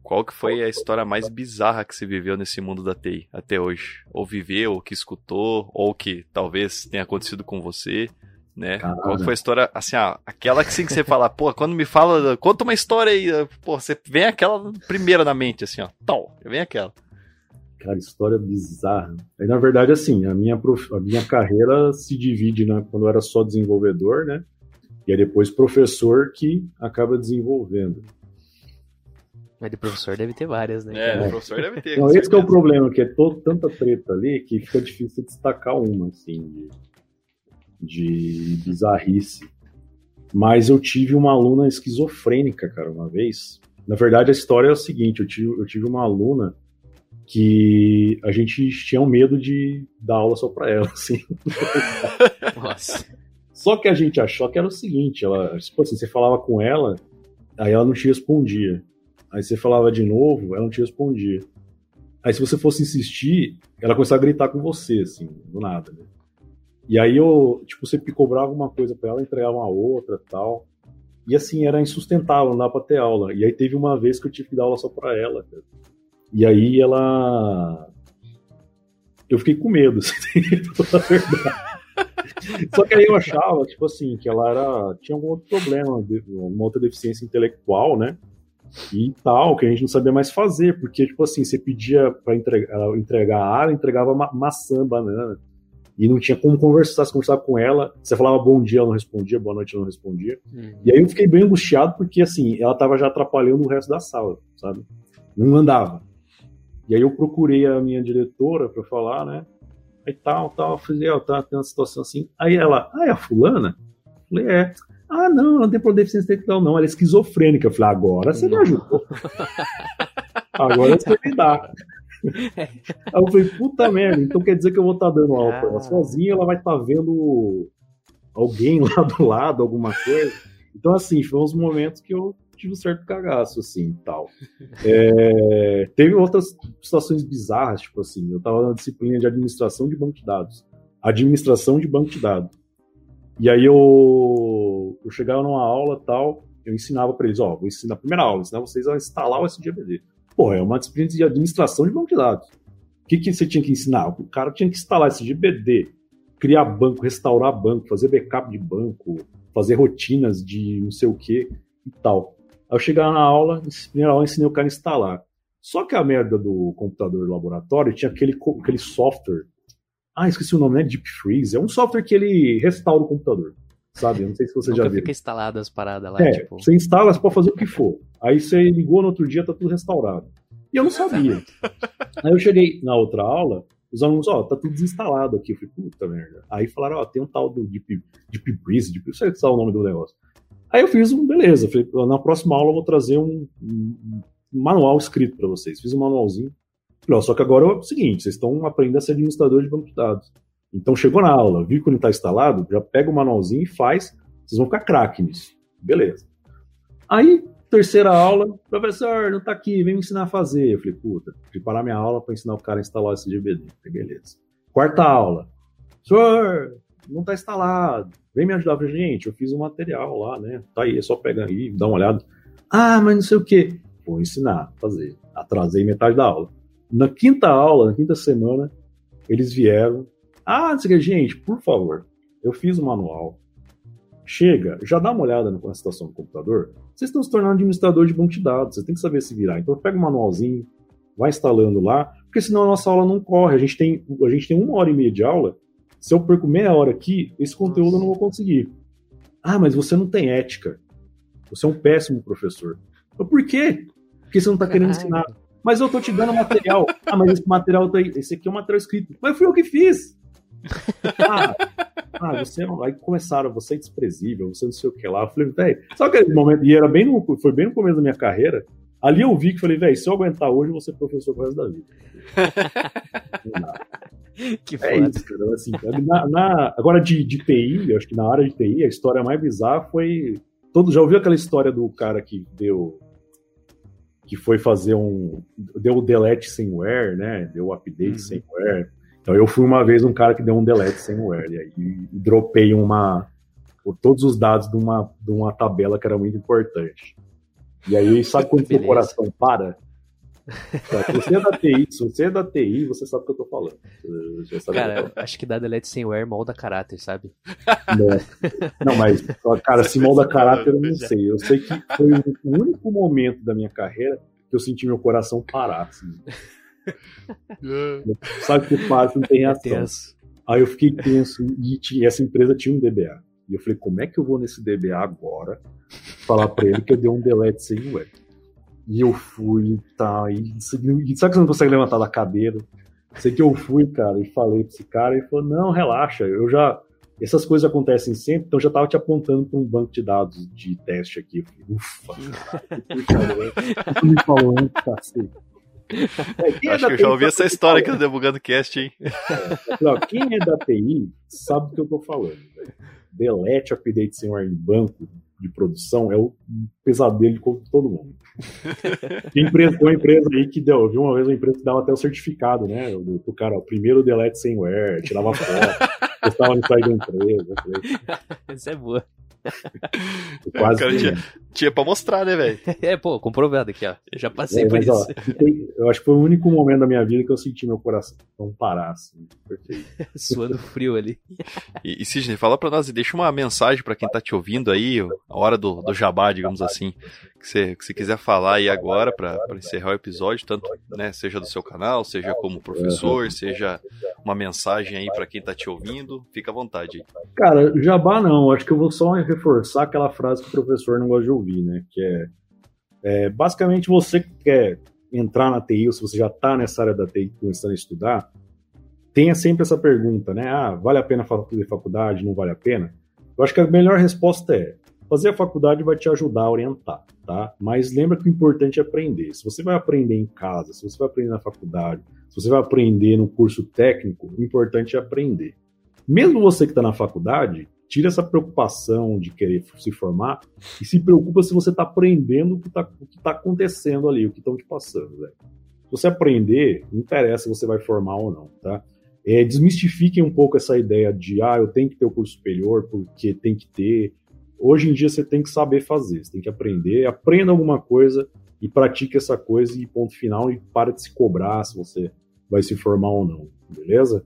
[SPEAKER 2] qual que foi a história mais bizarra que você viveu nesse mundo da TI até hoje? Ou viveu, ou que escutou, ou que talvez tenha acontecido com você, né? Caramba. Qual foi a história, assim, ah, aquela que, assim, que você fala, pô, quando me fala, conta uma história aí, pô, você vem aquela primeira na mente, assim, ó, tal, vem aquela.
[SPEAKER 3] Cara, história bizarra. Aí, na verdade, assim, a minha, prof... a minha carreira se divide, né, quando eu era só desenvolvedor, né, e aí depois professor que acaba desenvolvendo.
[SPEAKER 1] Mas de professor deve ter várias, né?
[SPEAKER 2] É, de professor deve ter.
[SPEAKER 3] Não, esse é o problema, que é todo, tanta treta ali que fica difícil destacar uma, assim, de, de bizarrice. Mas eu tive uma aluna esquizofrênica, cara, uma vez. Na verdade, a história é o seguinte: eu tive, eu tive uma aluna que a gente tinha um medo de dar aula só pra ela, assim. Nossa. Só que a gente achou que era o seguinte: ela, tipo assim, você falava com ela, aí ela não te respondia. Aí você falava de novo, ela não te respondia. Aí se você fosse insistir, ela começava a gritar com você, assim, do nada, né? E aí eu, tipo, você cobrava uma coisa para ela, entregava uma outra tal. E assim, era insustentável, não dava pra ter aula. E aí teve uma vez que eu tive que dar aula só pra ela, cara. E aí ela. Eu fiquei com medo, assim, toda a verdade. Só que aí eu achava, tipo assim, que ela era. tinha algum outro problema, uma outra deficiência intelectual, né? e tal, que a gente não sabia mais fazer, porque, tipo assim, você pedia para entregar, entregar área, entregava ma maçã, banana, e não tinha como conversar, você conversava com ela, você falava bom dia, ela não respondia, boa noite, ela não respondia, uhum. e aí eu fiquei bem angustiado, porque, assim, ela tava já atrapalhando o resto da sala, sabe? Não andava. E aí eu procurei a minha diretora para falar, né, aí tal, tal, eu falei, ó, tá, tem uma situação assim, aí ela, ah, é a fulana? Eu falei, é. Ah, não, ela não tem deficiência intelectual, não. Ela é esquizofrênica. Eu falei, agora você me ajudou. agora você me dá. Aí eu falei, puta merda, então quer dizer que eu vou estar tá dando aula pra ela sozinha, ela vai estar tá vendo alguém lá do lado, alguma coisa. Então, assim, foi uns momentos que eu tive um certo cagaço, assim, tal. É, teve outras situações bizarras, tipo assim, eu tava na disciplina de administração de banco de dados. Administração de banco de dados. E aí eu, eu chegava numa aula tal, eu ensinava para eles, ó, vou ensinar a primeira aula, ensinar vocês a instalar o SGBD. Pô, é uma disciplina de administração de banco de dados. O que, que você tinha que ensinar? O cara tinha que instalar SGBD, criar banco, restaurar banco, fazer backup de banco, fazer rotinas de não sei o que e tal. Aí eu chegava na aula, primeira aula ensinei o cara a instalar. Só que a merda do computador do laboratório tinha aquele, aquele software ah, esqueci o nome, né? Deep Freeze. É um software que ele restaura o computador. Sabe? Eu não sei se você
[SPEAKER 1] Nunca
[SPEAKER 3] já viu.
[SPEAKER 1] fica instalado as paradas lá,
[SPEAKER 3] é,
[SPEAKER 1] tipo...
[SPEAKER 3] Você instala, você pode fazer o que for. Aí você ligou no outro dia, tá tudo restaurado. E eu não sabia. Aí eu cheguei na outra aula, os alunos, ó, oh, tá tudo desinstalado aqui. Eu falei, puta merda. Aí falaram, ó, oh, tem um tal do Deep, Deep Breeze, Deep, não sei se é o nome do negócio. Aí eu fiz um, beleza. Falei, na próxima aula eu vou trazer um, um, um manual escrito para vocês. Fiz um manualzinho. Falei, ó, só que agora é o seguinte, vocês estão aprendendo a ser administrador de banco de dados. Então chegou na aula, viu que ele está instalado, já pega o manualzinho e faz, vocês vão ficar craque nisso. Beleza. Aí, terceira aula, professor, não está aqui, vem me ensinar a fazer. Eu falei, puta, preparar minha aula para ensinar o cara a instalar esse. Falei, beleza. Quarta aula, senhor, não está instalado, vem me ajudar. Eu falei, gente, eu fiz um material lá, né? Tá aí, é só pegar aí, dá uma olhada. Ah, mas não sei o que. Vou ensinar a fazer. Atrasei metade da aula. Na quinta aula, na quinta semana, eles vieram. Ah, gente, por favor, eu fiz o manual. Chega, já dá uma olhada na situação do computador. Vocês estão se tornando administrador de banco de dados, vocês têm que saber se virar. Então pega o manualzinho, vai instalando lá, porque senão a nossa aula não corre. A gente tem, a gente tem uma hora e meia de aula. Se eu perco meia hora aqui, esse conteúdo eu não vou conseguir. Ah, mas você não tem ética. Você é um péssimo professor. Mas por quê? Porque você não está querendo ensinar. Mas eu tô te dando material. Ah, mas esse material tá aí. Esse aqui é um material escrito. Mas fui eu que fiz. Ah, ah você não. Aí começaram, você é desprezível, você não sei o que lá. Eu falei, velho, sabe aquele momento? E era bem no, foi bem no começo da minha carreira. Ali eu vi que falei, velho, se eu aguentar hoje, eu vou ser professor pro resto da vida.
[SPEAKER 1] que
[SPEAKER 3] é foda. isso, cara. Assim, na, na, agora, de, de TI, eu acho que na área de TI, a história mais bizarra foi. Todo, já ouviu aquela história do cara que deu. que foi fazer um. deu o delete sem wear, né? Deu o update uhum. sem wear. Então eu fui uma vez um cara que deu um delete sem wear. E aí e dropei uma. todos os dados de uma, de uma tabela que era muito importante. E aí, sabe quando o coração para? Se você é da TI, se você é da TI, você sabe o que eu tô falando.
[SPEAKER 1] Cara, acho que dar delete sem wear molda caráter, sabe?
[SPEAKER 3] Não, não mas, cara, se molda caráter eu não sei. Eu sei que foi o único momento da minha carreira que eu senti meu coração parar. Assim. Sabe que faz, não tem reação. Aí eu fiquei tenso e essa empresa tinha um DBA. E eu falei, como é que eu vou nesse DBA agora falar pra ele que eu dei um delete sem web? E eu fui, tá, e, e sabe que você não consegue levantar da cadeira? Sei que eu fui, cara, e falei pra esse cara, e ele falou, não, relaxa, eu já, essas coisas acontecem sempre, então eu já tava te apontando para um banco de dados de teste aqui. Eu falei, ufa, cara, me falou antes, cacete.
[SPEAKER 2] É, Acho é que eu já ouvi essa história aqui no Debugando Cast, hein?
[SPEAKER 3] É, quem é da TI sabe do que eu tô falando. Delete update sem em banco de produção é o pesadelo de todo mundo. Tem empresa, uma empresa aí que deu, eu vi uma vez uma empresa que dava até o certificado, né? O, o cara, o primeiro delete sem wear, tirava foto, postava no site da empresa.
[SPEAKER 1] Isso é boa.
[SPEAKER 2] Quase cara, tinha, tinha pra mostrar, né, velho?
[SPEAKER 1] É, pô, comprovado aqui, ó. Eu já passei é, por isso. Ó,
[SPEAKER 3] eu acho que foi o único momento da minha vida que eu senti meu coração parar, assim.
[SPEAKER 1] Suando frio ali.
[SPEAKER 2] E, e Sidney, fala pra nós e deixa uma mensagem pra quem tá te ouvindo aí, a hora do, do jabá, digamos assim, que você, que você quiser falar aí agora pra, pra encerrar o episódio, tanto, né, seja do seu canal, seja como professor, seja uma mensagem aí pra quem tá te ouvindo, fica à vontade aí.
[SPEAKER 3] Cara, jabá não, acho que eu vou só reforçar aquela frase que o professor não gosta de ouvir, né? Que é, é basicamente você que quer entrar na TI, ou se você já está nessa área da TI começando a estudar, tenha sempre essa pergunta, né? Ah, vale a pena fazer faculdade? Não vale a pena? Eu acho que a melhor resposta é fazer a faculdade vai te ajudar a orientar, tá? Mas lembra que o importante é aprender. Se você vai aprender em casa, se você vai aprender na faculdade, se você vai aprender no curso técnico, o importante é aprender. Mesmo você que está na faculdade, tira essa preocupação de querer se formar e se preocupa se você está aprendendo o que está tá acontecendo ali, o que estão te passando. Né? Se você aprender, não interessa se você vai formar ou não, tá? É, desmistifiquem um pouco essa ideia de, ah, eu tenho que ter o curso superior porque tem que ter. Hoje em dia você tem que saber fazer, você tem que aprender, aprenda alguma coisa e pratique essa coisa e ponto final e para de se cobrar se você vai se formar ou não, beleza?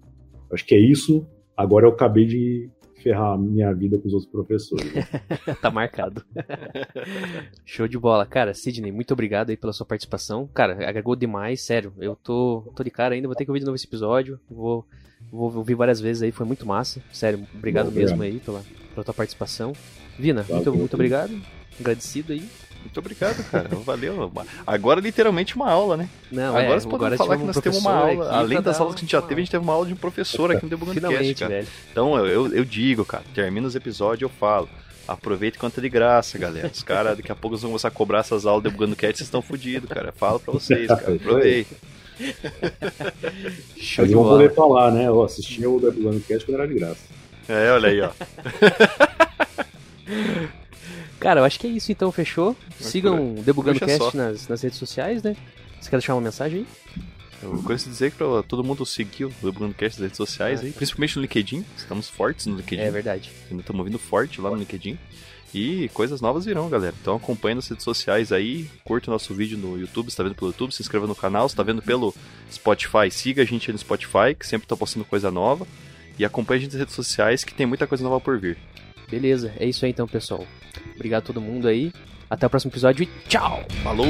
[SPEAKER 3] Acho que é isso. Agora eu acabei de ferrar minha vida com os outros professores. Né?
[SPEAKER 1] tá marcado. Show de bola. Cara, Sidney, muito obrigado aí pela sua participação. Cara, agregou demais, sério. Eu tô, tô de cara ainda, vou ter que ouvir de novo esse episódio. Vou, vou ouvir várias vezes aí, foi muito massa. Sério, obrigado Bom, mesmo aí pela, pela tua participação. Vina, muito, muito obrigado. Agradecido aí.
[SPEAKER 2] Muito obrigado, cara. Valeu. Agora, literalmente, uma aula, né?
[SPEAKER 1] Não, agora é, você pode falar que nós temos uma aula.
[SPEAKER 2] Além das aulas que a gente já teve, a gente teve uma aula de um professor aqui no Debugando Cast, cara. Velho. Então, eu, eu digo, cara, termina os episódios eu falo. Aproveita enquanto é de graça, galera. Os caras, daqui a pouco, vão começar a cobrar essas aulas Debugando Cast, vocês estão fodidos, cara. Falo pra vocês, cara. Aproveita.
[SPEAKER 3] Show Eles vão poder falar, né? Eu assisti o Debugando Cast quando era de graça.
[SPEAKER 2] É, olha aí, ó.
[SPEAKER 1] Cara, eu acho que é isso então, fechou. Sigam o Debugando Cast nas, nas, redes sociais, né? Você quer deixar uma mensagem aí?
[SPEAKER 2] Eu gostaria de dizer que pra todo mundo seguir o Debugando Cast nas redes sociais, ah, aí, tá. principalmente no LinkedIn. Estamos fortes no LinkedIn.
[SPEAKER 1] É verdade.
[SPEAKER 2] Ainda estamos vindo forte lá no LinkedIn. E coisas novas virão, galera. Então acompanhe nas redes sociais aí, curta o nosso vídeo no YouTube, está vendo pelo YouTube, se inscreva no canal, está vendo pelo Spotify, siga a gente no Spotify, que sempre está postando coisa nova. E acompanhe a gente nas redes sociais, que tem muita coisa nova por vir.
[SPEAKER 1] Beleza, é isso aí então, pessoal. Obrigado a todo mundo aí. Até o próximo episódio e tchau!
[SPEAKER 2] Falou!